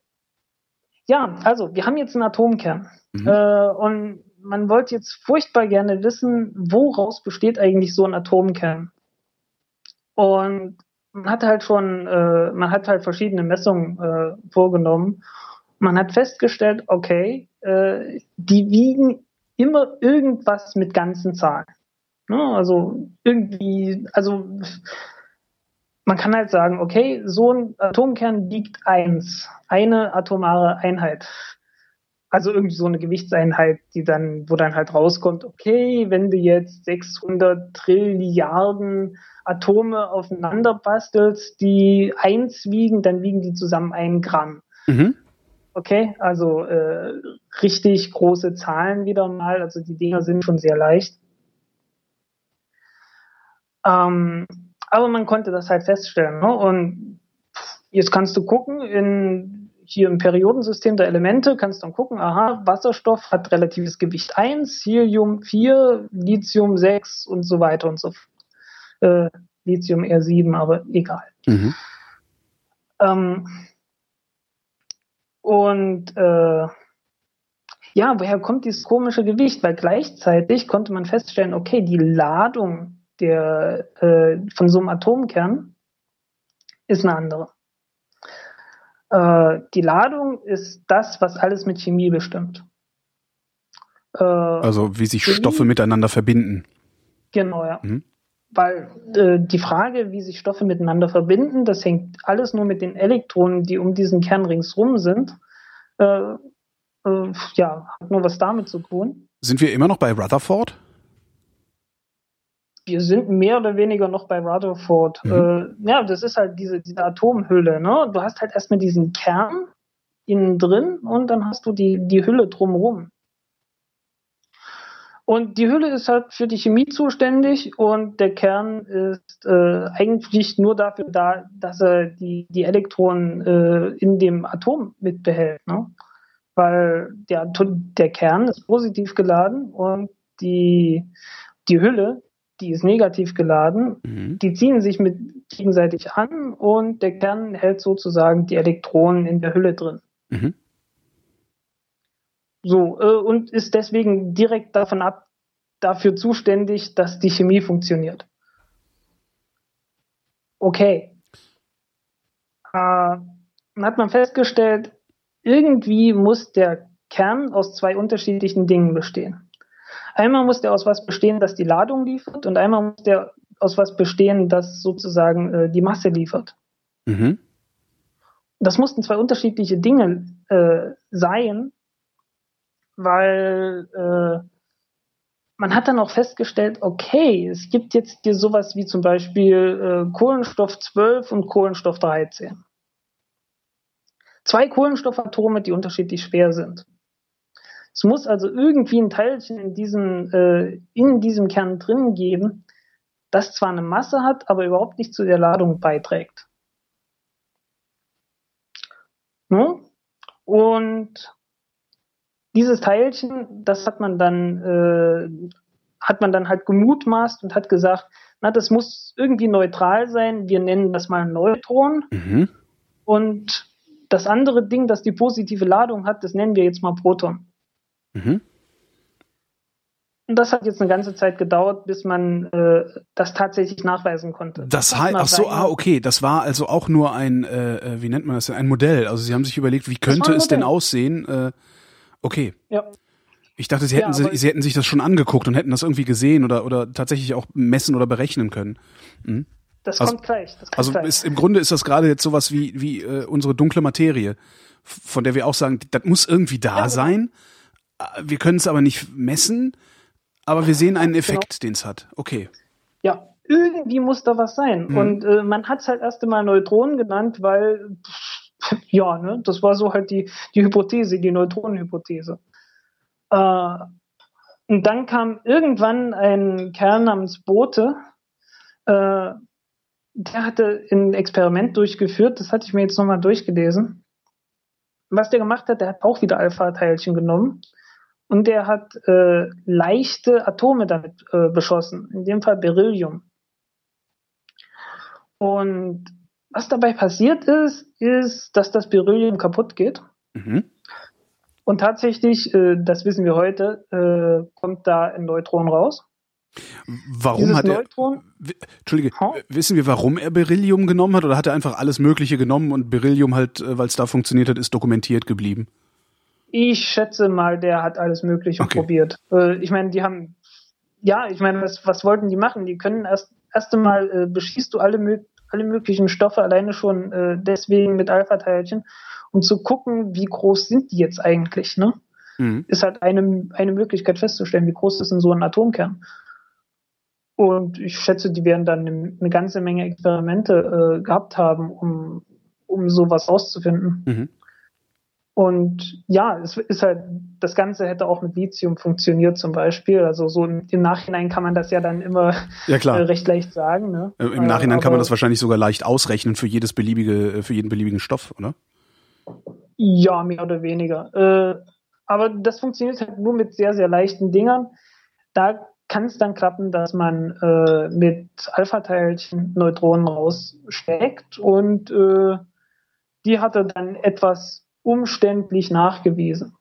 ja, also wir haben jetzt einen Atomkern. Mhm. Äh, und man wollte jetzt furchtbar gerne wissen, woraus besteht eigentlich so ein Atomkern. Und man hat halt schon, äh, man hat halt verschiedene Messungen äh, vorgenommen. Man hat festgestellt, okay, äh, die wiegen immer irgendwas mit ganzen Zahlen. Ne? Also irgendwie, also man kann halt sagen, okay, so ein Atomkern wiegt eins, eine atomare Einheit. Also irgendwie so eine Gewichtseinheit, die dann, wo dann halt rauskommt, okay, wenn du jetzt 600 Trilliarden Atome aufeinander bastelst, die eins wiegen, dann wiegen die zusammen ein Gramm. Mhm. Okay, also äh, richtig große Zahlen wieder mal. Also die Dinger sind schon sehr leicht. Ähm, aber man konnte das halt feststellen. Ne? Und jetzt kannst du gucken, in, hier im Periodensystem der Elemente kannst du dann gucken, aha, Wasserstoff hat relatives Gewicht 1, Helium 4, Lithium 6 und so weiter und so fort. Äh, Lithium eher 7, aber egal. Mhm. Ähm, und äh, ja, woher kommt dieses komische Gewicht? Weil gleichzeitig konnte man feststellen, okay, die Ladung der, äh, von so einem Atomkern ist eine andere. Äh, die Ladung ist das, was alles mit Chemie bestimmt. Äh, also wie sich Chemie, Stoffe miteinander verbinden. Genau, ja. Mhm. Weil äh, die Frage, wie sich Stoffe miteinander verbinden, das hängt alles nur mit den Elektronen, die um diesen Kern ringsrum sind. Äh, äh, ja, hat nur was damit zu tun. Sind wir immer noch bei Rutherford? Wir sind mehr oder weniger noch bei Rutherford. Mhm. Äh, ja, das ist halt diese, diese Atomhülle. Ne? Du hast halt erstmal diesen Kern innen drin und dann hast du die, die Hülle drumherum. Und die Hülle ist halt für die Chemie zuständig und der Kern ist äh, eigentlich nur dafür da, dass er die, die Elektronen äh, in dem Atom mitbehält. Ne? Weil der, der Kern ist positiv geladen und die, die Hülle, die ist negativ geladen. Mhm. Die ziehen sich mit gegenseitig an und der Kern hält sozusagen die Elektronen in der Hülle drin. Mhm. So, äh, und ist deswegen direkt davon ab, dafür zuständig, dass die Chemie funktioniert. Okay. Äh, dann hat man festgestellt, irgendwie muss der Kern aus zwei unterschiedlichen Dingen bestehen. Einmal muss der aus was bestehen, das die Ladung liefert, und einmal muss der aus was bestehen, das sozusagen äh, die Masse liefert. Mhm. Das mussten zwei unterschiedliche Dinge äh, sein, weil äh, man hat dann auch festgestellt, okay, es gibt jetzt hier sowas wie zum Beispiel äh, Kohlenstoff 12 und Kohlenstoff 13. Zwei Kohlenstoffatome, die unterschiedlich schwer sind. Es muss also irgendwie ein Teilchen in diesem, äh, in diesem Kern drin geben, das zwar eine Masse hat, aber überhaupt nicht zu der Ladung beiträgt. Ne? Und dieses Teilchen, das hat man dann, äh, hat man dann halt gemutmaßt und hat gesagt, na, das muss irgendwie neutral sein. Wir nennen das mal Neutron. Mhm. Und das andere Ding, das die positive Ladung hat, das nennen wir jetzt mal Proton. Mhm. Und das hat jetzt eine ganze Zeit gedauert, bis man äh, das tatsächlich nachweisen konnte. Das heißt, ach so, ah, okay, das war also auch nur ein, äh, äh, wie nennt man das denn, ein Modell. Also Sie haben sich überlegt, wie könnte es denn aussehen? Äh, Okay. Ja. Ich dachte, sie hätten, ja, sie, sie hätten sich das schon angeguckt und hätten das irgendwie gesehen oder, oder tatsächlich auch messen oder berechnen können. Mhm. Das also, kommt gleich. Das kommt also gleich. Ist, im Grunde ist das gerade jetzt sowas wie, wie äh, unsere dunkle Materie, von der wir auch sagen, das muss irgendwie da ja, genau. Sein. Wir können es aber nicht messen, aber wir sehen einen genau. Effekt, genau. den es hat. Okay. Ja, irgendwie muss da was sein. Mhm. Und äh, man hat es halt erst einmal Neutronen genannt, weil ja, ne, das war so halt die, die Hypothese, die Neutronenhypothese. Äh, und dann kam irgendwann ein Kerl namens Bote, äh, der hatte ein Experiment durchgeführt, das hatte ich mir jetzt nochmal durchgelesen. Was der gemacht hat, der hat auch wieder Alpha-Teilchen genommen und der hat äh, leichte Atome damit äh, beschossen, in dem Fall Beryllium. Und was dabei passiert ist, ist, dass das Beryllium kaputt geht. Mhm. Und tatsächlich, äh, das wissen wir heute, äh, kommt da ein Neutron raus. Warum Dieses hat er, Neutron, Entschuldige, huh? wissen wir, warum er Beryllium genommen hat oder hat er einfach alles Mögliche genommen und Beryllium halt, äh, weil es da funktioniert hat, ist dokumentiert geblieben? Ich schätze mal, der hat alles Mögliche okay. probiert. Äh, ich meine, die haben, ja, ich meine, was, was wollten die machen? Die können erst, erst einmal äh, beschießt du alle alle möglichen Stoffe alleine schon äh, deswegen mit Alpha-Teilchen, um zu gucken, wie groß sind die jetzt eigentlich, ne? Mhm. Ist halt eine, eine Möglichkeit festzustellen, wie groß ist denn so ein Atomkern. Und ich schätze, die werden dann eine ganze Menge Experimente äh, gehabt haben, um, um sowas rauszufinden. Mhm. Und ja, es ist halt, das Ganze hätte auch mit Lithium funktioniert zum Beispiel. Also so im, Nachhinein kann man das ja dann immer ja. Äh, recht leicht sagen. Ne? Äh, Im Nachhinein Aber, kann man das wahrscheinlich sogar leicht ausrechnen für jedes beliebige, äh, für jeden beliebigen Stoff, oder? Ja, mehr oder weniger. Äh, aber das funktioniert halt nur mit sehr, sehr leichten Dingern. Da kann es dann klappen, dass man äh, mit Alpha-Teilchen Neutronen raussteckt und äh, die hatte dann etwas umständlich nachgewiesen.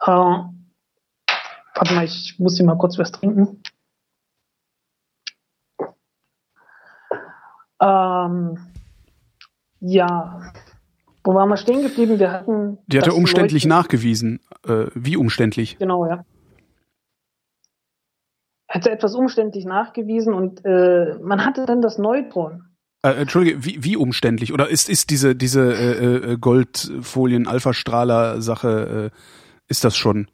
Äh, warte mal, ich muss hier mal kurz was trinken. Ähm, ja, wo waren wir stehen geblieben? Wir hatten. Die hat er umständlich Leute, nachgewiesen. Äh, wie umständlich? Genau, ja. Hatte etwas umständlich nachgewiesen und äh, man hatte dann das Neutron. Äh, Entschuldige, wie, wie umständlich? Oder ist, ist diese, diese äh, äh, Goldfolien-Alpha-Strahler-Sache, äh, ist das schon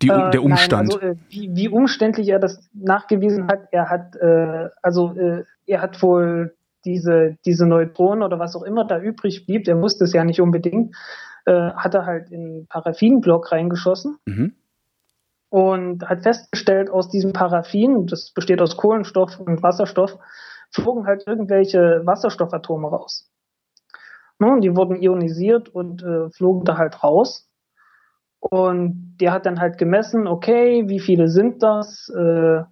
die, äh, der Umstand? Nein, also, äh, wie, wie umständlich er das nachgewiesen hat, er hat, äh, also äh, er hat wohl diese, diese Neutronen oder was auch immer da übrig blieb, er wusste es ja nicht unbedingt, äh, hat er halt in Paraffinblock reingeschossen. Mhm. Und hat festgestellt, aus diesem Paraffin, das besteht aus Kohlenstoff und Wasserstoff, flogen halt irgendwelche Wasserstoffatome raus. Ne, die wurden ionisiert und äh, flogen da halt raus. Und der hat dann halt gemessen, okay, wie viele sind das? Äh,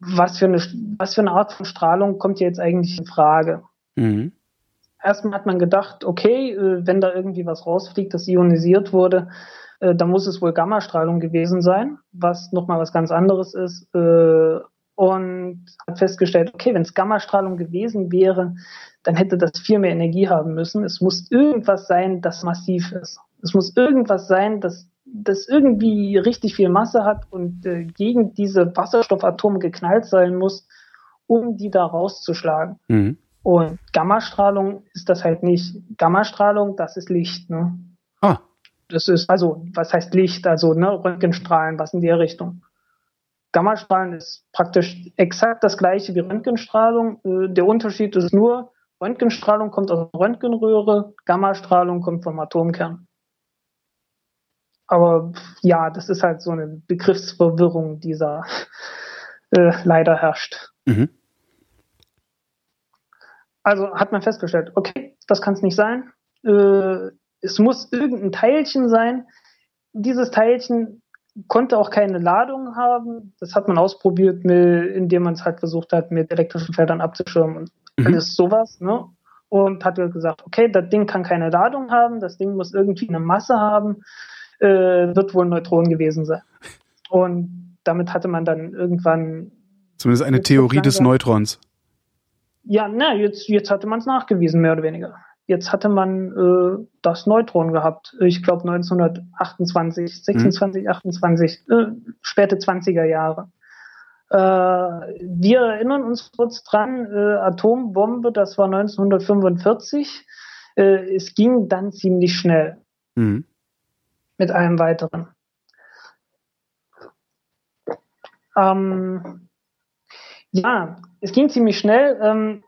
was, für eine, was für eine Art von Strahlung kommt hier jetzt eigentlich in Frage? Mhm. Erstmal hat man gedacht, okay, äh, wenn da irgendwie was rausfliegt, das ionisiert wurde, äh, dann muss es wohl Gammastrahlung gewesen sein, was nochmal was ganz anderes ist. Und hat festgestellt, okay, wenn es Gammastrahlung gewesen wäre, dann hätte das viel mehr Energie haben müssen. Es muss irgendwas sein, das massiv ist. Es muss irgendwas sein, das, das irgendwie richtig viel Masse hat und äh, gegen diese Wasserstoffatome geknallt sein muss, um die da rauszuschlagen. Mhm. Und Gammastrahlung ist das halt nicht. Gammastrahlung, das ist Licht. Ne? Ah. Das ist, also, was heißt Licht? Also, ne, Röntgenstrahlen, was in der Richtung. Gammastrahlen ist praktisch exakt das gleiche wie Röntgenstrahlung. Äh, der Unterschied ist nur, Röntgenstrahlung kommt aus der Röntgenröhre, Gammastrahlung kommt vom Atomkern. Aber ja, das ist halt so eine Begriffsverwirrung, die da äh, leider herrscht. Mhm. Also hat man festgestellt, okay, das kann es nicht sein. Äh, es muss irgendein Teilchen sein. Dieses Teilchen konnte auch keine Ladung haben. Das hat man ausprobiert, mit, indem man es halt versucht hat, mit elektrischen Feldern abzuschirmen und mhm. alles sowas. Ne? Und hat gesagt, okay, das Ding kann keine Ladung haben, das Ding muss irgendwie eine Masse haben, äh, wird wohl ein Neutron gewesen sein. Und damit hatte man dann irgendwann. Zumindest eine Theorie des Neutrons. Ja, na, jetzt, jetzt hatte man es nachgewiesen, mehr oder weniger. Jetzt hatte man äh, das Neutron gehabt. Ich glaube 1928, 26, mhm. 28, äh, späte 20er Jahre. Äh, wir erinnern uns kurz dran, äh, Atombombe, das war 1945. Äh, es ging dann ziemlich schnell mhm. mit allem weiteren. Ähm, ja, es ging ziemlich schnell. Ähm,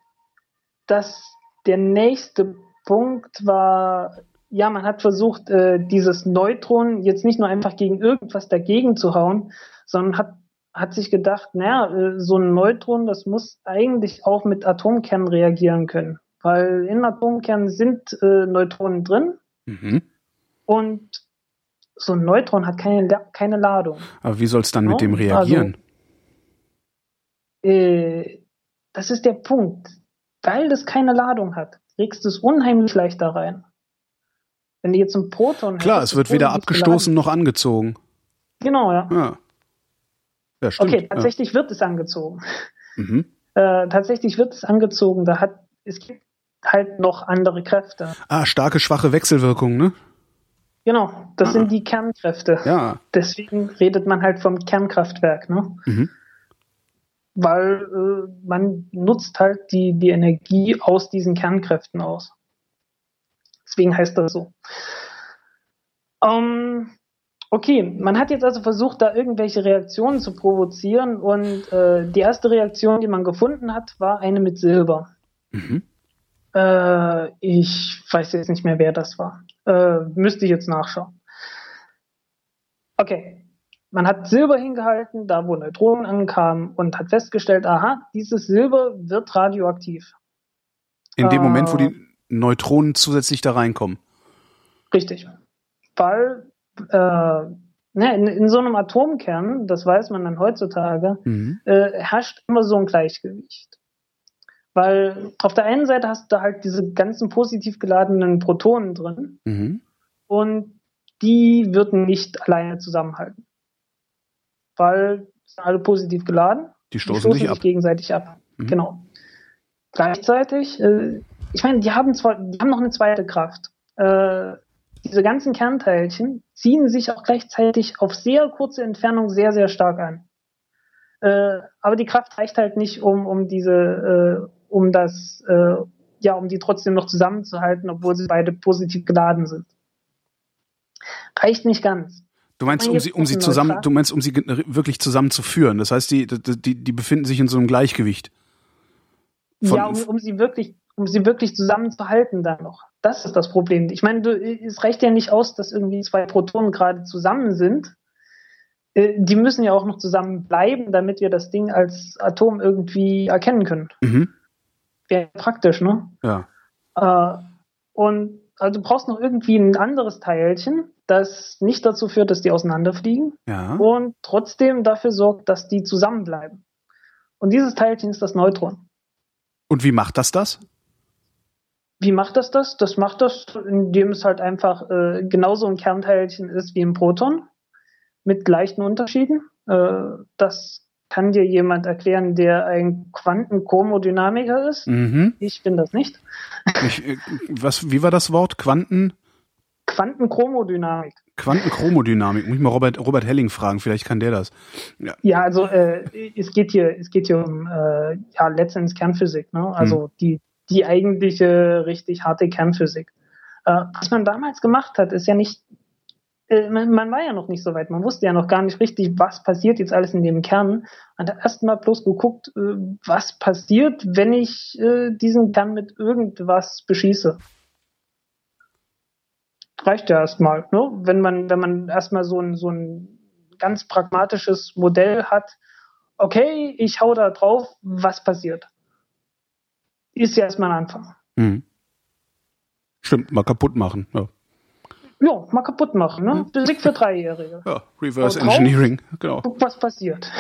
das, der nächste Punkt war, ja, man hat versucht, äh, dieses Neutron jetzt nicht nur einfach gegen irgendwas dagegen zu hauen, sondern hat, hat sich gedacht, naja, äh, so ein Neutron, das muss eigentlich auch mit Atomkernen reagieren können. Weil in Atomkernen sind äh, Neutronen drin mhm. und so ein Neutron hat keine, keine Ladung. Aber wie soll es dann mit dem reagieren? Also, äh, das ist der Punkt. Weil das keine Ladung hat, kriegst du es unheimlich leicht da rein. Wenn du jetzt ein Proton Klar, es wird weder abgestoßen noch angezogen. Genau, ja. Ja, ja stimmt. Okay, tatsächlich ja. wird es angezogen. Mhm. Äh, tatsächlich wird es angezogen. Da hat, es gibt halt noch andere Kräfte. Ah, starke, schwache Wechselwirkung, ne? Genau, das ah. sind die Kernkräfte. Ja. Deswegen redet man halt vom Kernkraftwerk, ne? Mhm. Weil äh, man nutzt halt die, die Energie aus diesen Kernkräften aus. Deswegen heißt das so. Ähm, okay, man hat jetzt also versucht, da irgendwelche Reaktionen zu provozieren und äh, die erste Reaktion, die man gefunden hat, war eine mit Silber. Mhm. Äh, ich weiß jetzt nicht mehr, wer das war. Äh, müsste ich jetzt nachschauen. Okay. Man hat Silber hingehalten, da wo Neutronen ankamen und hat festgestellt, aha, dieses Silber wird radioaktiv. In dem äh, Moment, wo die äh, Neutronen zusätzlich da reinkommen. Richtig. Weil äh, ne, in, in, so einem Atomkern, das weiß man dann heutzutage, mhm. äh, herrscht immer so ein Gleichgewicht. Weil auf der einen Seite hast du halt diese ganzen positiv geladenen Protonen drin mhm. und die würden nicht alleine zusammenhalten. Weil sind alle positiv geladen. Die stoßen, die stoßen sich, sich gegenseitig ab. Mhm. Genau. Gleichzeitig, äh, ich meine, die haben zwar, die haben noch eine zweite Kraft. Äh, diese ganzen Kernteilchen ziehen sich auch gleichzeitig auf sehr kurze Entfernung sehr, sehr stark an. Äh, aber die Kraft reicht halt nicht, um, um diese, äh, um das, äh, ja, um die trotzdem noch zusammenzuhalten, obwohl sie beide positiv geladen sind. Reicht nicht ganz. Du meinst, um sie, um sie zusammen, du meinst, um sie wirklich zusammenzuführen. Das heißt, die, die, die befinden sich in so einem Gleichgewicht. Von ja, um, um sie wirklich, um sie wirklich zusammenzuhalten dann noch. Das ist das Problem. Ich meine, du, es reicht ja nicht aus, dass irgendwie zwei Protonen gerade zusammen sind. Äh, die müssen ja auch noch zusammen bleiben, damit wir das Ding als Atom irgendwie erkennen können. Mhm wäre praktisch, ne? Ja. Äh, und also du brauchst noch irgendwie ein anderes Teilchen, das nicht dazu führt, dass die auseinanderfliegen ja. und trotzdem dafür sorgt, dass die zusammenbleiben. Und dieses Teilchen ist das Neutron. Und wie macht das das? Wie macht das das? Das macht das, indem es halt einfach äh, genauso ein Kernteilchen ist wie ein Proton mit leichten Unterschieden. Äh, das kann dir jemand erklären, der ein Quantenchromodynamiker ist? Mhm. Ich bin das nicht. Ich, äh, was, wie war das Wort? Quanten? Quantenchromodynamik. Quantenchromodynamik. Muss ich mal Robert, Robert Helling fragen, vielleicht kann der das. Ja, ja also äh, es geht hier, es geht hier um äh, ja, letztendlich Kernphysik, ne? Also hm. die, die eigentliche richtig harte Kernphysik. Äh, was man damals gemacht hat, ist ja nicht äh, man, war ja noch nicht so weit. Man wusste ja noch gar nicht richtig, was passiert jetzt alles in dem Kern. Man hat erstmal bloß geguckt, äh, was passiert, wenn ich äh, diesen Kern mit irgendwas beschieße. Reicht ja erstmal, ne? Wenn man, wenn man erstmal so ein, so ein ganz pragmatisches Modell hat, okay, ich hau da drauf, was passiert? Ist ja erstmal ein Anfang. Mhm. Stimmt, mal kaputt machen, ja. Ja, mal kaputt machen, ne? Physik für Dreijährige. Ja, Reverse drauf, Engineering, genau. Guck, was passiert.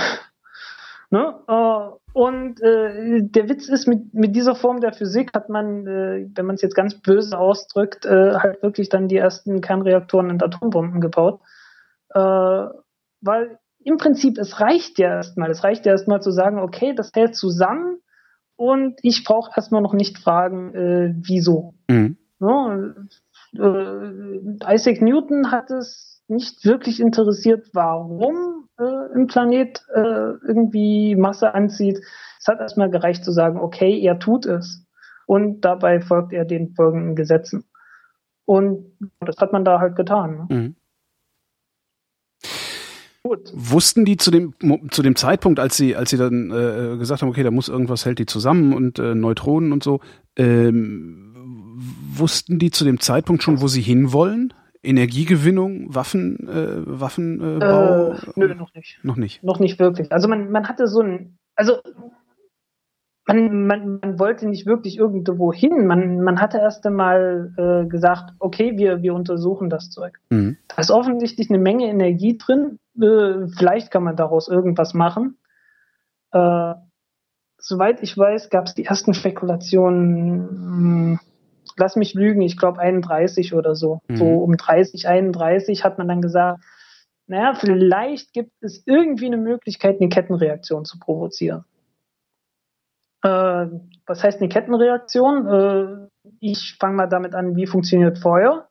Ne? Uh, und äh, der Witz ist, mit, mit dieser Form der Physik hat man, äh, wenn man es jetzt ganz böse ausdrückt, äh, halt wirklich dann die ersten Kernreaktoren und Atombomben gebaut. Äh, weil im Prinzip, es reicht ja erstmal, es reicht ja erstmal zu sagen, okay, das hält zusammen und ich brauche erstmal noch nicht fragen, äh, wieso. Mhm. Ne? Äh, Isaac Newton hat es nicht wirklich interessiert, warum äh, ein Planet äh, irgendwie Masse anzieht. Es hat erstmal gereicht zu sagen, okay, er tut es. Und dabei folgt er den folgenden Gesetzen. Und das hat man da halt getan. Ne? Mhm. Gut. Wussten die zu dem zu dem Zeitpunkt, als sie als sie dann äh, gesagt haben, okay, da muss irgendwas hält die zusammen und äh, Neutronen und so, ähm, wussten die zu dem Zeitpunkt schon, wo sie hinwollen? Energiegewinnung, Waffen, äh, Waffenbau? Äh, nö, noch nicht. Noch nicht. Noch nicht wirklich. Also man man hatte so ein, also man, man, man wollte nicht wirklich irgendwo hin. Man, man hatte erst einmal äh, gesagt, okay, wir, wir untersuchen das Zeug. Mhm. Da ist offensichtlich eine Menge Energie drin. Äh, vielleicht kann man daraus irgendwas machen. Äh, soweit ich weiß, gab es die ersten Spekulationen, mh, hm, lass mich lügen, ich glaube 31 oder so. Mhm. So um 30, 31 hat man dann gesagt, naja, vielleicht gibt es irgendwie eine Möglichkeit, eine Kettenreaktion zu provozieren. Äh, was heißt eine Kettenreaktion? Äh, ich fange mal damit an, wie funktioniert Feuer.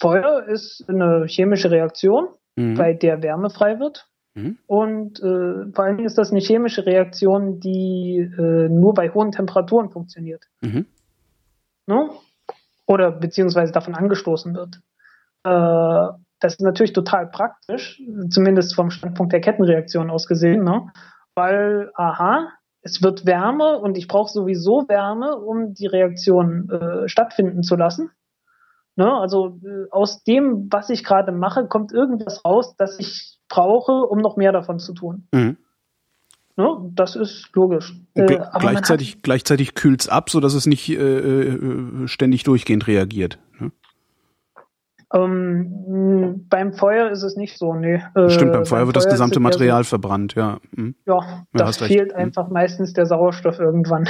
Feuer ist eine chemische Reaktion, mhm. bei der Wärme frei wird. Mhm. Und äh, vor allen Dingen ist das eine chemische Reaktion, die äh, nur bei hohen Temperaturen funktioniert. Mhm. Ne? Oder beziehungsweise davon angestoßen wird. Äh, das ist natürlich total praktisch, zumindest vom Standpunkt der Kettenreaktion aus gesehen, ne? weil, aha, es wird Wärme und ich brauche sowieso Wärme, um die Reaktion äh, stattfinden zu lassen. Ne? Also äh, aus dem, was ich gerade mache, kommt irgendwas raus, das ich brauche, um noch mehr davon zu tun. Mhm. Ne? Das ist logisch. Äh, gleichzeitig gleichzeitig kühlt es ab, sodass es nicht äh, äh, ständig durchgehend reagiert. Ne? Ähm, beim Feuer ist es nicht so, nee. Äh, Stimmt, beim Feuer beim wird Feuer das gesamte Material so, verbrannt, ja. Hm. Ja, ja fehlt hm. einfach meistens der Sauerstoff irgendwann.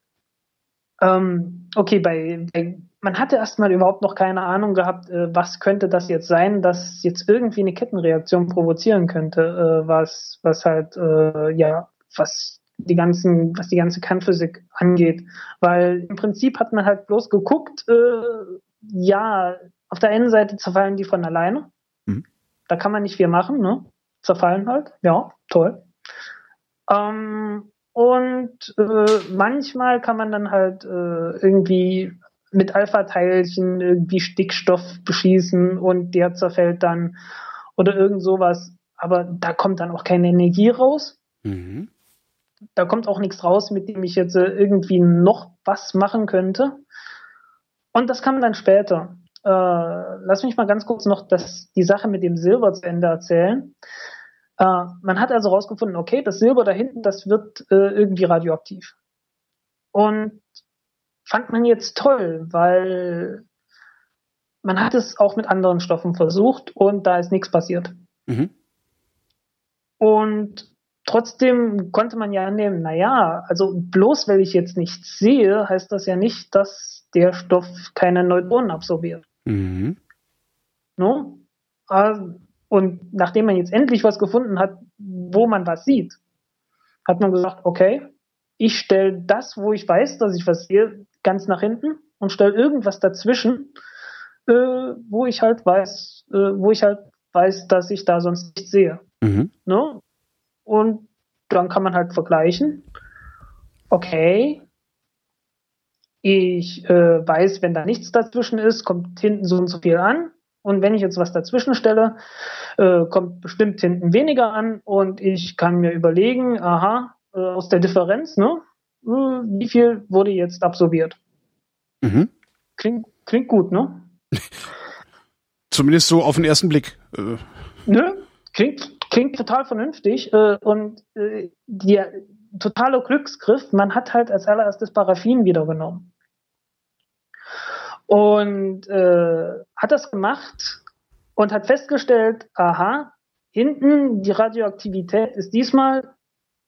ähm, okay, bei, bei, man hatte erstmal überhaupt noch keine Ahnung gehabt, äh, was könnte das jetzt sein, dass jetzt irgendwie eine Kettenreaktion provozieren könnte, äh, was, was halt, äh, ja, was die ganzen, was die ganze Kernphysik angeht. Weil im Prinzip hat man halt bloß geguckt, äh, ja, auf der einen Seite zerfallen die von alleine. Mhm. Da kann man nicht viel machen, ne? Zerfallen halt. Ja, toll. Ähm, und äh, manchmal kann man dann halt äh, irgendwie mit Alpha-Teilchen irgendwie Stickstoff beschießen und der zerfällt dann oder irgend sowas. Aber da kommt dann auch keine Energie raus. Mhm. Da kommt auch nichts raus, mit dem ich jetzt äh, irgendwie noch was machen könnte. Und das kann man dann später äh, lass mich mal ganz kurz noch das, die Sache mit dem Silber zu Ende erzählen. Äh, man hat also herausgefunden, okay, das Silber da hinten, das wird äh, irgendwie radioaktiv. Und fand man jetzt toll, weil man hat es auch mit anderen Stoffen versucht und da ist nichts passiert. Mhm. Und trotzdem konnte man ja annehmen, naja, also bloß weil ich jetzt nichts sehe, heißt das ja nicht, dass der Stoff keine Neutronen absorbiert. Mhm. No? Und nachdem man jetzt endlich was gefunden hat, wo man was sieht, hat man gesagt, okay, ich stelle das, wo ich weiß, dass ich was sehe, ganz nach hinten und stelle irgendwas dazwischen, äh, wo ich halt weiß, äh, wo ich halt weiß, dass ich da sonst nichts sehe. Mhm. No? Und dann kann man halt vergleichen. Okay, ich äh, weiß, wenn da nichts dazwischen ist, kommt hinten so und so viel an. Und wenn ich jetzt was dazwischen stelle, äh, kommt bestimmt hinten weniger an. Und ich kann mir überlegen, aha, äh, aus der Differenz, ne, wie viel wurde jetzt absorbiert? Mhm. Klingt, klingt gut, ne? Zumindest so auf den ersten Blick. Äh. Nö, klingt, klingt total vernünftig. Äh, und äh, der totale Glücksgriff, man hat halt als allererstes Paraffin wiedergenommen und äh, hat das gemacht und hat festgestellt, aha, hinten die Radioaktivität ist diesmal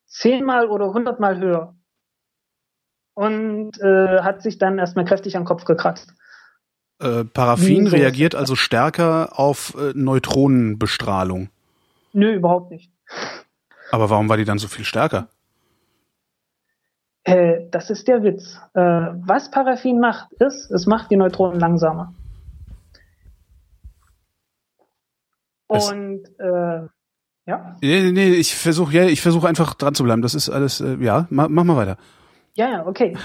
zehnmal oder hundertmal höher. Und äh, hat sich dann erstmal kräftig am Kopf gekratzt. Äh, Paraffin so reagiert also stärker auf äh, Neutronenbestrahlung. Nö, überhaupt nicht. Aber warum war die dann so viel stärker? Äh, das ist der Witz. Äh, was Paraffin macht, ist, es macht die Neutronen langsamer. Und äh, ja. Nee, nee, ich versuche ja, ich versuche einfach dran zu bleiben. Das ist alles, äh, ja, mach, mach mal weiter. Ja, ja, okay.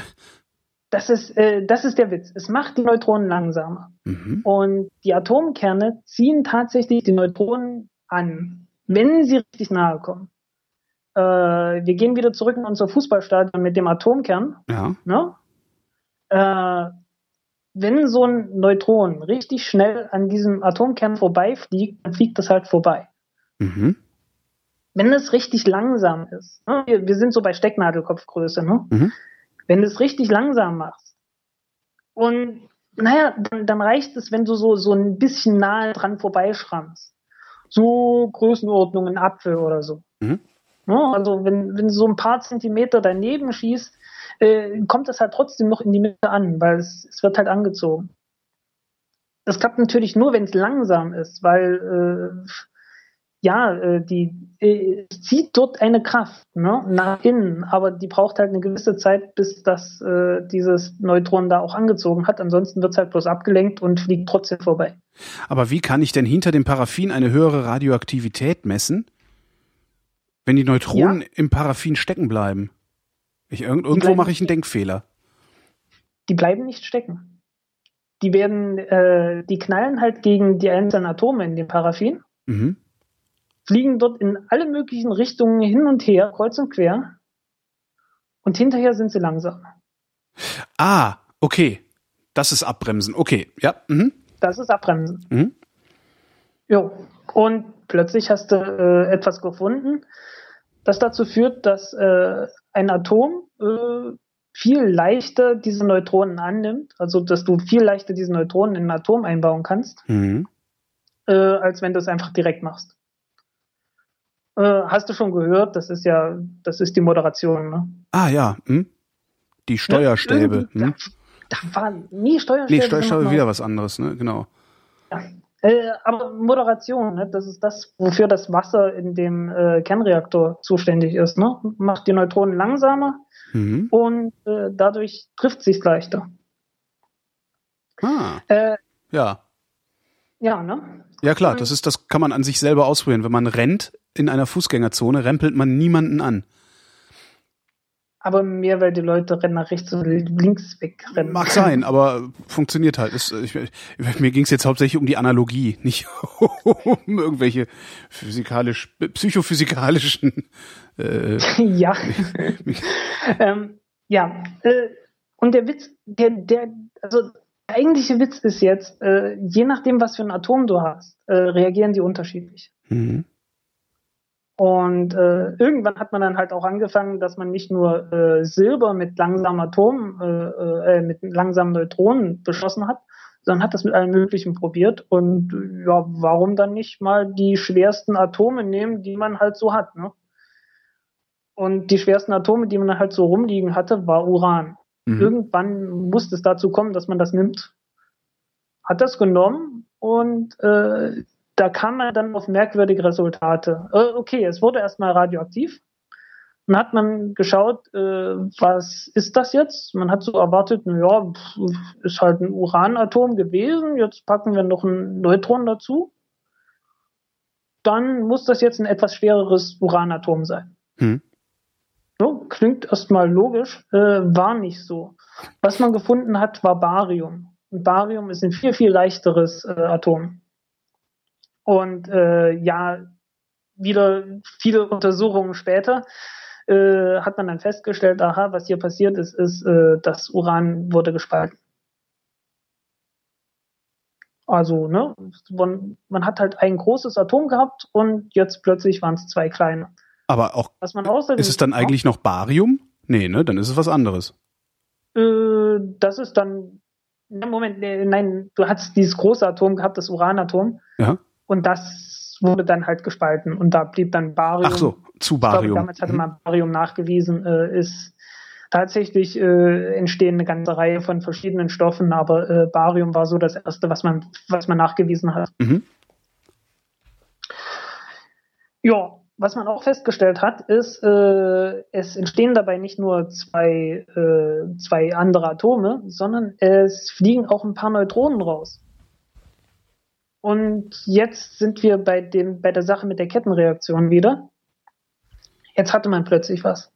Das ist, äh, das ist der Witz. Es macht die Neutronen langsamer. Mhm. Und die Atomkerne ziehen tatsächlich die Neutronen an, wenn sie richtig nahe kommen. Äh, wir gehen wieder zurück in unser Fußballstadion mit dem Atomkern. Ja. Ne? Äh, wenn so ein Neutron richtig schnell an diesem Atomkern vorbeifliegt, dann fliegt das halt vorbei. Mhm. Wenn es richtig langsam ist, ne? wir, wir, sind so bei Stecknadelkopfgröße, ne? Mhm. wenn du es richtig langsam machst und naja, dann, dann reicht es, wenn du so, so ein bisschen nahe dran vorbeischrammst. So Größenordnung ein Apfel oder so. Mhm. Ne? Also wenn, wenn du so ein paar Zentimeter daneben schießt, äh, kommt das halt trotzdem noch in die Mitte an, weil es, es wird halt angezogen. Das klappt natürlich nur, wenn es langsam ist, weil äh, ja, äh, die äh, zieht dort eine Kraft ne, nach innen, aber die braucht halt eine gewisse Zeit, bis das äh, dieses Neutron da auch angezogen hat. Ansonsten wird es halt bloß abgelenkt und fliegt trotzdem vorbei. Aber wie kann ich denn hinter dem Paraffin eine höhere Radioaktivität messen, wenn die Neutronen ja. im Paraffin stecken bleiben? Ich, irgendwo mache ich einen Denkfehler. Die bleiben nicht stecken. Die werden, äh, die knallen halt gegen die einzelnen Atome in dem Paraffin. Mhm. Fliegen dort in alle möglichen Richtungen hin und her, kreuz und quer. Und hinterher sind sie langsam. Ah, okay. Das ist Abbremsen. Okay, ja. Mhm. Das ist Abbremsen. Mhm. Jo. Und plötzlich hast du äh, etwas gefunden, das dazu führt, dass äh, ein Atom äh, viel leichter diese Neutronen annimmt, also dass du viel leichter diese Neutronen in ein Atom einbauen kannst, mhm. äh, als wenn du es einfach direkt machst. Äh, hast du schon gehört? Das ist ja, das ist die Moderation. Ne? Ah ja, hm? die Steuerstäbe. Ja, hm? da, da war nie Steuerstäbe. Nee, Steuerstäbe wieder was anderes, ne? Genau. Ja. Äh, aber Moderation, ne, das ist das, wofür das Wasser in dem äh, Kernreaktor zuständig ist. Ne? Macht die Neutronen langsamer mhm. und äh, dadurch trifft sich leichter. Ah. Äh, ja. Ja, ne? Ja klar, das ist, das kann man an sich selber ausprobieren. Wenn man rennt in einer Fußgängerzone, rempelt man niemanden an aber mehr, weil die Leute rennen nach rechts und links wegrennen. Mag sein, aber funktioniert halt. Es, ich, mir ging es jetzt hauptsächlich um die Analogie, nicht um irgendwelche physikalisch, psychophysikalischen. Äh, ja. ähm, ja. Äh, und der Witz, der, der, also der eigentliche Witz ist jetzt, äh, je nachdem, was für ein Atom du hast, äh, reagieren die unterschiedlich. Mhm. Und äh, irgendwann hat man dann halt auch angefangen, dass man nicht nur äh, Silber mit langsamen Atomen, äh, äh, mit langsamen Neutronen beschossen hat, sondern hat das mit allem Möglichen probiert. Und ja, warum dann nicht mal die schwersten Atome nehmen, die man halt so hat, ne? Und die schwersten Atome, die man halt so rumliegen hatte, war Uran. Mhm. Irgendwann musste es dazu kommen, dass man das nimmt. Hat das genommen und äh, da kam man dann auf merkwürdige Resultate. Äh, okay, es wurde erstmal radioaktiv. Dann hat man geschaut, äh, was ist das jetzt? Man hat so erwartet, ja, ist halt ein Uranatom gewesen, jetzt packen wir noch ein Neutron dazu. Dann muss das jetzt ein etwas schwereres Uranatom sein. Hm. So, klingt erstmal logisch, äh, war nicht so. Was man gefunden hat, war Barium. Und Barium ist ein viel, viel leichteres äh, Atom. Und äh, ja, wieder viele Untersuchungen später äh, hat man dann festgestellt, aha, was hier passiert ist, ist, äh, das Uran wurde gespalten. Also, ne, man, man, hat halt ein großes Atom gehabt und jetzt plötzlich waren es zwei kleine. Aber auch, was man ist es dann eigentlich noch Barium? Nee, ne, dann ist es was anderes. Äh, das ist dann, Moment, nee, nein, du hast dieses große Atom gehabt, das Uranatom. Ja. Und das wurde dann halt gespalten und da blieb dann Barium. Ach so, zu Barium. Glaube, damals hatte mhm. man Barium nachgewiesen, äh, ist tatsächlich äh, entstehen eine ganze Reihe von verschiedenen Stoffen, aber äh, Barium war so das erste, was man, was man nachgewiesen hat. Mhm. Ja, was man auch festgestellt hat, ist, äh, es entstehen dabei nicht nur zwei, äh, zwei andere Atome, sondern es fliegen auch ein paar Neutronen raus. Und jetzt sind wir bei, dem, bei der Sache mit der Kettenreaktion wieder. Jetzt hatte man plötzlich was.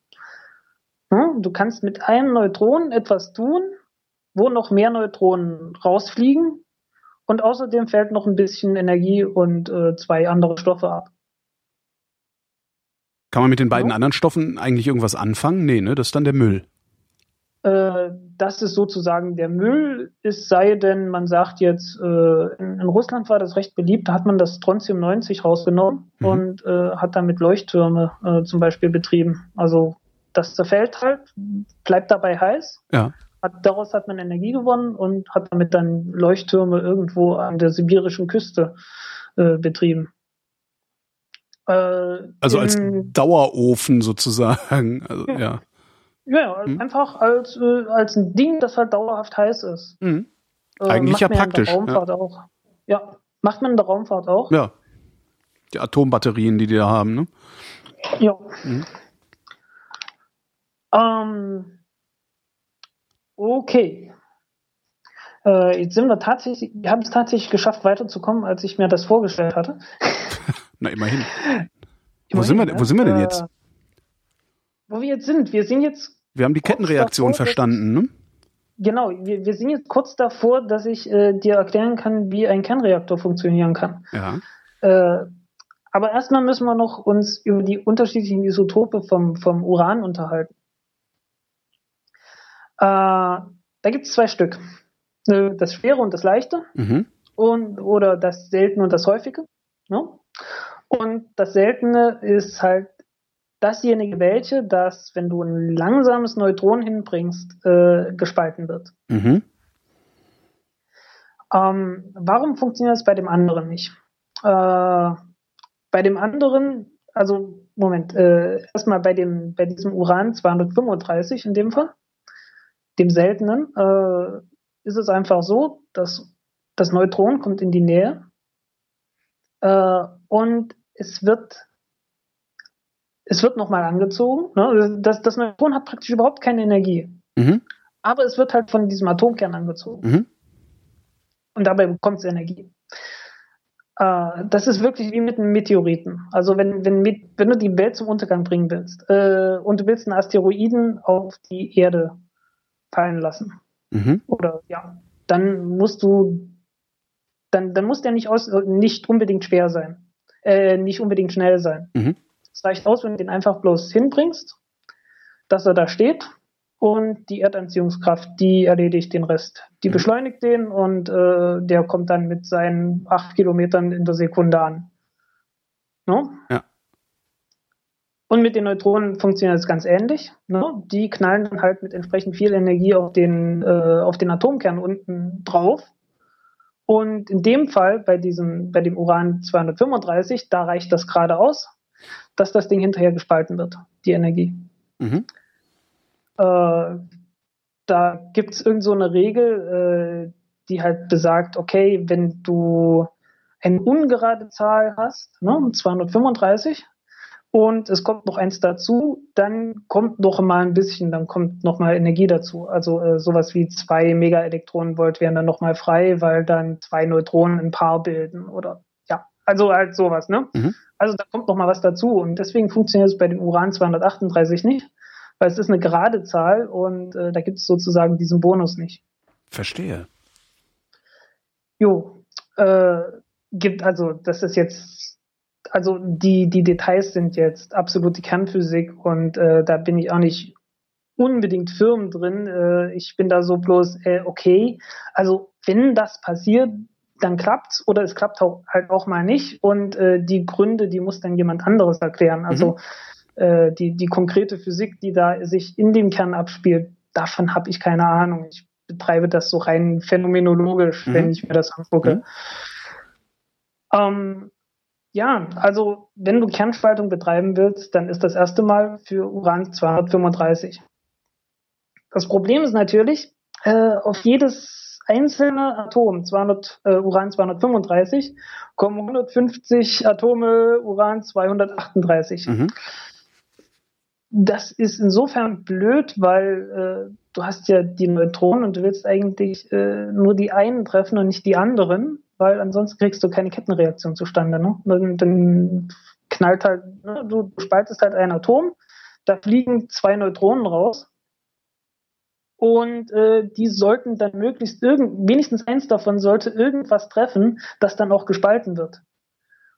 Hm? Du kannst mit einem Neutron etwas tun, wo noch mehr Neutronen rausfliegen und außerdem fällt noch ein bisschen Energie und äh, zwei andere Stoffe ab. Kann man mit den beiden ja. anderen Stoffen eigentlich irgendwas anfangen? Nee, ne? Das ist dann der Müll. Äh, das ist sozusagen der Müll, es sei denn, man sagt jetzt, äh, in, in, Russland war das recht beliebt, da hat man das Strontium 90 rausgenommen mhm. und äh, hat damit Leuchttürme zum Beispiel betrieben. Also das zerfällt halt, bleibt dabei heiß. Ja. Hat, daraus hat man Energie gewonnen und hat damit dann Leuchttürme irgendwo an der sibirischen Küste betrieben. Äh, also als Dauerofen sozusagen. Also, ja. ja. Ja, hm. einfach als, äh, als ein Ding, das halt dauerhaft heiß ist. Mhm. Eigentlich ja praktisch. Ja, auch. Ja, macht man in der Raumfahrt auch. Ja. Die Atombatterien, die die da haben, ne? Ja. Mhm. Ähm, okay. Äh, jetzt sind wir tatsächlich, wir haben es tatsächlich geschafft, weiterzukommen, als ich mir das vorgestellt hatte. Na, immerhin. immerhin wo, sind wir, ne? wo sind wir denn jetzt? Äh, wo wir jetzt sind. Wir sind jetzt. Wir haben die Kettenreaktion davor, verstanden, ne? Genau, wir, wir sind jetzt kurz davor, dass ich äh, dir erklären kann, wie ein Kernreaktor funktionieren kann. Ja. Äh, aber erstmal müssen wir noch uns über die unterschiedlichen Isotope vom, vom Uran unterhalten. Äh, da gibt es zwei Stück. Äh, das Schwere und das Leichte. Mhm. Und, oder das Seltene und das Häufige. Ne? Und das Seltene ist halt dasjenige welche, das, wenn du ein langsames Neutron hinbringst, äh, gespalten wird. Mhm. Ähm, warum funktioniert das bei dem anderen nicht? Äh, bei dem anderen, also Moment, äh, erstmal bei dem, bei diesem Uran 235 in dem Fall, dem seltenen, äh, ist es einfach so, dass das Neutron kommt in die Nähe äh, und es wird es wird nochmal angezogen. Ne? Das, das Neutron hat praktisch überhaupt keine Energie. Mhm. Aber es wird halt von diesem Atomkern angezogen. Mhm. Und dabei bekommt es Energie. Äh, das ist wirklich wie mit einem Meteoriten. Also wenn, wenn, wenn du die Welt zum Untergang bringen willst äh, und du willst einen Asteroiden auf die Erde fallen lassen, mhm. oder ja, dann musst du, dann, dann muss der nicht, aus, nicht unbedingt schwer sein, äh, nicht unbedingt schnell sein. Mhm. Es reicht aus, wenn du den einfach bloß hinbringst, dass er da steht und die Erdanziehungskraft, die erledigt den Rest. Die mhm. beschleunigt den und äh, der kommt dann mit seinen acht Kilometern in der Sekunde an. No? Ja. Und mit den Neutronen funktioniert es ganz ähnlich. Ne? Die knallen dann halt mit entsprechend viel Energie auf den, äh, auf den Atomkern unten drauf. Und in dem Fall, bei diesem, bei dem Uran 235, da reicht das gerade aus dass das Ding hinterher gespalten wird, die Energie. Mhm. Äh, da gibt es irgend so eine Regel, äh, die halt besagt, okay, wenn du eine ungerade Zahl hast, ne, 235, und es kommt noch eins dazu, dann kommt noch mal ein bisschen, dann kommt noch mal Energie dazu. Also äh, sowas wie zwei Megaelektronenvolt wären dann noch mal frei, weil dann zwei Neutronen ein Paar bilden oder ja, also halt sowas, ne? Mhm. Also da kommt noch mal was dazu und deswegen funktioniert es bei dem Uran 238 nicht, weil es ist eine gerade Zahl und äh, da gibt es sozusagen diesen Bonus nicht. Verstehe. Jo, äh, gibt also, das ist jetzt, also die, die Details sind jetzt absolute Kernphysik und äh, da bin ich auch nicht unbedingt firm drin. Äh, ich bin da so bloß, äh, okay, also wenn das passiert, dann klappt's oder es klappt auch, halt auch mal nicht. Und äh, die Gründe, die muss dann jemand anderes erklären. Also mhm. äh, die, die konkrete Physik, die da sich in dem Kern abspielt, davon habe ich keine Ahnung. Ich betreibe das so rein phänomenologisch, mhm. wenn ich mir das angucke. Mhm. Ähm, ja, also wenn du Kernspaltung betreiben willst, dann ist das erste Mal für Uran 235. Das Problem ist natürlich, äh, auf jedes einzelne Atom 200, äh, Uran 235 kommen 150 Atome Uran 238. Mhm. Das ist insofern blöd, weil äh, du hast ja die Neutronen und du willst eigentlich äh, nur die einen treffen und nicht die anderen, weil ansonsten kriegst du keine Kettenreaktion zustande. Ne? Dann, dann knallt halt, ne? du spaltest halt ein Atom, da fliegen zwei Neutronen raus und äh, die sollten dann möglichst irgend, wenigstens eins davon sollte irgendwas treffen, das dann auch gespalten wird.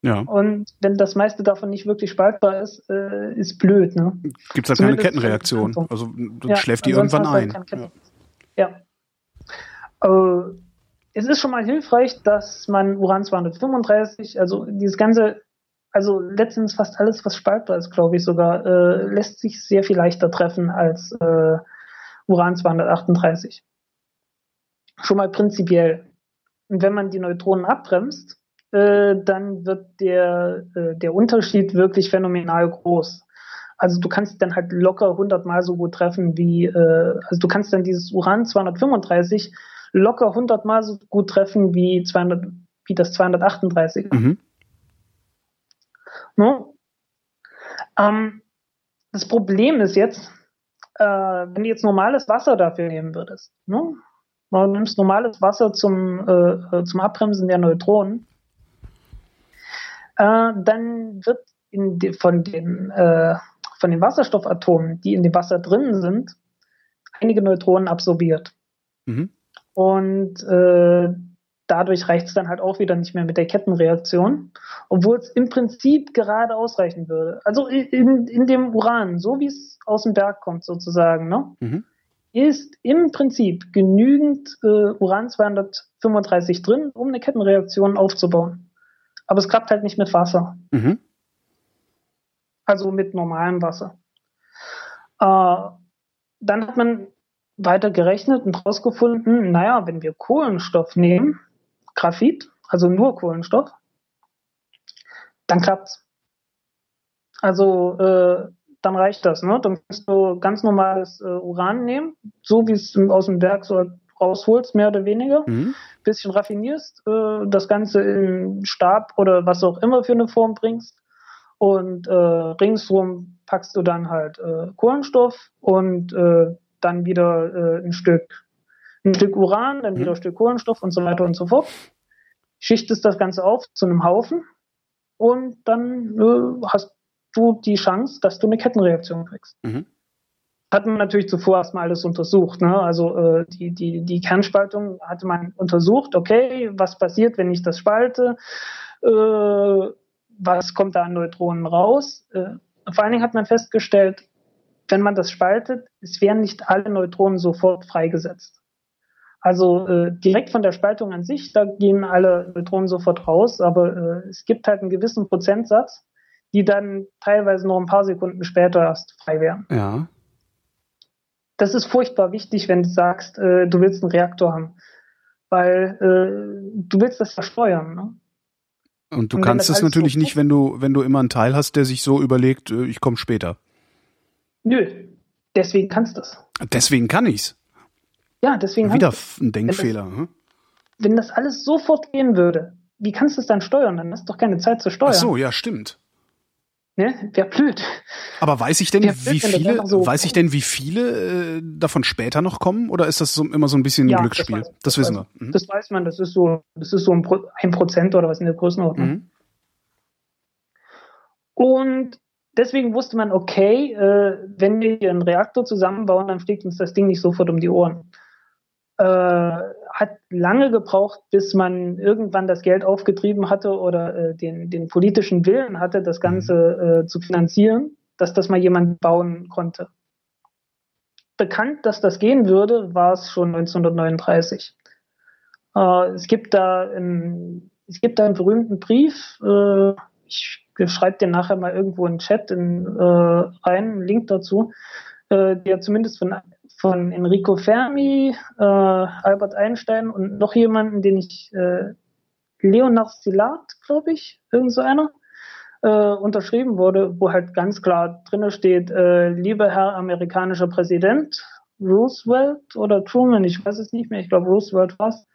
Ja. Und wenn das meiste davon nicht wirklich spaltbar ist, äh, ist blöd. Ne? Gibt es halt keine Kettenreaktion. Also ja, schläft die irgendwann ein. Halt ja. ja. Äh, es ist schon mal hilfreich, dass man Uran 235, also dieses ganze, also letztens fast alles, was spaltbar ist, glaube ich sogar, äh, lässt sich sehr viel leichter treffen als äh, Uran 238. Schon mal prinzipiell. Und wenn man die Neutronen abbremst, äh, dann wird der, äh, der Unterschied wirklich phänomenal groß. Also du kannst dann halt locker hundertmal so gut treffen wie, äh, also du kannst dann dieses Uran 235 locker hundertmal so gut treffen wie 200, wie das 238. Mhm. No? Ähm, das Problem ist jetzt, äh, wenn du jetzt normales Wasser dafür nehmen würdest, ne? du nimmst normales Wasser zum, äh, zum Abbremsen der Neutronen, äh, dann wird die, von, den, äh, von den Wasserstoffatomen, die in dem Wasser drin sind, einige Neutronen absorbiert. Mhm. Und äh, dadurch reicht es dann halt auch wieder nicht mehr mit der Kettenreaktion, obwohl es im Prinzip gerade ausreichen würde. Also in, in dem Uran, so wie es aus dem Berg kommt sozusagen, ne, mhm. ist im Prinzip genügend äh, Uran 235 drin, um eine Kettenreaktion aufzubauen. Aber es klappt halt nicht mit Wasser. Mhm. Also mit normalem Wasser. Äh, dann hat man weiter gerechnet und herausgefunden, naja, wenn wir Kohlenstoff nehmen, Graphit, also nur Kohlenstoff, dann klappt's. Also äh, dann reicht das, ne? Dann kannst du ganz normales äh, Uran nehmen, so wie es aus dem Berg so rausholst, mehr oder weniger, mhm. bisschen raffinierst, äh, das Ganze in Stab oder was auch immer für eine Form bringst und äh, ringsrum packst du dann halt äh, Kohlenstoff und äh, dann wieder äh, ein Stück ein Stück Uran, dann wieder mhm. ein Stück Kohlenstoff und so weiter und so fort. Schichtest das Ganze auf zu einem Haufen und dann äh, hast du die Chance, dass du eine Kettenreaktion kriegst. Mhm hat man natürlich zuvor erstmal alles untersucht. Ne? Also äh, die, die, die Kernspaltung hatte man untersucht, okay, was passiert, wenn ich das spalte? Äh, was kommt da an Neutronen raus? Äh, vor allen Dingen hat man festgestellt, wenn man das spaltet, es werden nicht alle Neutronen sofort freigesetzt. Also äh, direkt von der Spaltung an sich, da gehen alle Neutronen sofort raus, aber äh, es gibt halt einen gewissen Prozentsatz, die dann teilweise noch ein paar Sekunden später erst frei werden. Ja das ist furchtbar wichtig, wenn du sagst, äh, du willst einen Reaktor haben. Weil äh, du willst das versteuern. Ne? Und du Und kannst es natürlich so nicht, wenn du, wenn du immer einen Teil hast, der sich so überlegt, äh, ich komme später. Nö, deswegen kannst du es. Deswegen kann ich's. Ja, deswegen. Wieder ein Denkfehler. Wenn das, hm? wenn das alles sofort gehen würde, wie kannst du es dann steuern? Dann hast du doch keine Zeit zu steuern. Ach so, ja, stimmt. Ne? Wäre blöd. Aber weiß ich denn, blöd, wie viele, so weiß ich denn, wie viele äh, davon später noch kommen? Oder ist das so, immer so ein bisschen ein ja, Glücksspiel? Das, weiß, das, das wissen weiß, wir. Mhm. Das weiß man, das ist so, das ist so ein, Pro, ein Prozent oder was in der Größenordnung. Mhm. Und deswegen wusste man, okay, äh, wenn wir hier einen Reaktor zusammenbauen, dann fliegt uns das Ding nicht sofort um die Ohren. Äh, hat lange gebraucht, bis man irgendwann das Geld aufgetrieben hatte oder äh, den, den politischen Willen hatte, das Ganze mhm. äh, zu finanzieren, dass das mal jemand bauen konnte. Bekannt, dass das gehen würde, war es schon 1939. Äh, es gibt da einen, es gibt da einen berühmten Brief, äh, ich schreibe den nachher mal irgendwo in den Chat in, äh, rein, einen Link dazu, der zumindest von von Enrico Fermi, äh, Albert Einstein und noch jemanden, den ich, äh, Leonard Szilard, glaube ich, irgend so einer, äh, unterschrieben wurde, wo halt ganz klar drinne steht, äh, lieber Herr amerikanischer Präsident, Roosevelt oder Truman, ich weiß es nicht mehr, ich glaube Roosevelt war's,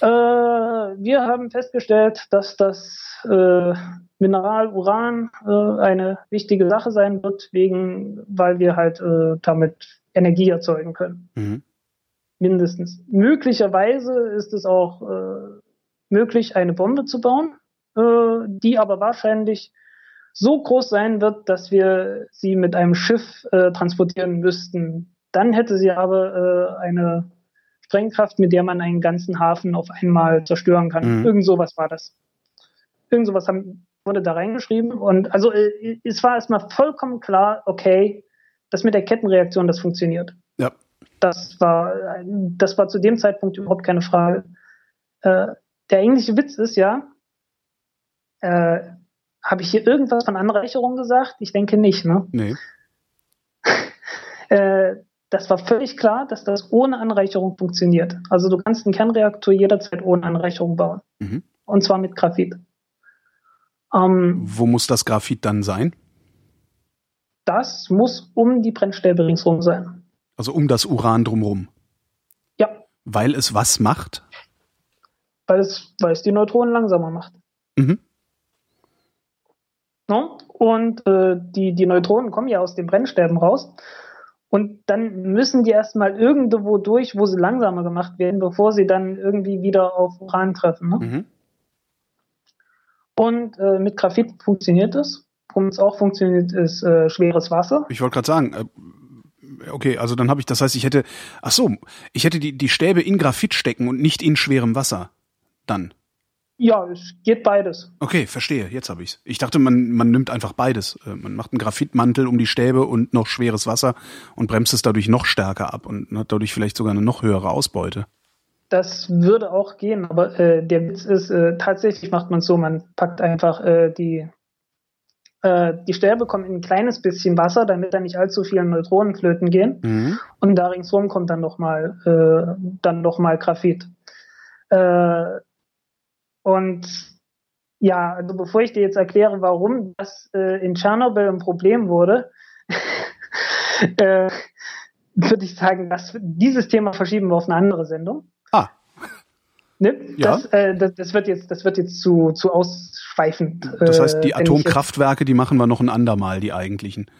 Äh, wir haben festgestellt, dass das äh, Mineral Uran äh, eine wichtige Sache sein wird, wegen, weil wir halt äh, damit Energie erzeugen können. Mhm. Mindestens. Möglicherweise ist es auch äh, möglich, eine Bombe zu bauen, äh, die aber wahrscheinlich so groß sein wird, dass wir sie mit einem Schiff transportieren müssten. Dann hätte sie aber eine Sprengkraft, mit der man einen ganzen Hafen auf einmal zerstören kann. Mhm. Irgend sowas war das. Irgend sowas haben, wurde da reingeschrieben. Und also äh, es war erstmal vollkommen klar, okay, das mit der Kettenreaktion, das funktioniert. Ja. Das war, das war zu dem Zeitpunkt überhaupt keine Frage. Äh, der englische Witz ist ja, äh, habe ich hier irgendwas von Anreicherung gesagt? Ich denke nicht, ne? Nee. äh, das war völlig klar, dass das ohne Anreicherung funktioniert. Also du kannst einen Kernreaktor jederzeit ohne Anreicherung bauen. Mhm. Und zwar mit Graphit. Ähm, Wo muss das Graphit dann sein? Das muss um die Brennstäbe ringsherum sein. Also um das Uran drumherum. Ja. Weil es was macht? Weil es, weil es die Neutronen langsamer macht. Mhm. No? Und äh, die, die Neutronen kommen ja aus den Brennstäben raus. Und dann müssen die erstmal irgendwo durch, wo sie langsamer gemacht werden, bevor sie dann irgendwie wieder auf Uran treffen. Ne? Mhm. Und äh, mit Graphit funktioniert das. Warum es auch funktioniert, ist äh, schweres Wasser. Ich wollte gerade sagen, äh, okay, also dann habe ich, das heißt, ich hätte, ach so, ich hätte die, die Stäbe in Graphit stecken und nicht in schwerem Wasser. Dann. Ja, es geht beides. Okay, verstehe. Jetzt habe ich's. Ich dachte, man, man nimmt einfach beides. Äh, man macht einen Graphitmantel um die Stäbe und noch schweres Wasser und bremst es dadurch noch stärker ab und hat dadurch vielleicht sogar eine noch höhere Ausbeute. Das würde auch gehen, aber äh, der Witz ist, äh, tatsächlich macht man es so, man packt einfach äh, die, äh, die Stäbe kommen in ein kleines bisschen Wasser, damit da nicht allzu viele Neutronen flöten gehen. Mhm. Und da ringsherum kommt dann nochmal äh, dann noch mal Graphit. Und ja, also bevor ich dir jetzt erkläre, warum das äh, in Tschernobyl ein Problem wurde, äh, würde ich sagen, dass dieses Thema verschieben wir auf eine andere Sendung. Ah. Ne? Ja. Das, äh, das, das, wird jetzt, das wird jetzt zu, zu ausschweifend. Das heißt, die äh, Atomkraftwerke, die machen wir noch ein andermal, die eigentlichen.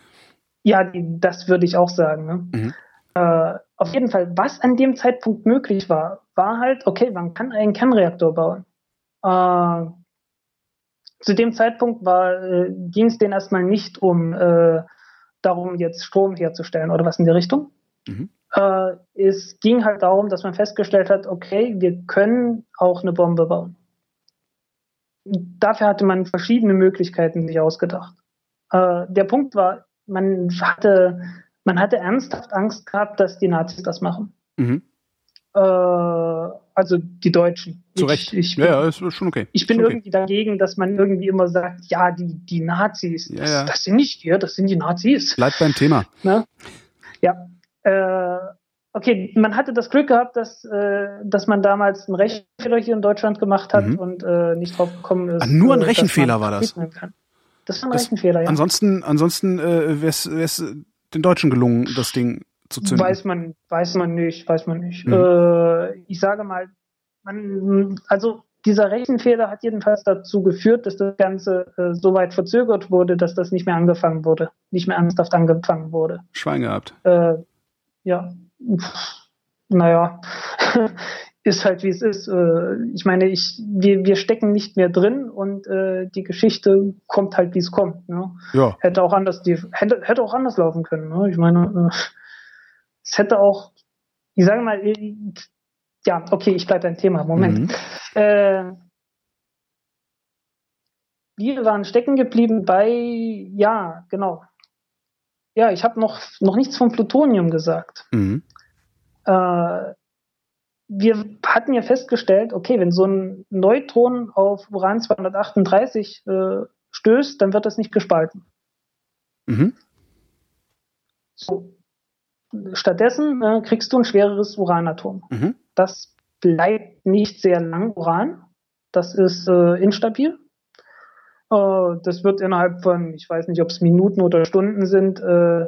Ja, die, das würde ich auch sagen. Ne? Mhm. Äh, auf jeden Fall, was an dem Zeitpunkt möglich war, war halt, okay, man kann einen Kernreaktor bauen. Äh, zu dem Zeitpunkt äh, ging es denen erstmal nicht um äh, darum, jetzt Strom herzustellen oder was in die Richtung. Mhm. Äh, es ging halt darum, dass man festgestellt hat, okay, wir können auch eine Bombe bauen. Dafür hatte man verschiedene Möglichkeiten sich ausgedacht. Äh, der Punkt war, man hatte, man hatte ernsthaft Angst gehabt, dass die Nazis das machen. Mhm. Äh, also die Deutschen. Zu Recht. Ich, ich bin, ja, ja, ist schon okay. Ich bin okay. irgendwie dagegen, dass man irgendwie immer sagt, ja, die, die Nazis, ja, das, ja. das sind nicht wir, das sind die Nazis. Bleibt beim Thema. Ne? Ja. Äh, okay, man hatte das Glück gehabt, dass, äh, dass man damals einen Rechenfehler hier in Deutschland gemacht hat mhm. und äh, nicht drauf gekommen ist. Ah, nur ein äh, Rechenfehler war das. Das war ein das, Rechenfehler, ja. Ansonsten, ansonsten äh, wäre es den Deutschen gelungen, das Ding zünden? Weiß man, weiß man nicht, weiß man nicht. Mhm. Äh, ich sage mal, man, also dieser Rechenfehler hat jedenfalls dazu geführt, dass das Ganze äh, so weit verzögert wurde, dass das nicht mehr angefangen wurde, nicht mehr ernsthaft angefangen wurde. Schwein gehabt. Äh, ja, naja, ist halt wie es ist. Äh, ich meine, ich, wir, wir stecken nicht mehr drin und äh, die Geschichte kommt halt, wie es kommt. Ne? Ja. Hätte auch anders, die, hätte, hätte auch anders laufen können. Ne? Ich meine, äh, es hätte auch, ich sage mal, ja, okay, ich bleibe beim Thema. Moment. Mhm. Äh, wir waren stecken geblieben bei, ja, genau. Ja, ich habe noch, noch nichts vom Plutonium gesagt. Mhm. Äh, wir hatten ja festgestellt, okay, wenn so ein Neutron auf Uran 238 äh, stößt, dann wird das nicht gespalten. Mhm. So, stattdessen äh, kriegst du ein schwereres Uranatom. Mhm. Das bleibt nicht sehr lang Uran. Das ist äh, instabil. Äh, das wird innerhalb von, ich weiß nicht, ob es Minuten oder Stunden sind, äh,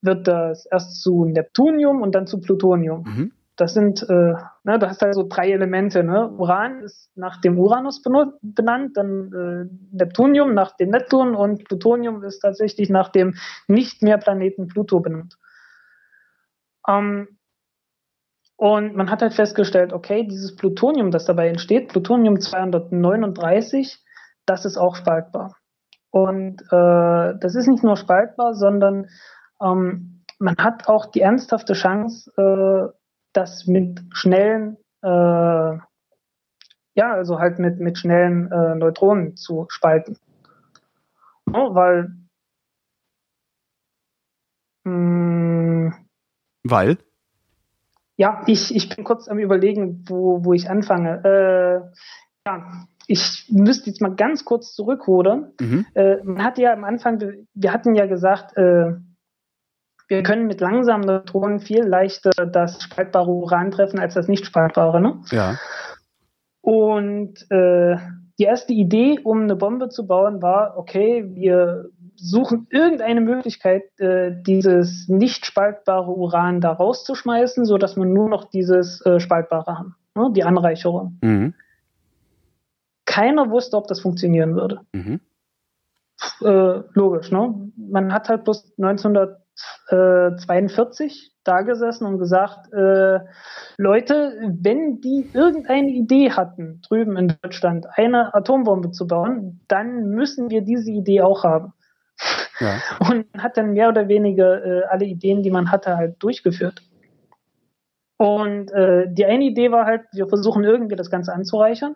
wird das erst zu Neptunium und dann zu Plutonium. Mhm. Das sind, äh, ne, du hast halt so drei Elemente. Ne? Uran ist nach dem Uranus benannt, dann Neptunium nach dem Neptun und Plutonium ist tatsächlich nach dem nicht mehr Planeten Pluto benannt. Ähm, und man hat halt festgestellt, okay, dieses Plutonium, das dabei entsteht, Plutonium 239, das ist auch spaltbar. Und äh, das ist nicht nur spaltbar, sondern ähm, man hat auch die ernsthafte Chance, äh, das mit schnellen, äh, ja, also halt mit, mit schnellen äh, Neutronen zu spalten. Oh, weil. Mh, hm, weil? Ja, ich, ich bin kurz am Überlegen, wo, wo ich anfange. Äh, ja, ich müsste jetzt mal ganz kurz zurückrudern. Mhm. Äh, man hat ja am Anfang, wir hatten ja gesagt, äh, wir können mit langsamen Neutronen viel leichter das spaltbare Uran treffen als das nicht spaltbare. Ne? Ja. Und äh, die erste Idee, um eine Bombe zu bauen, war, okay, wir suchen irgendeine Möglichkeit, äh, dieses nicht spaltbare Uran da rauszuschmeißen, sodass man nur noch dieses äh, spaltbare haben, ne? die Anreicherung. Mhm. Keiner wusste, ob das funktionieren würde. Mhm. Äh, logisch, ne? Man hat halt bloß 1900 42 da gesessen und gesagt, äh, Leute, wenn die irgendeine Idee hatten, drüben in Deutschland eine Atombombe zu bauen, dann müssen wir diese Idee auch haben. Ja. Und hat dann mehr oder weniger äh, alle Ideen, die man hatte, halt durchgeführt. Und äh, die eine Idee war halt, wir versuchen irgendwie das Ganze anzureichern.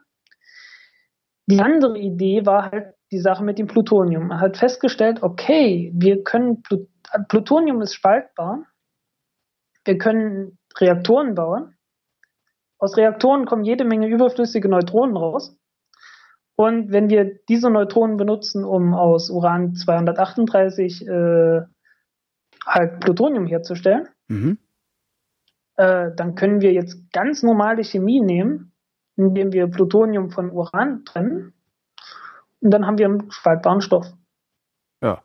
Die andere Idee war halt die Sache mit dem Plutonium. Man hat festgestellt, okay, wir können Plut Plutonium ist spaltbar. Wir können Reaktoren bauen. Aus Reaktoren kommen jede Menge überflüssige Neutronen raus. Und wenn wir diese Neutronen benutzen, um aus Uran 238 äh, halt Plutonium herzustellen, mhm. äh, dann können wir jetzt ganz normale Chemie nehmen, indem wir Plutonium von Uran trennen. Und dann haben wir einen spaltbaren Stoff. Ja.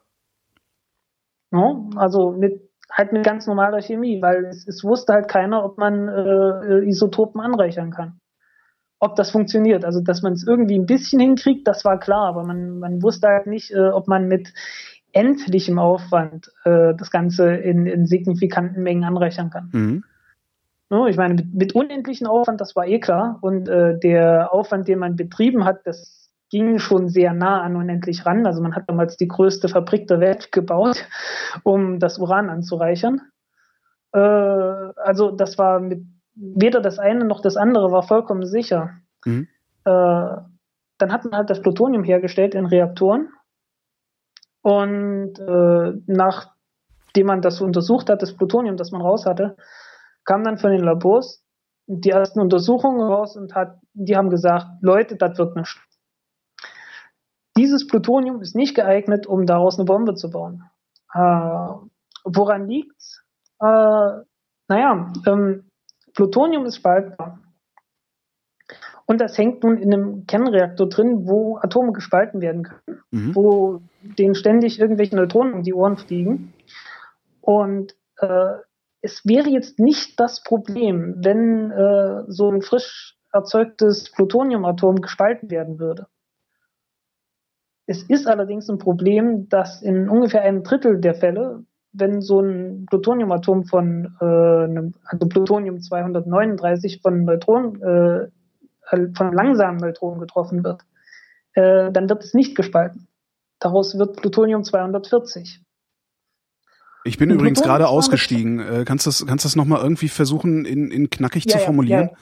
No? Also mit halt mit ganz normaler Chemie, weil es, es wusste halt keiner, ob man äh, Isotopen anreichern kann. Ob das funktioniert. Also dass man es irgendwie ein bisschen hinkriegt, das war klar, aber man, man wusste halt nicht, äh, ob man mit endlichem Aufwand äh, das Ganze in, in signifikanten Mengen anreichern kann. Mhm. No, ich meine, mit, mit unendlichen Aufwand, das war eh klar. Und äh, der Aufwand, den man betrieben hat, das ging schon sehr nah an unendlich ran. Also man hat damals die größte Fabrik der Welt gebaut, um das Uran anzureichern. Äh, also das war mit weder das eine noch das andere war vollkommen sicher. Mhm. Äh, dann hat man halt das Plutonium hergestellt in Reaktoren. Und äh, nachdem man das untersucht hat, das Plutonium, das man raus hatte, kam dann von den Labors die ersten Untersuchungen raus und hat, die haben gesagt, Leute, das wird nicht dieses Plutonium ist nicht geeignet, um daraus eine Bombe zu bauen. Äh, woran liegt's? Äh, naja, ähm, Plutonium ist spaltbar. Und das hängt nun in einem Kernreaktor drin, wo Atome gespalten werden können, mhm. wo denen ständig irgendwelche Neutronen um die Ohren fliegen. Und äh, es wäre jetzt nicht das Problem, wenn äh, so ein frisch erzeugtes Plutoniumatom gespalten werden würde. Es ist allerdings ein Problem, dass in ungefähr einem Drittel der Fälle, wenn so ein Plutoniumatom von äh, einem, also Plutonium 239 von Neutronen, äh, von langsamen Neutronen getroffen wird, äh, dann wird es nicht gespalten. Daraus wird Plutonium 240. Ich bin Und übrigens gerade ausgestiegen. Äh, kannst du das, kannst das nochmal irgendwie versuchen, in, in knackig ja, zu formulieren? Ja, ja.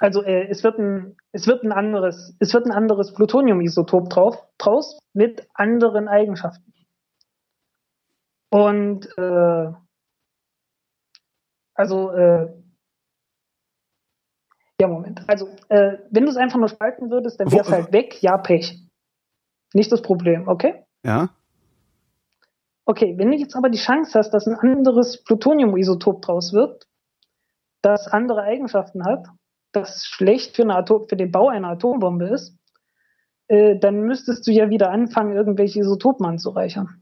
Also äh, es wird ein es wird ein anderes es wird ein anderes Plutonium-Isotop drauf draus mit anderen Eigenschaften. Und äh, also äh, ja Moment. Also äh, wenn du es einfach nur spalten würdest, dann wäre es halt weg. Ja Pech. Nicht das Problem. Okay? Ja. Okay, wenn du jetzt aber die Chance hast, dass ein anderes Plutonium-Isotop draus wird, das andere Eigenschaften hat, das schlecht für, Atom, für den Bau einer Atombombe ist, äh, dann müsstest du ja wieder anfangen, irgendwelche Isotopen anzureichern.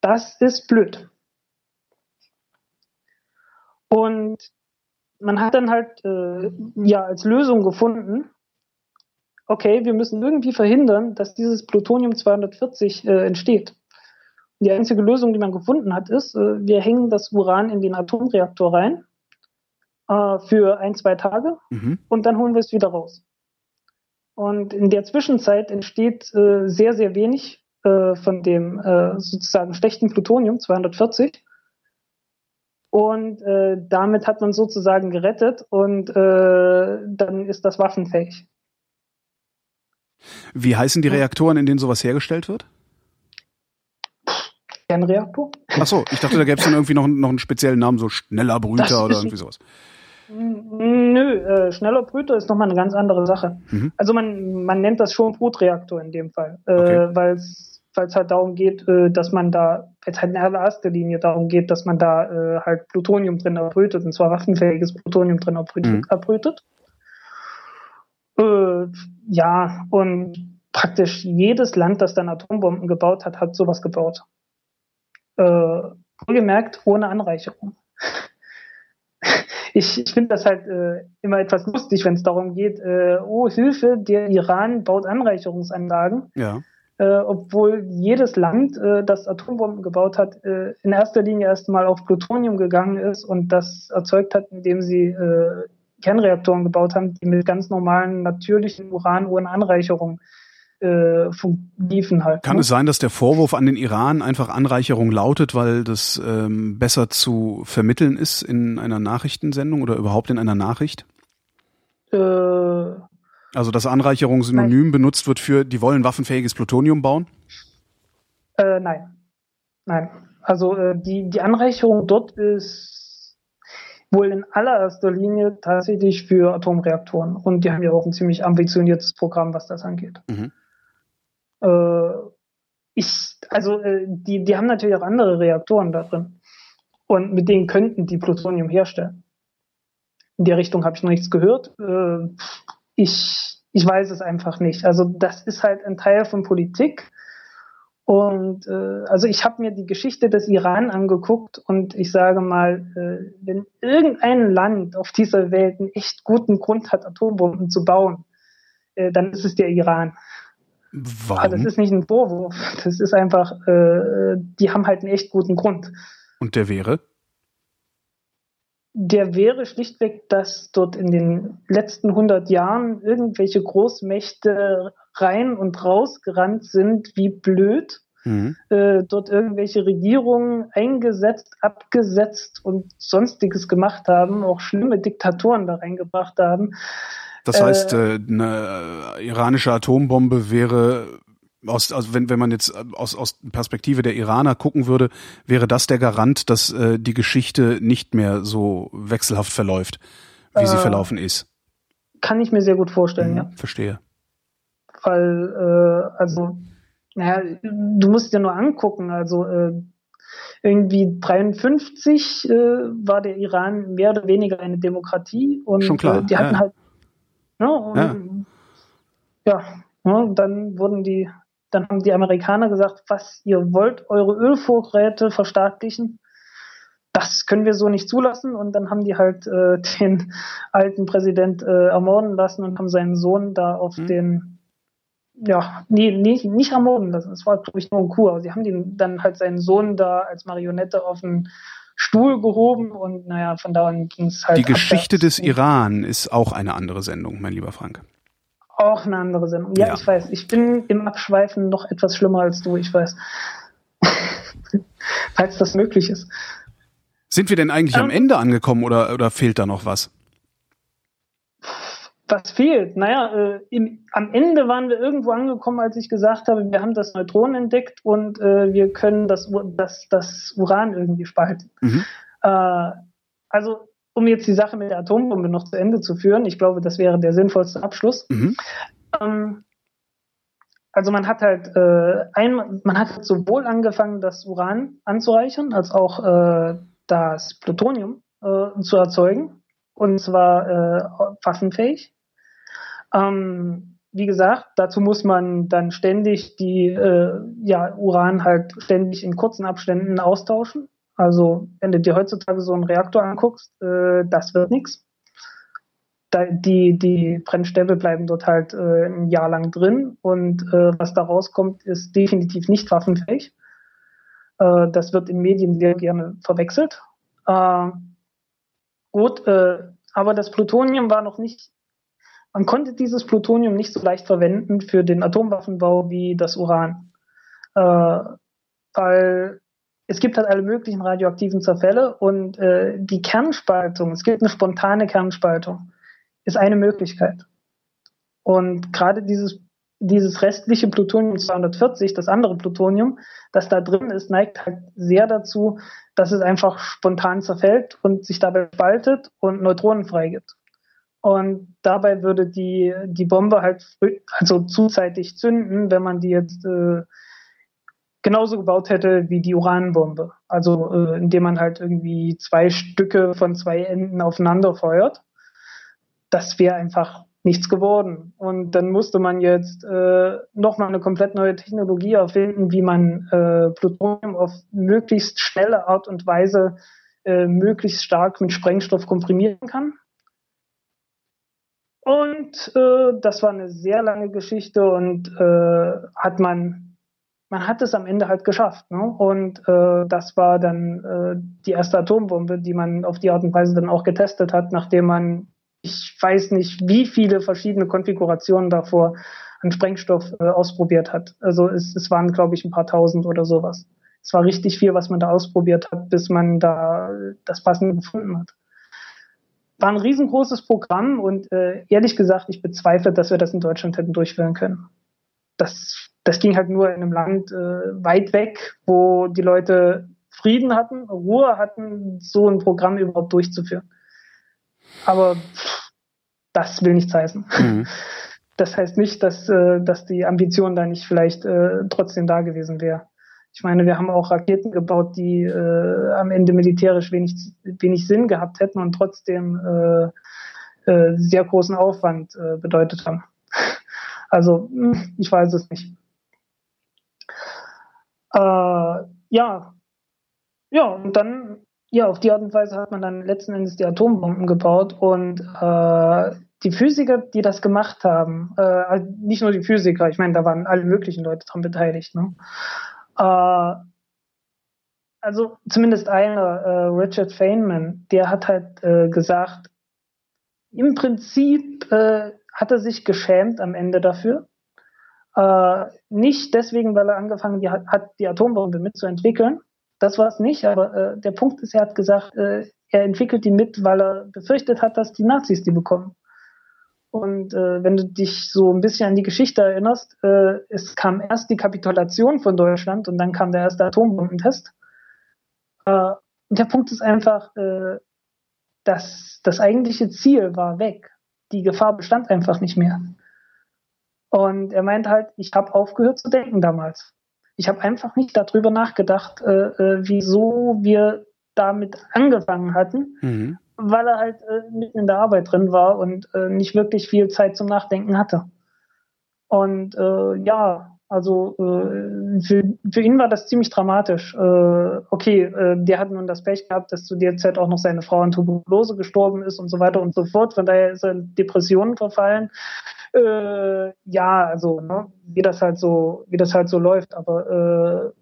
Das ist blöd. Und man hat dann halt äh, ja als Lösung gefunden, okay, wir müssen irgendwie verhindern, dass dieses Plutonium 240 äh, entsteht. Und die einzige Lösung, die man gefunden hat, ist, äh, wir hängen das Uran in den Atomreaktor rein äh, für ein, zwei Tage mhm. und dann holen wir es wieder raus. Und in der Zwischenzeit entsteht äh, sehr, sehr wenig äh, von dem äh, sozusagen schlechten Plutonium 240. Und äh, damit hat man sozusagen gerettet und äh, dann ist das waffenfähig. Wie heißen die Reaktoren, in denen sowas hergestellt wird? Kernreaktor. Ach so, ich dachte, da gäbe es dann irgendwie noch, noch einen speziellen Namen, so schneller Brüter oder irgendwie sowas. Nö, äh, schneller Brüter ist nochmal eine ganz andere Sache. Mhm. Also man, man nennt das schon Brutreaktor in dem Fall, äh, okay. weil es halt darum geht, äh, dass man da, jetzt halt in erster Linie darum geht, dass man da äh, halt Plutonium drin erbrütet, und zwar waffenfähiges Plutonium drin erbrütet. Mhm. erbrütet. Äh, ja, und praktisch jedes Land, das dann Atombomben gebaut hat, hat sowas gebaut. Äh, gemerkt, ohne Anreicherung ich, ich finde das halt äh, immer etwas lustig, wenn es darum geht, äh, oh Hilfe, der Iran baut Anreicherungsanlagen. Ja. Äh, obwohl jedes Land, äh, das Atombomben gebaut hat, äh, in erster Linie erstmal auf Plutonium gegangen ist und das erzeugt hat, indem sie äh, Kernreaktoren gebaut haben, die mit ganz normalen, natürlichen Uran ohne Anreicherung äh, liefen halt. Kann ne? es sein, dass der Vorwurf an den Iran einfach Anreicherung lautet, weil das ähm, besser zu vermitteln ist in einer Nachrichtensendung oder überhaupt in einer Nachricht? Äh, also dass Anreicherung synonym nein. benutzt wird für, die wollen waffenfähiges Plutonium bauen? Äh, nein. Nein. Also äh, die, die Anreicherung dort ist wohl in allererster Linie tatsächlich für Atomreaktoren. Und die haben ja auch ein ziemlich ambitioniertes Programm, was das angeht. Mhm. Äh, ich, also äh, die, die haben natürlich auch andere Reaktoren da drin. Und mit denen könnten die Plutonium herstellen. In der Richtung habe ich noch nichts gehört. Äh, ich, ich weiß es einfach nicht. Also das ist halt ein Teil von Politik. Und äh, also ich habe mir die Geschichte des Iran angeguckt und ich sage mal, äh, wenn irgendein Land auf dieser Welt einen echt guten Grund hat, Atombomben zu bauen, äh, dann ist es der Iran. Warum? Also das ist nicht ein Vorwurf. Das ist einfach, äh, die haben halt einen echt guten Grund. Und der wäre? Der wäre schlichtweg, dass dort in den letzten 100 Jahren irgendwelche Großmächte rein und raus gerannt sind, wie blöd. Mhm. Äh, dort irgendwelche Regierungen eingesetzt, abgesetzt und sonstiges gemacht haben, auch schlimme Diktatoren da reingebracht haben. Das heißt, äh, äh, eine iranische Atombombe wäre aus, also wenn, wenn man jetzt aus, aus Perspektive der Iraner gucken würde, wäre das der Garant, dass äh, die Geschichte nicht mehr so wechselhaft verläuft, wie äh, sie verlaufen ist. Kann ich mir sehr gut vorstellen, mhm, ja. Verstehe. Weil, äh, also, naja, du musst dir nur angucken, also äh, irgendwie 53 äh, war der Iran mehr oder weniger eine Demokratie und Schon klar, äh, die hatten ja. halt Ne? Und, ja, ja ne? dann wurden die, dann haben die Amerikaner gesagt, was ihr wollt, eure Ölvorräte verstaatlichen. Das können wir so nicht zulassen. Und dann haben die halt äh, den alten Präsident äh, ermorden lassen und haben seinen Sohn da auf mhm. den, ja, nee, nee, nicht ermorden lassen. Es war, glaube ich, nur ein Coup. Aber sie haben den, dann halt seinen Sohn da als Marionette auf den Stuhl gehoben und naja, von da an ging es halt. Die Geschichte des Iran ist auch eine andere Sendung, mein lieber Frank. Auch eine andere Sendung. Ja, ja. ich weiß. Ich bin im Abschweifen noch etwas schlimmer als du, ich weiß. Falls das möglich ist. Sind wir denn eigentlich ähm, am Ende angekommen oder, oder fehlt da noch was? was fehlt? Naja, äh, im, am Ende waren wir irgendwo angekommen, als ich gesagt habe, wir haben das Neutron entdeckt und äh, wir können das, das, das Uran irgendwie spalten. Mhm. Äh, also, um jetzt die Sache mit der Atombombe noch zu Ende zu führen, ich glaube, das wäre der sinnvollste Abschluss. Mhm. Ähm, also man hat halt äh, ein, man hat sowohl angefangen, das Uran anzureichern, als auch äh, das Plutonium äh, zu erzeugen. Und zwar äh, waffenfähig. Ähm, wie gesagt, dazu muss man dann ständig die äh, ja, Uran halt ständig in kurzen Abständen austauschen. Also wenn du dir heutzutage so einen Reaktor anguckst, äh, das wird nichts. die, die Brennstäbe bleiben dort halt äh, ein Jahr lang drin und äh, was da rauskommt, ist definitiv nicht waffenfähig. Äh, das wird in Medien sehr gerne verwechselt. Äh, gut, äh, aber das Plutonium war noch nicht, man konnte dieses Plutonium nicht so leicht verwenden für den Atomwaffenbau wie das Uran. Äh, weil es gibt halt alle möglichen radioaktiven Zerfälle und äh, die Kernspaltung, es gibt eine spontane Kernspaltung, ist eine Möglichkeit. Und gerade dieses, dieses restliche Plutonium 240, das andere Plutonium, das da drin ist, neigt halt sehr dazu, dass es einfach spontan zerfällt und sich dabei spaltet und Neutronen freigibt. Und dabei würde die, die Bombe halt also zuzeitig zünden, wenn man die jetzt äh, genauso gebaut hätte wie die Uranbombe. Also äh, indem man halt irgendwie zwei Stücke von zwei Enden aufeinander feuert. Das wäre einfach nichts geworden. Und dann musste man jetzt äh, nochmal eine komplett neue Technologie erfinden, wie man äh, Plutonium auf möglichst schnelle Art und Weise äh, möglichst stark mit Sprengstoff komprimieren kann. Und äh, das war eine sehr lange Geschichte und äh, hat man man hat es am Ende halt geschafft. Ne? Und äh, das war dann äh, die erste Atombombe, die man auf die Art und Weise dann auch getestet hat, nachdem man, ich weiß nicht, wie viele verschiedene Konfigurationen davor an Sprengstoff äh, ausprobiert hat. Also es, es waren, glaube ich, ein paar tausend oder sowas. Es war richtig viel, was man da ausprobiert hat, bis man da das Passende gefunden hat. War ein riesengroßes Programm und äh, ehrlich gesagt, ich bezweifle, dass wir das in Deutschland hätten durchführen können. Das das ging halt nur in einem Land äh, weit weg, wo die Leute Frieden hatten, Ruhe hatten, so ein Programm überhaupt durchzuführen. Aber pff, das will nichts heißen. Mhm. Das heißt nicht, dass, äh, dass die Ambition da nicht vielleicht äh, trotzdem da gewesen wäre. Ich meine, wir haben auch Raketen gebaut, die äh, am Ende militärisch wenig, wenig Sinn gehabt hätten und trotzdem äh, äh, sehr großen Aufwand äh, bedeutet haben. Also, hm, ich weiß es nicht. Äh, ja, ja, und dann, ja, auf die Art und Weise hat man dann letzten Endes die Atombomben gebaut und äh, die Physiker, die das gemacht haben, äh, also nicht nur die Physiker, ich meine, da waren alle möglichen Leute dran beteiligt, ne? Äh, also zumindest einer, äh, Richard Feynman, der hat halt äh, gesagt, im Prinzip äh, hat er sich geschämt am Ende dafür, äh, nicht deswegen, weil er angefangen die, hat, die Atombombe mitzuentwickeln. Das war es nicht, aber äh, der Punkt ist, er hat gesagt, äh, er entwickelt die mit, weil er befürchtet hat, dass die Nazis die bekommen. Und äh, wenn du dich so ein bisschen an die Geschichte erinnerst, äh, es kam erst die Kapitulation von Deutschland und dann kam der erste Atombombentest. Äh, und der Punkt ist einfach, äh, dass das eigentliche Ziel war weg. Die Gefahr bestand einfach nicht mehr. Und er meint halt, ich habe aufgehört zu denken damals. Ich habe einfach nicht darüber nachgedacht, äh, äh, wieso wir damit angefangen hatten, mhm. weil er halt äh, mitten in der Arbeit drin war und äh, nicht wirklich viel Zeit zum Nachdenken hatte. Und äh, ja, also äh, für, für ihn war das ziemlich dramatisch. Äh, okay, äh, der hat nun das Pech gehabt, dass zu der Zeit auch noch seine Frau an Tuberkulose gestorben ist und so weiter und so fort. Von daher ist er in Depressionen verfallen. Äh, ja, also ne, wie das halt so, wie das halt so läuft. Aber äh,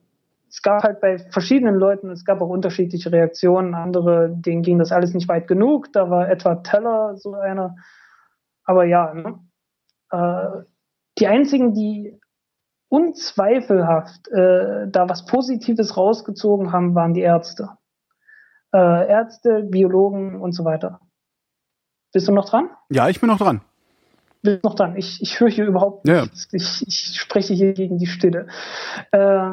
es gab halt bei verschiedenen Leuten, es gab auch unterschiedliche Reaktionen. Andere, denen ging das alles nicht weit genug. Da war etwa Teller so einer. Aber ja, ne? äh, die einzigen, die unzweifelhaft äh, da was Positives rausgezogen haben, waren die Ärzte. Äh, Ärzte, Biologen und so weiter. Bist du noch dran? Ja, ich bin noch dran bin noch dran. Ich, ich höre hier überhaupt ja. nichts. Ich, ich spreche hier gegen die Stille. Äh,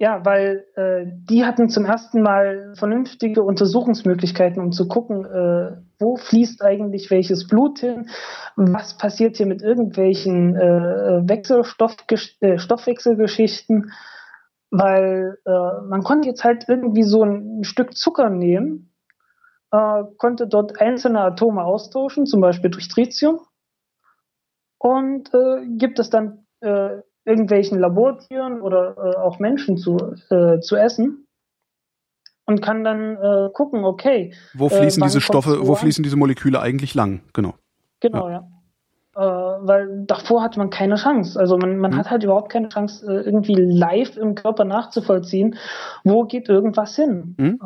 ja, weil äh, die hatten zum ersten Mal vernünftige Untersuchungsmöglichkeiten, um zu gucken, äh, wo fließt eigentlich welches Blut hin, was passiert hier mit irgendwelchen äh, Wechselstoffwechselgeschichten, äh, weil äh, man konnte jetzt halt irgendwie so ein Stück Zucker nehmen äh, konnte dort einzelne Atome austauschen, zum Beispiel durch Tritium, und äh, gibt es dann äh, irgendwelchen Labortieren oder äh, auch Menschen zu, äh, zu essen. und kann dann gucken, okay. Wo fließen diese Stoffe, wo an? fließen diese Moleküle eigentlich lang? Genau. Genau, ja. Äh, weil davor hatte man keine Chance. Also man, man Mhm. hat halt überhaupt keine Chance, irgendwie live im Körper nachzuvollziehen, wo geht irgendwas hin. Mhm.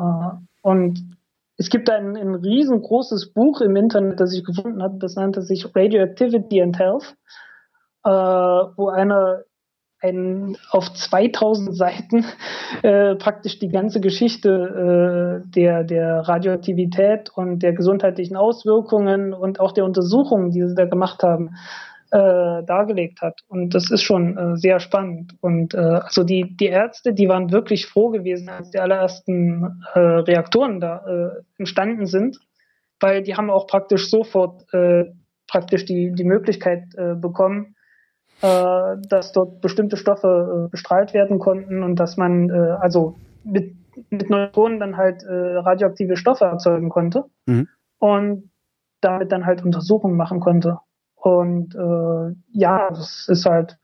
Und es gibt ein, ein riesengroßes Buch im Internet, das ich gefunden habe, das nannte sich Radioactivity and Health, äh, wo einer ein, auf 2000 Seiten äh, praktisch die ganze Geschichte äh, der, der Radioaktivität und der gesundheitlichen Auswirkungen und auch der Untersuchungen, die sie da gemacht haben, äh, dargelegt hat. Und das ist schon äh, sehr spannend. Und äh, also die, die Ärzte, die waren wirklich froh gewesen, als die allerersten äh, Reaktoren da äh, entstanden sind, weil die haben auch praktisch sofort äh, praktisch die, die Möglichkeit äh, bekommen, äh, dass dort bestimmte Stoffe äh, bestrahlt werden konnten und dass man äh, also mit, mit Neutronen dann halt äh, radioaktive Stoffe erzeugen konnte Mhm. und damit dann halt Untersuchungen machen konnte. Und äh, ja, das ist halt,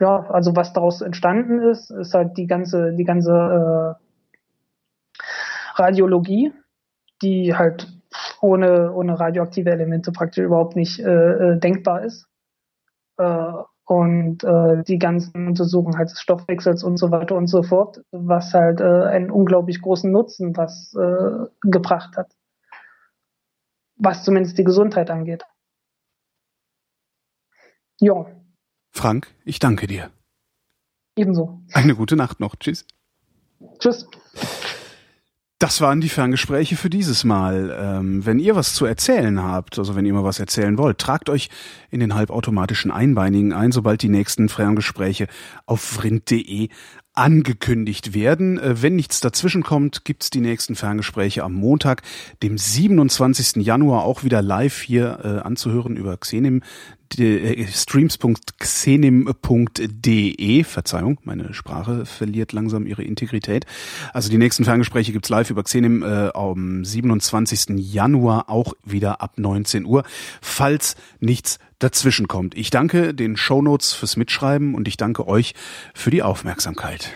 ja, also was daraus entstanden ist, ist halt die ganze, die ganze äh, Radiologie, die halt ohne, ohne radioaktive Elemente praktisch überhaupt nicht äh, äh, denkbar ist. Äh, und äh, die ganzen Untersuchungen halt des Stoffwechsels und so weiter und so fort, was halt äh, einen unglaublich großen Nutzen was äh, gebracht hat. Was zumindest die Gesundheit angeht. Ja, Frank, ich danke dir. ebenso. Eine gute Nacht noch. Tschüss. Tschüss. Das waren die Ferngespräche für dieses Mal. Ähm, wenn ihr was zu erzählen habt, also wenn ihr mal was erzählen wollt, tragt euch in den halbautomatischen Einbeinigen ein, sobald die nächsten Ferngespräche auf vrind.de angekündigt werden. Äh, wenn nichts dazwischen kommt, gibt's die nächsten Ferngespräche am Montag, dem 27. Januar, auch wieder live hier äh, anzuhören über Xenim äh, streams.xenim.de. Verzeihung, meine Sprache verliert langsam ihre Integrität. Also die nächsten Ferngespräche gibt's live über Xenim äh, am 27. Januar, auch wieder ab 19 Uhr, falls nichts dazwischen kommt. Ich danke den Shownotes fürs Mitschreiben und ich danke euch für die Aufmerksamkeit.